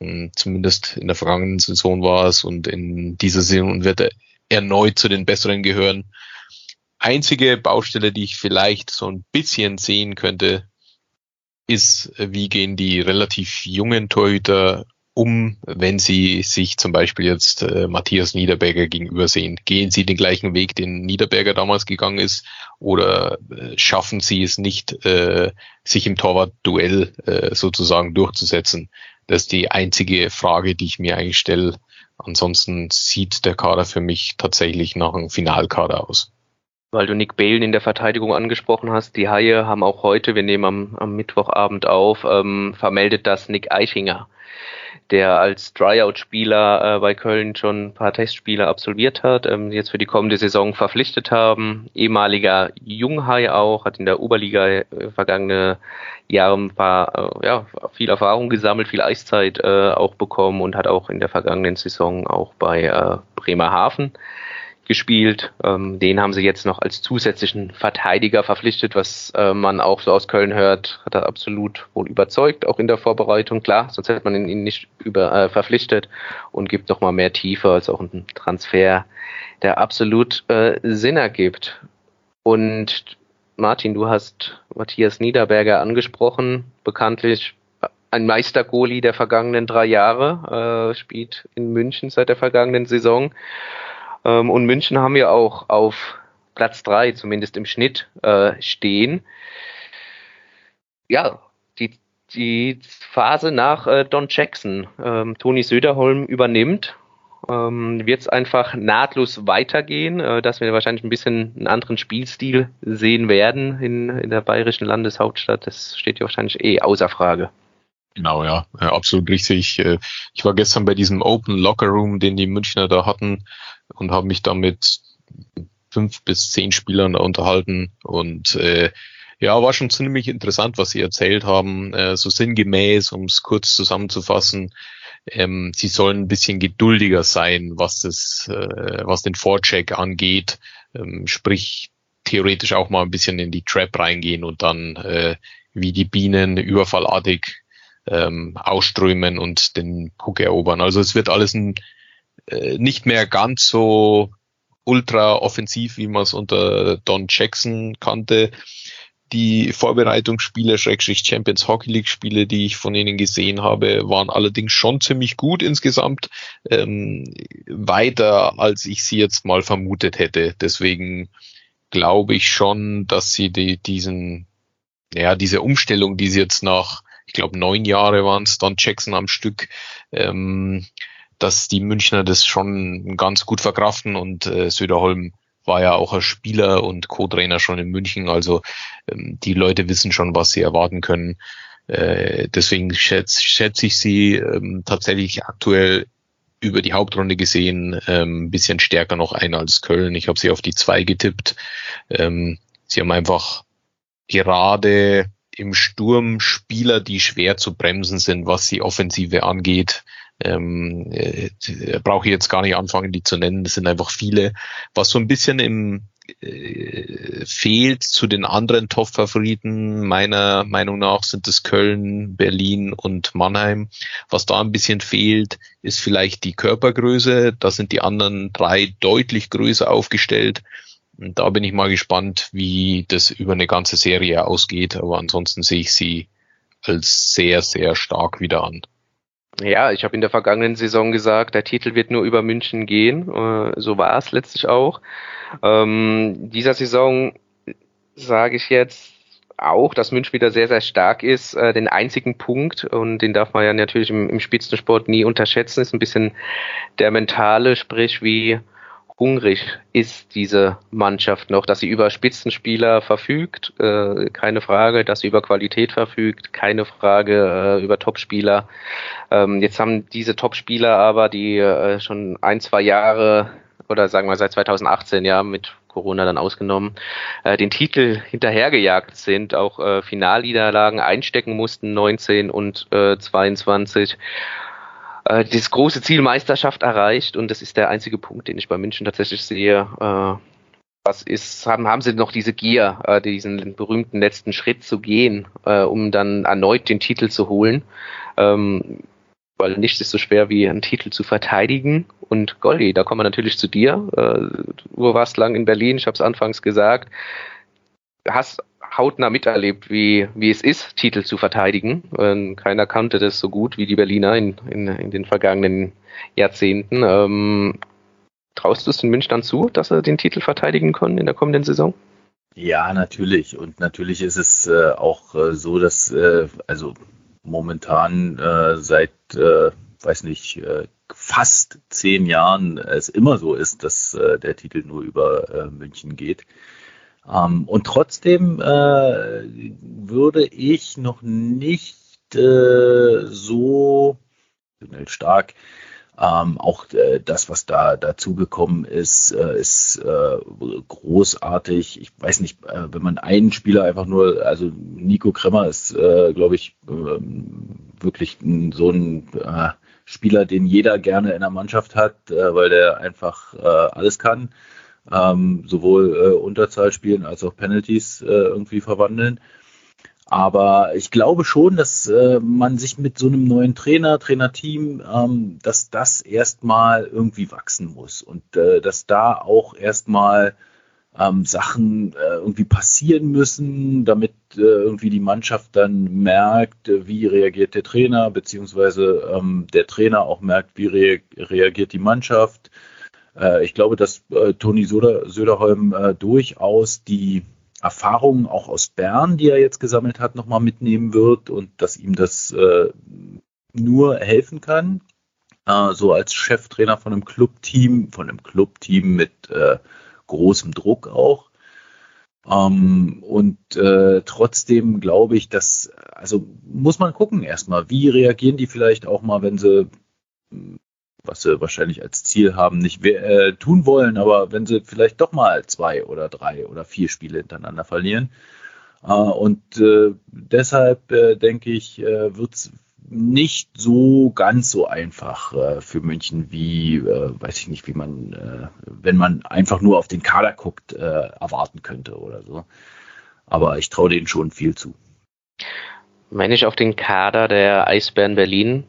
Ähm, zumindest in der vergangenen Saison war es und in dieser Saison wird er erneut zu den Besseren gehören einzige Baustelle, die ich vielleicht so ein bisschen sehen könnte, ist, wie gehen die relativ jungen Torhüter um, wenn sie sich zum Beispiel jetzt äh, Matthias Niederberger gegenüber sehen? Gehen sie den gleichen Weg, den Niederberger damals gegangen ist, oder äh, schaffen sie es nicht, äh, sich im Torwart-Duell äh, sozusagen durchzusetzen? Das ist die einzige Frage, die ich mir eigentlich stelle. Ansonsten sieht der Kader für mich tatsächlich nach einem Finalkader aus weil du Nick Balen in der Verteidigung angesprochen hast. Die Haie haben auch heute, wir nehmen am, am Mittwochabend auf, ähm, vermeldet, dass Nick Eichinger, der als Tryout-Spieler äh, bei Köln schon ein paar Testspiele absolviert hat, ähm, jetzt für die kommende Saison verpflichtet haben. Ehemaliger Junghai auch, hat in der Oberliga äh, vergangene Jahre ein paar, äh, ja, viel Erfahrung gesammelt, viel Eiszeit äh, auch bekommen und hat auch in der vergangenen Saison auch bei äh, Bremerhaven gespielt. Ähm, den haben sie jetzt noch als zusätzlichen Verteidiger verpflichtet, was äh, man auch so aus Köln hört, hat er absolut wohl überzeugt, auch in der Vorbereitung. Klar, sonst hätte man ihn nicht über, äh, verpflichtet und gibt noch mal mehr Tiefe als auch ein Transfer, der absolut äh, Sinn ergibt. Und Martin, du hast Matthias Niederberger angesprochen, bekanntlich ein Meistergoli der vergangenen drei Jahre, äh, spielt in München seit der vergangenen Saison ähm, und München haben wir auch auf Platz drei zumindest im Schnitt, äh, stehen. Ja, die, die Phase nach äh, Don Jackson, ähm, Toni Söderholm übernimmt, ähm, wird es einfach nahtlos weitergehen, äh, dass wir wahrscheinlich ein bisschen einen anderen Spielstil sehen werden in, in der bayerischen Landeshauptstadt. Das steht ja wahrscheinlich eh außer Frage. Genau, ja, absolut richtig. Äh, ich war gestern bei diesem Open Locker Room, den die Münchner da hatten und habe mich da mit fünf bis zehn Spielern da unterhalten und äh, ja, war schon ziemlich interessant, was sie erzählt haben. Äh, so sinngemäß, um es kurz zusammenzufassen, ähm, sie sollen ein bisschen geduldiger sein, was das, äh, was den Vorcheck angeht, ähm, sprich theoretisch auch mal ein bisschen in die Trap reingehen und dann äh, wie die Bienen überfallartig ähm, ausströmen und den Puck erobern. Also es wird alles ein, äh, nicht mehr ganz so ultra offensiv, wie man es unter Don Jackson kannte. Die Vorbereitungsspiele, Schrägstrich Champions Hockey League Spiele, die ich von ihnen gesehen habe, waren allerdings schon ziemlich gut insgesamt. Ähm, weiter, als ich sie jetzt mal vermutet hätte. Deswegen glaube ich schon, dass sie die, diesen, ja, diese Umstellung, die sie jetzt nach ich glaube neun Jahre waren es dann Jackson am Stück, ähm, dass die Münchner das schon ganz gut verkraften und äh, Söderholm war ja auch ein Spieler und Co-Trainer schon in München, also ähm, die Leute wissen schon, was sie erwarten können. Äh, deswegen schätze schätz ich sie ähm, tatsächlich aktuell über die Hauptrunde gesehen ähm, bisschen stärker noch ein als Köln. Ich habe sie auf die zwei getippt. Ähm, sie haben einfach gerade im Sturm Spieler, die schwer zu bremsen sind, was die Offensive angeht. Ähm, äh, brauche ich jetzt gar nicht anfangen, die zu nennen. Das sind einfach viele. Was so ein bisschen im, äh, fehlt zu den anderen Top-Favoriten. Meiner Meinung nach sind es Köln, Berlin und Mannheim. Was da ein bisschen fehlt, ist vielleicht die Körpergröße. Da sind die anderen drei deutlich größer aufgestellt. Und da bin ich mal gespannt, wie das über eine ganze Serie ausgeht. Aber ansonsten sehe ich sie als sehr, sehr stark wieder an. Ja, ich habe in der vergangenen Saison gesagt, der Titel wird nur über München gehen. Äh, so war es letztlich auch. Ähm, dieser Saison sage ich jetzt auch, dass München wieder sehr, sehr stark ist. Äh, den einzigen Punkt, und den darf man ja natürlich im, im Spitzensport nie unterschätzen, ist ein bisschen der mentale, sprich wie hungrig ist diese Mannschaft noch, dass sie über Spitzenspieler verfügt, äh, keine Frage, dass sie über Qualität verfügt, keine Frage äh, über Topspieler. Ähm, jetzt haben diese Topspieler aber, die äh, schon ein, zwei Jahre oder sagen wir seit 2018 ja mit Corona dann ausgenommen, äh, den Titel hinterhergejagt sind, auch äh, Finalniederlagen einstecken mussten, 19 und äh, 22 äh, das große Ziel Meisterschaft erreicht und das ist der einzige Punkt, den ich bei München tatsächlich sehe. Äh, was ist, haben, haben sie noch diese Gier, äh, diesen berühmten letzten Schritt zu gehen, äh, um dann erneut den Titel zu holen? Ähm, weil nichts ist so schwer wie einen Titel zu verteidigen. Und Goldi, da kommen wir natürlich zu dir. Äh, du warst lang in Berlin, ich habe es anfangs gesagt. Hast hautnah miterlebt, wie, wie es ist, Titel zu verteidigen. Ähm, keiner kannte das so gut wie die Berliner in, in, in den vergangenen Jahrzehnten. Ähm, traust du es den Münchnern zu, dass sie den Titel verteidigen können in der kommenden Saison? Ja, natürlich. Und natürlich ist es äh, auch äh, so, dass äh, also momentan äh, seit, äh, weiß nicht, äh, fast zehn Jahren es immer so ist, dass der Titel nur über München geht. Ähm, und trotzdem äh, würde ich noch nicht äh, so stark ähm, auch äh, das, was da dazugekommen ist, äh, ist äh, großartig. Ich weiß nicht, äh, wenn man einen Spieler einfach nur, also Nico Kremmer ist, glaube ich, äh, wirklich ein, so ein Spieler, den jeder gerne in der Mannschaft hat, weil der einfach alles kann ähm, sowohl äh, Unterzahl spielen als auch Penalties äh, irgendwie verwandeln. Aber ich glaube schon, dass äh, man sich mit so einem neuen Trainer, Trainerteam, ähm, dass das erstmal irgendwie wachsen muss und äh, dass da auch erstmal ähm, Sachen äh, irgendwie passieren müssen, damit äh, irgendwie die Mannschaft dann merkt, äh, wie reagiert der Trainer, beziehungsweise ähm, der Trainer auch merkt, wie re reagiert die Mannschaft. Äh, ich glaube, dass äh, Toni Söder, Söderholm äh, durchaus die Erfahrungen auch aus Bern, die er jetzt gesammelt hat, nochmal mitnehmen wird und dass ihm das äh, nur helfen kann. Äh, so als Cheftrainer von einem Clubteam, von einem Clubteam mit äh, großem Druck auch. Ähm, und äh, trotzdem glaube ich, dass, also muss man gucken erstmal, wie reagieren die vielleicht auch mal, wenn sie was sie wahrscheinlich als Ziel haben, nicht äh, tun wollen, aber wenn sie vielleicht doch mal zwei oder drei oder vier Spiele hintereinander verlieren. Äh, und äh, deshalb äh, denke ich, äh, wird es nicht so ganz so einfach äh, für München wie, weiß ich nicht, wie man, wenn man einfach nur auf den Kader guckt, erwarten könnte oder so. Aber ich traue denen schon viel zu. Wenn ich auf den Kader der Eisbären Berlin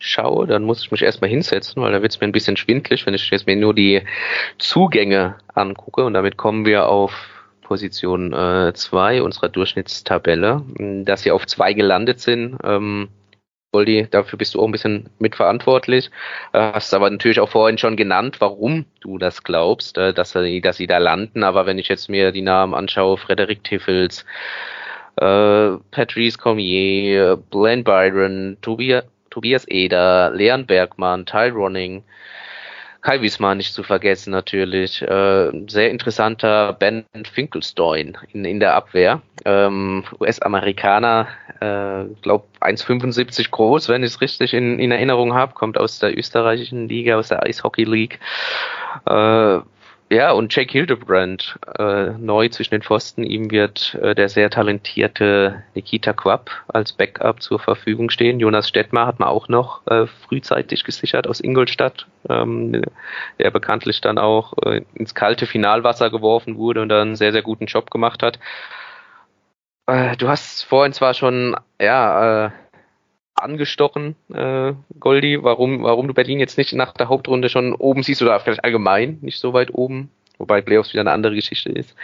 schaue, dann muss ich mich erstmal hinsetzen, weil da wird es mir ein bisschen schwindlig, wenn ich jetzt mir nur die Zugänge angucke. Und damit kommen wir auf Position 2 äh, unserer Durchschnittstabelle. Dass sie auf zwei gelandet sind, ähm, Goldi, dafür bist du auch ein bisschen mitverantwortlich. Äh, hast aber natürlich auch vorhin schon genannt, warum du das glaubst, äh, dass, sie, dass sie da landen. Aber wenn ich jetzt mir die Namen anschaue, Frederik Tiffels, äh, Patrice Cormier, Glenn Byron, Tobias, Tobias Eder, Leon Bergmann, Ty Ronning, Kai Wiesmann nicht zu vergessen natürlich. Äh, sehr interessanter Ben Finkelstein in, in der Abwehr. Ähm, US-Amerikaner, äh, glaube 1,75 groß, wenn ich es richtig in, in Erinnerung habe, kommt aus der österreichischen Liga, aus der Eishockey League. Äh, Ja, und Jake Hildebrand äh, neu zwischen den Pfosten. Ihm wird äh, der sehr talentierte Nikita Quapp als Backup zur Verfügung stehen. Jonas Stettmar hat man auch noch äh, frühzeitig gesichert aus Ingolstadt, ähm, der bekanntlich dann auch äh, ins kalte Finalwasser geworfen wurde und dann einen sehr, sehr guten Job gemacht hat. Äh, du hast vorhin zwar schon, ja, äh, angestochen, äh, Goldi, warum, warum du Berlin jetzt nicht nach der Hauptrunde schon oben siehst oder vielleicht allgemein nicht so weit oben, wobei Playoffs wieder eine andere Geschichte ist.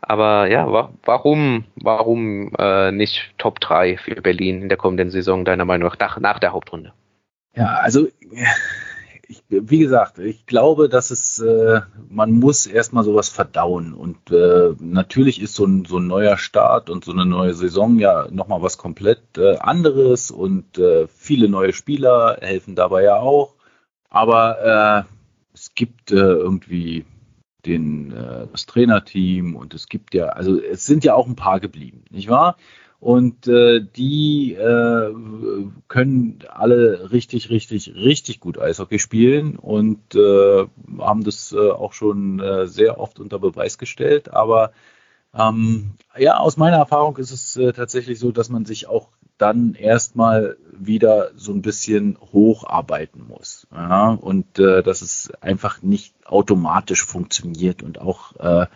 Aber ja, wa warum, warum äh, nicht Top 3 für Berlin in der kommenden Saison, deiner Meinung nach, nach der Hauptrunde? Ja, also ich, wie gesagt, ich glaube, dass es, äh, man muss erstmal sowas verdauen. Und äh, natürlich ist so ein, so ein neuer Start und so eine neue Saison ja nochmal was komplett äh, anderes und äh, viele neue Spieler helfen dabei ja auch. Aber äh, es gibt äh, irgendwie den, das Trainerteam und es gibt ja, also es sind ja auch ein paar geblieben, nicht wahr? Und äh, die äh, können alle richtig, richtig, richtig gut Eishockey spielen und äh, haben das äh, auch schon äh, sehr oft unter Beweis gestellt. Aber ähm, ja, aus meiner Erfahrung ist es äh, tatsächlich so, dass man sich auch dann erstmal wieder so ein bisschen hocharbeiten muss. Ja? Und äh, dass es einfach nicht automatisch funktioniert und auch äh,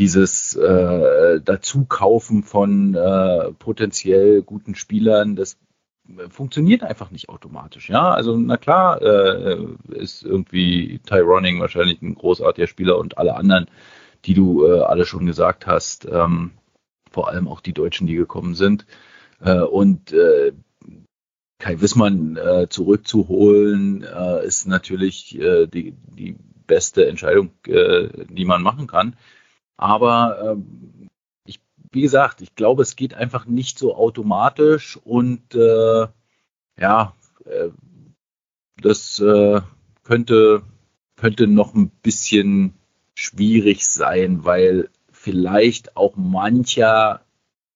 dieses äh, Dazukaufen von äh, potenziell guten Spielern, das funktioniert einfach nicht automatisch. Ja, also na klar äh, ist irgendwie Tyroning wahrscheinlich ein großartiger Spieler und alle anderen, die du äh, alle schon gesagt hast, ähm, vor allem auch die Deutschen, die gekommen sind. Äh, und äh, Kai Wissmann äh, zurückzuholen, äh, ist natürlich äh, die, die beste Entscheidung, äh, die man machen kann. Aber ähm, ich, wie gesagt, ich glaube, es geht einfach nicht so automatisch und äh, ja, äh, das äh, könnte, könnte noch ein bisschen schwierig sein, weil vielleicht auch mancher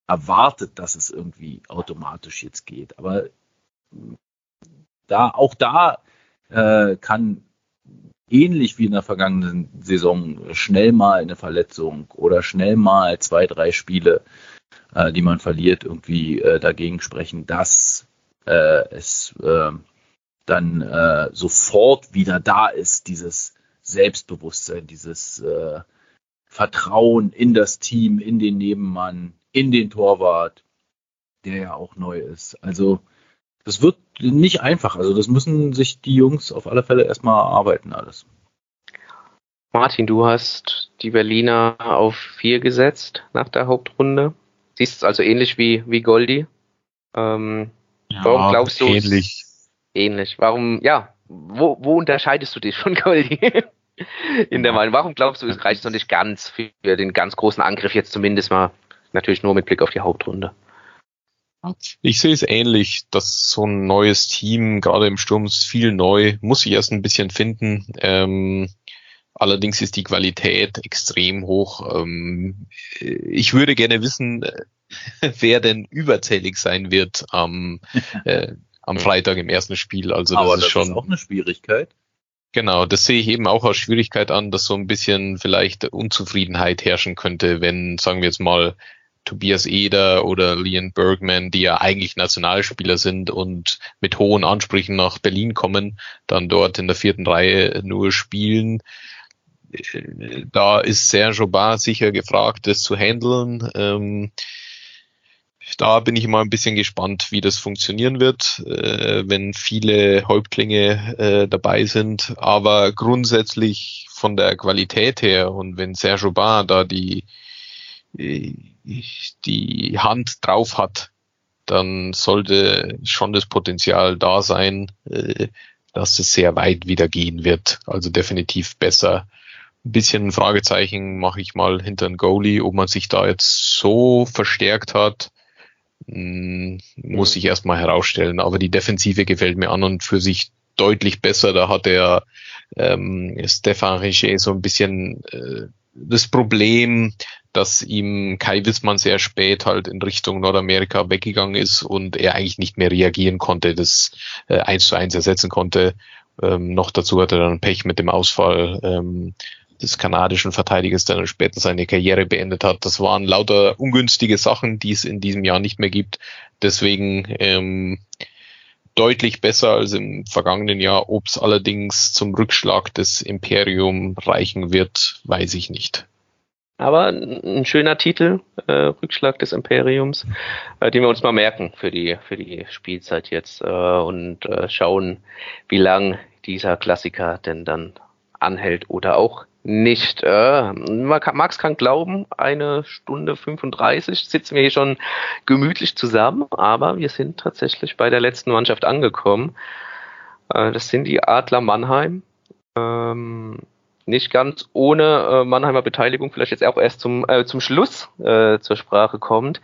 erwartet, dass es irgendwie automatisch jetzt geht. Aber da, auch da äh, kann ähnlich wie in der vergangenen Saison schnell mal eine Verletzung oder schnell mal zwei, drei Spiele, äh, die man verliert, irgendwie äh, dagegen sprechen, dass äh, es äh, dann äh, sofort wieder da ist, dieses Selbstbewusstsein, dieses äh, Vertrauen in das Team, in den Nebenmann, in den Torwart, der ja auch neu ist. Also das wird nicht einfach. Also das müssen sich die Jungs auf alle Fälle erstmal arbeiten alles. Martin, du hast die Berliner auf vier gesetzt nach der Hauptrunde. Siehst es also ähnlich wie, wie Goldi. Ähm, ja, warum glaubst du ähnlich? Ähnlich. Warum, ja, wo, wo unterscheidest du dich von Goldi? In der Meinung, warum glaubst du, es reicht noch nicht ganz für den ganz großen Angriff jetzt zumindest mal, natürlich nur mit Blick auf die Hauptrunde? Ich sehe es ähnlich, dass so ein neues Team, gerade im Sturm, ist viel neu, muss sich erst ein bisschen finden. Ähm, allerdings ist die Qualität extrem hoch. Ähm, ich würde gerne wissen, wer denn überzählig sein wird am, äh, am Freitag im ersten Spiel. Also das, Aber das ist schon ist auch eine Schwierigkeit. Genau, das sehe ich eben auch als Schwierigkeit an, dass so ein bisschen vielleicht Unzufriedenheit herrschen könnte, wenn, sagen wir jetzt mal, Tobias Eder oder Leon Bergman, die ja eigentlich Nationalspieler sind und mit hohen Ansprüchen nach Berlin kommen, dann dort in der vierten Reihe nur spielen. Da ist Serge Aubin sicher gefragt, das zu handeln. Ähm, da bin ich mal ein bisschen gespannt, wie das funktionieren wird, äh, wenn viele Häuptlinge äh, dabei sind. Aber grundsätzlich von der Qualität her und wenn Serge Aubin da die die Hand drauf hat, dann sollte schon das Potenzial da sein, äh, dass es sehr weit wieder gehen wird. Also definitiv besser. Ein bisschen Fragezeichen mache ich mal hinter den Goalie, ob man sich da jetzt so verstärkt hat, hm, muss ich erstmal herausstellen. Aber die Defensive gefällt mir an und für sich deutlich besser. Da hat er ähm, Stefan Richer so ein bisschen äh, das Problem, dass ihm Kai Wissmann sehr spät halt in Richtung Nordamerika weggegangen ist und er eigentlich nicht mehr reagieren konnte, das äh, eins zu eins ersetzen konnte. Ähm, noch dazu hatte er dann Pech mit dem Ausfall ähm, des kanadischen Verteidigers, der dann später seine Karriere beendet hat. Das waren lauter ungünstige Sachen, die es in diesem Jahr nicht mehr gibt. Deswegen ähm, deutlich besser als im vergangenen Jahr. Ob es allerdings zum Rückschlag des Imperium reichen wird, weiß ich nicht. Aber ein schöner Titel, äh, Rückschlag des Imperiums, äh, den wir uns mal merken für die, für die Spielzeit jetzt äh, und äh, schauen, wie lang dieser Klassiker denn dann anhält oder auch nicht. Äh, Max kann glauben, eine Stunde 35 sitzen wir hier schon gemütlich zusammen, aber wir sind tatsächlich bei der letzten Mannschaft angekommen. Äh, das sind die Adler Mannheim. Ähm, nicht ganz ohne äh, Mannheimer Beteiligung, vielleicht jetzt auch erst zum, äh, zum Schluss äh, zur Sprache kommt,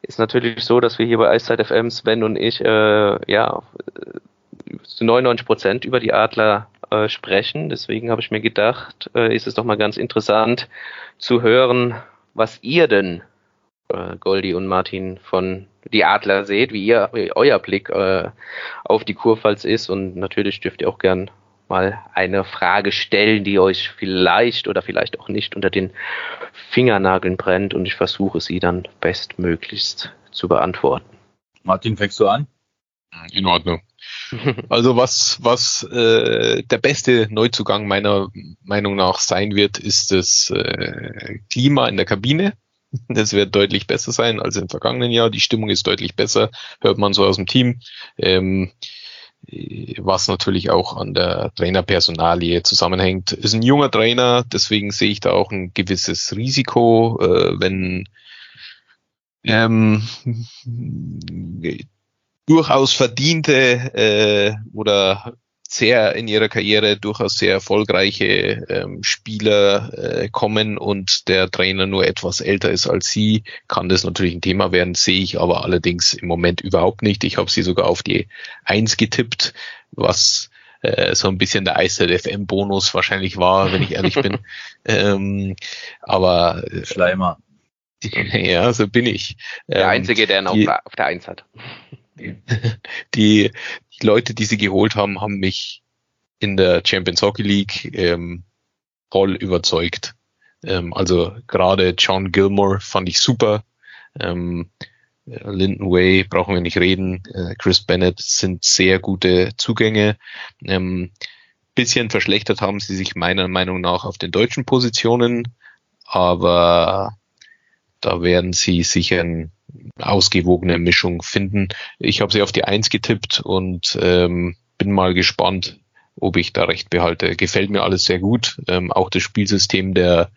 ist natürlich so, dass wir hier bei Eiszeit FM, Sven und ich, äh, ja, zu 99 Prozent über die Adler äh, sprechen. Deswegen habe ich mir gedacht, äh, ist es doch mal ganz interessant zu hören, was ihr denn, äh, Goldi und Martin, von die Adler seht, wie ihr wie euer Blick äh, auf die Kurpfalz ist. Und natürlich dürft ihr auch gern mal eine Frage stellen, die euch vielleicht oder vielleicht auch nicht unter den Fingernageln brennt und ich versuche sie dann bestmöglichst zu beantworten. Martin, fängst du an? In Ordnung. Also was, was äh, der beste Neuzugang meiner Meinung nach sein wird, ist das äh, Klima in der Kabine. Das wird deutlich besser sein als im vergangenen Jahr. Die Stimmung ist deutlich besser, hört man so aus dem Team. Ähm, was natürlich auch an der Trainerpersonalie zusammenhängt. Ist ein junger Trainer, deswegen sehe ich da auch ein gewisses Risiko, äh, wenn ähm, durchaus verdiente äh, oder sehr in ihrer Karriere durchaus sehr erfolgreiche ähm, Spieler äh, kommen und der Trainer nur etwas älter ist als sie, kann das natürlich ein Thema werden, sehe ich aber allerdings im Moment überhaupt nicht. Ich habe sie sogar auf die Eins getippt, was äh, so ein bisschen der Eiszeit FM Bonus wahrscheinlich war, wenn ich ehrlich bin. ähm, aber äh, Schleimer. Ja, so bin ich. Der ähm, Einzige, der ihn die, auf der Eins hat. Die, die Leute, die sie geholt haben, haben mich in der Champions Hockey League ähm, voll überzeugt. Ähm, also gerade John Gilmore fand ich super. Ähm, Linden Way brauchen wir nicht reden. Äh, Chris Bennett sind sehr gute Zugänge. Ähm, bisschen verschlechtert haben sie sich meiner Meinung nach auf den deutschen Positionen, aber da werden sie sicher ein ausgewogene Mischung finden. Ich habe sie auf die Eins getippt und ähm, bin mal gespannt, ob ich da recht behalte. Gefällt mir alles sehr gut. Ähm, auch das Spielsystem der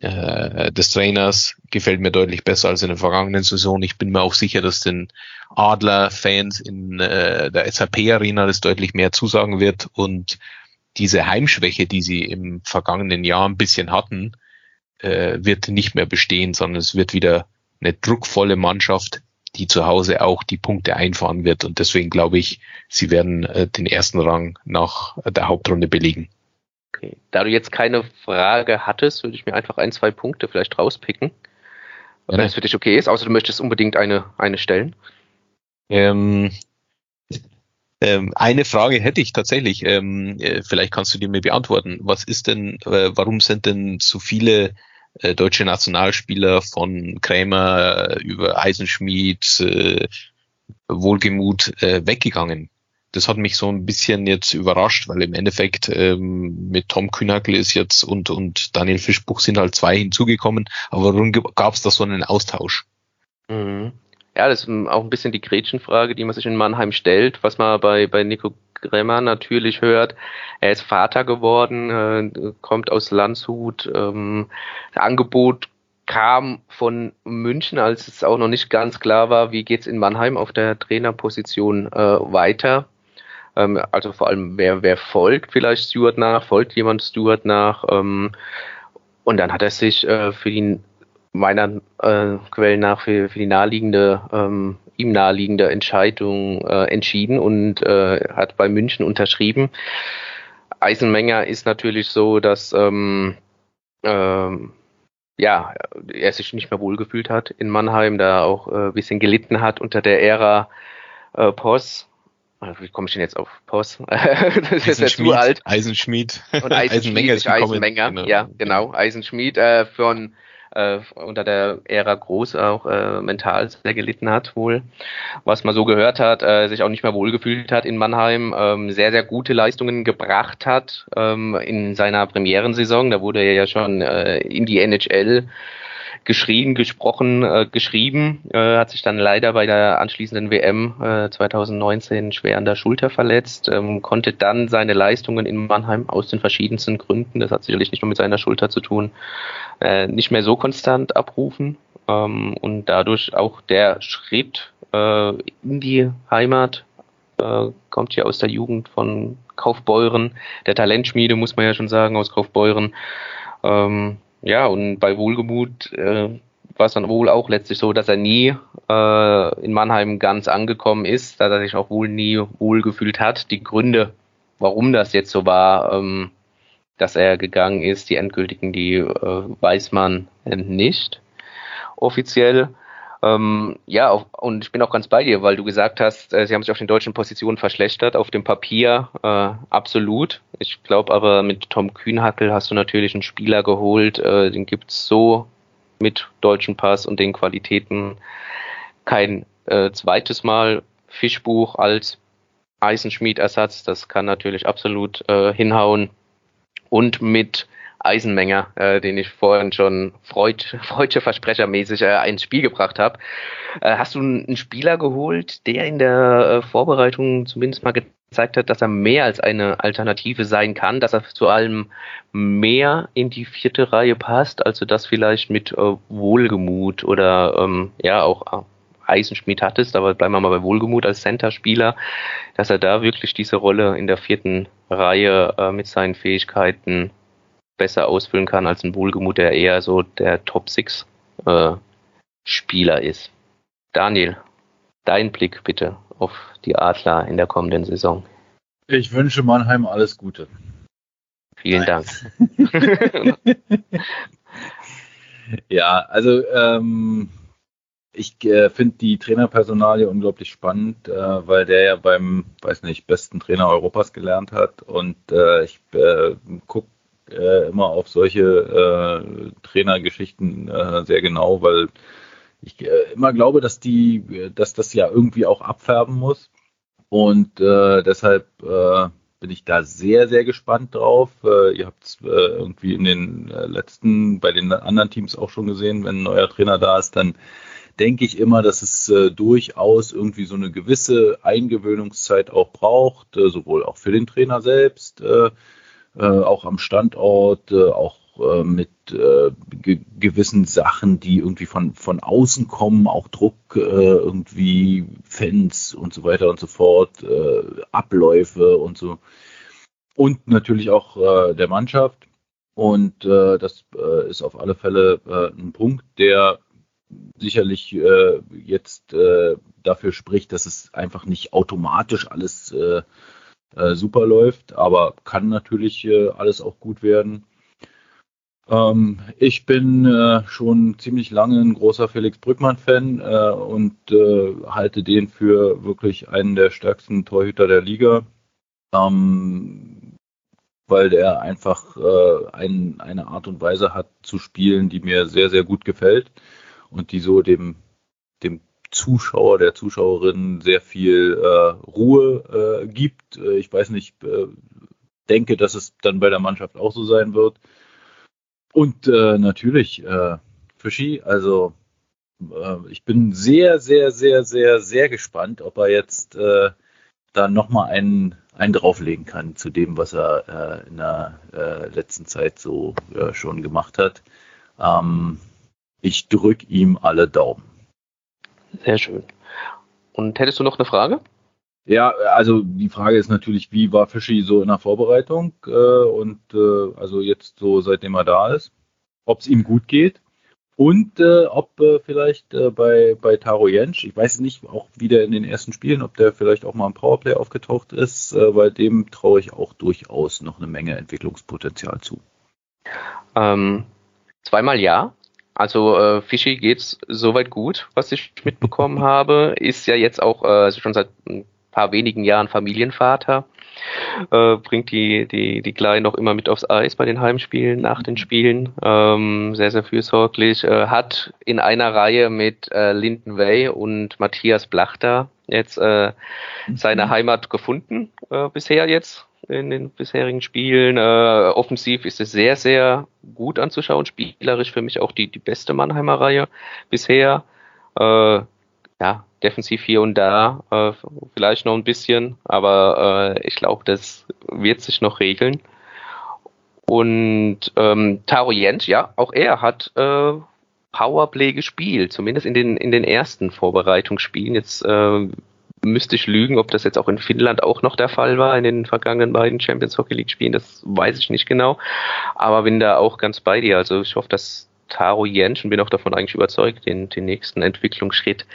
äh, des Trainers gefällt mir deutlich besser als in der vergangenen Saison. Ich bin mir auch sicher, dass den Adler-Fans in äh, der SAP-Arena das deutlich mehr zusagen wird und diese Heimschwäche, die sie im vergangenen Jahr ein bisschen hatten, äh, wird nicht mehr bestehen, sondern es wird wieder eine druckvolle Mannschaft, die zu Hause auch die Punkte einfahren wird. Und deswegen glaube ich, sie werden äh, den ersten Rang nach der Hauptrunde belegen. Okay. Da du jetzt keine Frage hattest, würde ich mir einfach ein, zwei Punkte vielleicht rauspicken. Wenn ja. es für dich okay ist, außer du möchtest unbedingt eine, eine stellen. Ähm, ähm, eine Frage hätte ich tatsächlich. Ähm, äh, vielleicht kannst du die mir beantworten. Was ist denn, äh, warum sind denn so viele äh, deutsche Nationalspieler von Krämer über Eisenschmied, äh, Wohlgemut äh, weggegangen. Das hat mich so ein bisschen jetzt überrascht, weil im Endeffekt ähm, mit Tom Kühnackel ist jetzt und, und Daniel Fischbuch sind halt zwei hinzugekommen. Aber warum gab es da so einen Austausch? Mhm. Ja, das ist auch ein bisschen die Gretchenfrage, die man sich in Mannheim stellt, was man bei, bei Nico Gremmer natürlich hört. Er ist Vater geworden, äh, kommt aus Landshut. Ähm, Angebot kam von München, als es auch noch nicht ganz klar war, wie geht's in Mannheim auf der Trainerposition äh, weiter. Ähm, also vor allem, wer, wer folgt vielleicht Stuart nach, folgt jemand Stuart nach. Ähm, und dann hat er sich äh, für die meiner äh, Quellen nach für, für die naheliegende ähm, ihm naheliegende Entscheidung äh, entschieden und äh, hat bei München unterschrieben. Eisenmenger ist natürlich so, dass ähm, ähm, ja, er sich nicht mehr wohlgefühlt hat in Mannheim, da auch äh, ein bisschen gelitten hat unter der Ära äh, Poss. wie komme ich denn jetzt auf Post? das ist ja zu alt. Eisenschmied. Und Eisenmenger ist Eisenmenger, genau. ja, genau. Eisenschmied äh, von äh, unter der Ära Groß auch äh, mental sehr gelitten hat, wohl, was man so gehört hat, äh, sich auch nicht mehr wohlgefühlt hat in Mannheim, ähm, sehr, sehr gute Leistungen gebracht hat ähm, in seiner Premierensaison. Da wurde er ja schon äh, in die NHL geschrien, gesprochen, äh, geschrieben, äh, hat sich dann leider bei der anschließenden WM äh, 2019 schwer an der Schulter verletzt, ähm, konnte dann seine Leistungen in Mannheim aus den verschiedensten Gründen, das hat sicherlich nicht nur mit seiner Schulter zu tun, äh, nicht mehr so konstant abrufen ähm, und dadurch auch der Schritt äh, in die Heimat äh, kommt hier aus der Jugend von Kaufbeuren, der Talentschmiede muss man ja schon sagen aus Kaufbeuren. Ähm, ja, und bei Wohlgemut äh, war es dann wohl auch letztlich so, dass er nie äh, in Mannheim ganz angekommen ist, dass er sich auch wohl nie wohlgefühlt hat. Die Gründe, warum das jetzt so war, ähm, dass er gegangen ist, die endgültigen, die äh, weiß man nicht offiziell. Ähm, ja, auch, und ich bin auch ganz bei dir, weil du gesagt hast, äh, sie haben sich auf den deutschen Positionen verschlechtert, auf dem Papier äh, absolut. Ich glaube aber mit Tom Kühnhackel hast du natürlich einen Spieler geholt, äh, den gibt's so mit deutschen Pass und den Qualitäten kein äh, zweites Mal Fischbuch als Eisenschmiedersatz, das kann natürlich absolut äh, hinhauen. Und mit Eisenmenger, äh, den ich vorhin schon Freud, Freudsche Versprechermäßig äh, ins Spiel gebracht habe. Äh, hast du einen Spieler geholt, der in der äh, Vorbereitung zumindest mal gezeigt hat, dass er mehr als eine Alternative sein kann, dass er zu allem mehr in die vierte Reihe passt, also das vielleicht mit äh, Wohlgemut oder ähm, ja auch äh, Eisenschmied hattest, aber bleiben wir mal bei Wohlgemut als Center-Spieler, dass er da wirklich diese Rolle in der vierten Reihe äh, mit seinen Fähigkeiten besser ausfüllen kann als ein Wohlgemut, der eher so der Top 6 äh, Spieler ist. Daniel, dein Blick bitte auf die Adler in der kommenden Saison. Ich wünsche Mannheim alles Gute. Vielen Dank. ja, also ähm, ich äh, finde die Trainerpersonalie unglaublich spannend, äh, weil der ja beim, weiß nicht, besten Trainer Europas gelernt hat und äh, ich äh, gucke äh, immer auf solche äh, Trainergeschichten äh, sehr genau, weil ich äh, immer glaube, dass die, dass das ja irgendwie auch abfärben muss. Und äh, deshalb äh, bin ich da sehr, sehr gespannt drauf. Äh, ihr habt es äh, irgendwie in den äh, letzten, bei den anderen Teams auch schon gesehen, wenn ein neuer Trainer da ist, dann denke ich immer, dass es äh, durchaus irgendwie so eine gewisse Eingewöhnungszeit auch braucht, äh, sowohl auch für den Trainer selbst, äh, äh, auch am Standort, äh, auch äh, mit äh, ge gewissen Sachen, die irgendwie von, von außen kommen, auch Druck, irgendwie Fans und so weiter und so fort, Abläufe und so. Und natürlich auch der Mannschaft. Und das ist auf alle Fälle ein Punkt, der sicherlich äh, jetzt äh, dafür spricht, dass es einfach nicht automatisch alles äh, äh, super läuft, aber kann natürlich äh, alles auch gut werden. Ähm, ich bin äh, schon ziemlich lange ein großer Felix Brückmann-Fan äh, und äh, halte den für wirklich einen der stärksten Torhüter der Liga, ähm, weil der einfach äh, ein, eine Art und Weise hat zu spielen, die mir sehr, sehr gut gefällt und die so dem, dem Zuschauer, der Zuschauerin sehr viel äh, Ruhe äh, gibt. Äh, ich weiß nicht, äh, denke, dass es dann bei der Mannschaft auch so sein wird. Und äh, natürlich äh, Fischi, also äh, ich bin sehr, sehr, sehr, sehr, sehr gespannt, ob er jetzt äh, da nochmal einen, einen drauflegen kann zu dem, was er in der letzten Zeit so schon gemacht hat. Ähm, ich drücke ihm alle Daumen. Sehr schön. Und hättest du noch eine Frage? Ja, also die Frage ist natürlich, wie war Fischi so in der Vorbereitung äh, und äh, also jetzt so seitdem er da ist, ob es ihm gut geht und äh, ob äh, vielleicht äh, bei, bei Taro Jensch, ich weiß nicht, auch wieder in den ersten Spielen, ob der vielleicht auch mal im Powerplay aufgetaucht ist, äh, weil dem traue ich auch durchaus noch eine Menge Entwicklungspotenzial zu. Ähm, zweimal ja. Also äh, Fischi geht's soweit gut, was ich mitbekommen habe. Ist ja jetzt auch äh, also schon seit ein paar wenigen Jahren Familienvater. Äh, bringt die, die, die Kleinen noch immer mit aufs Eis bei den Heimspielen, nach den Spielen. Ähm, sehr, sehr fürsorglich. Äh, hat in einer Reihe mit äh, Linden Way und Matthias Blachter jetzt äh, seine mhm. Heimat gefunden, äh, bisher jetzt in den bisherigen Spielen. Äh, offensiv ist es sehr, sehr gut anzuschauen. Spielerisch für mich auch die, die beste Mannheimer Reihe bisher. Äh, ja, defensiv hier und da äh, vielleicht noch ein bisschen, aber äh, ich glaube, das wird sich noch regeln. Und ähm, Taro Jent, ja, auch er hat äh, Powerplay gespielt, zumindest in den in den ersten Vorbereitungsspielen. Jetzt äh, müsste ich lügen, ob das jetzt auch in Finnland auch noch der Fall war in den vergangenen beiden Champions Hockey League Spielen, das weiß ich nicht genau. Aber bin da auch ganz bei dir. Also ich hoffe, dass Taro Jensch und bin auch davon eigentlich überzeugt, den, den nächsten Entwicklungsschritt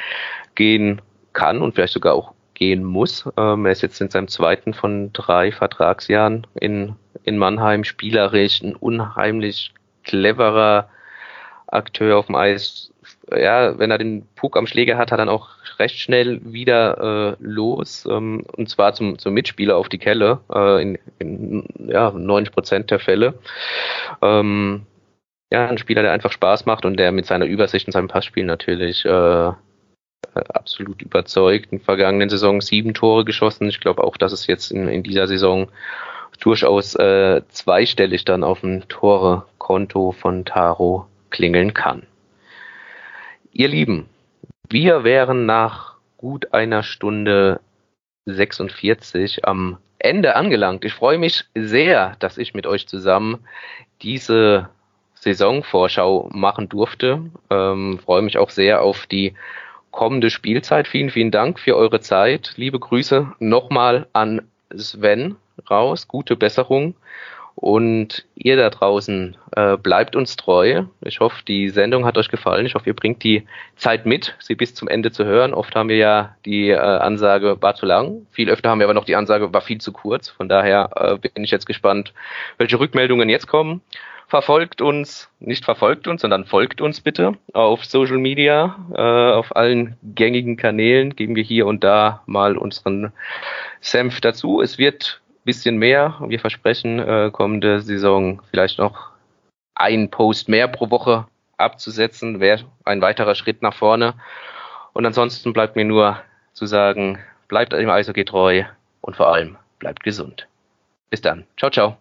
gehen kann und vielleicht sogar auch gehen muss. Ähm, er ist jetzt in seinem zweiten von drei Vertragsjahren in, in Mannheim spielerisch ein unheimlich cleverer Akteur auf dem Eis. Ja, wenn er den Puck am Schläger hat, hat er dann auch recht schnell wieder äh, los, ähm, und zwar zum, zum Mitspieler auf die Kelle, äh, in, in ja, 90 Prozent der Fälle. Ähm, ja, ein Spieler, der einfach Spaß macht und der mit seiner Übersicht und seinem Passspiel natürlich äh, absolut überzeugt. In der vergangenen Saison sieben Tore geschossen. Ich glaube auch, dass es jetzt in, in dieser Saison durchaus äh, zweistellig dann auf dem Tore-Konto von Taro klingeln kann. Ihr Lieben, wir wären nach gut einer Stunde 46 am Ende angelangt. Ich freue mich sehr, dass ich mit euch zusammen diese Saisonvorschau machen durfte. Ähm, freue mich auch sehr auf die kommende Spielzeit. Vielen, vielen Dank für eure Zeit. Liebe Grüße nochmal an Sven raus. Gute Besserung. Und ihr da draußen äh, bleibt uns treu. Ich hoffe, die Sendung hat euch gefallen. Ich hoffe, ihr bringt die Zeit mit, sie bis zum Ende zu hören. Oft haben wir ja die äh, Ansage, war zu lang. Viel öfter haben wir aber noch die Ansage, war viel zu kurz. Von daher äh, bin ich jetzt gespannt, welche Rückmeldungen jetzt kommen verfolgt uns, nicht verfolgt uns, sondern folgt uns bitte auf Social Media, äh, auf allen gängigen Kanälen geben wir hier und da mal unseren Senf dazu. Es wird bisschen mehr. Wir versprechen äh, kommende Saison vielleicht noch einen Post mehr pro Woche abzusetzen, wäre ein weiterer Schritt nach vorne. Und ansonsten bleibt mir nur zu sagen, bleibt im Eishockey treu und vor allem bleibt gesund. Bis dann. Ciao, ciao.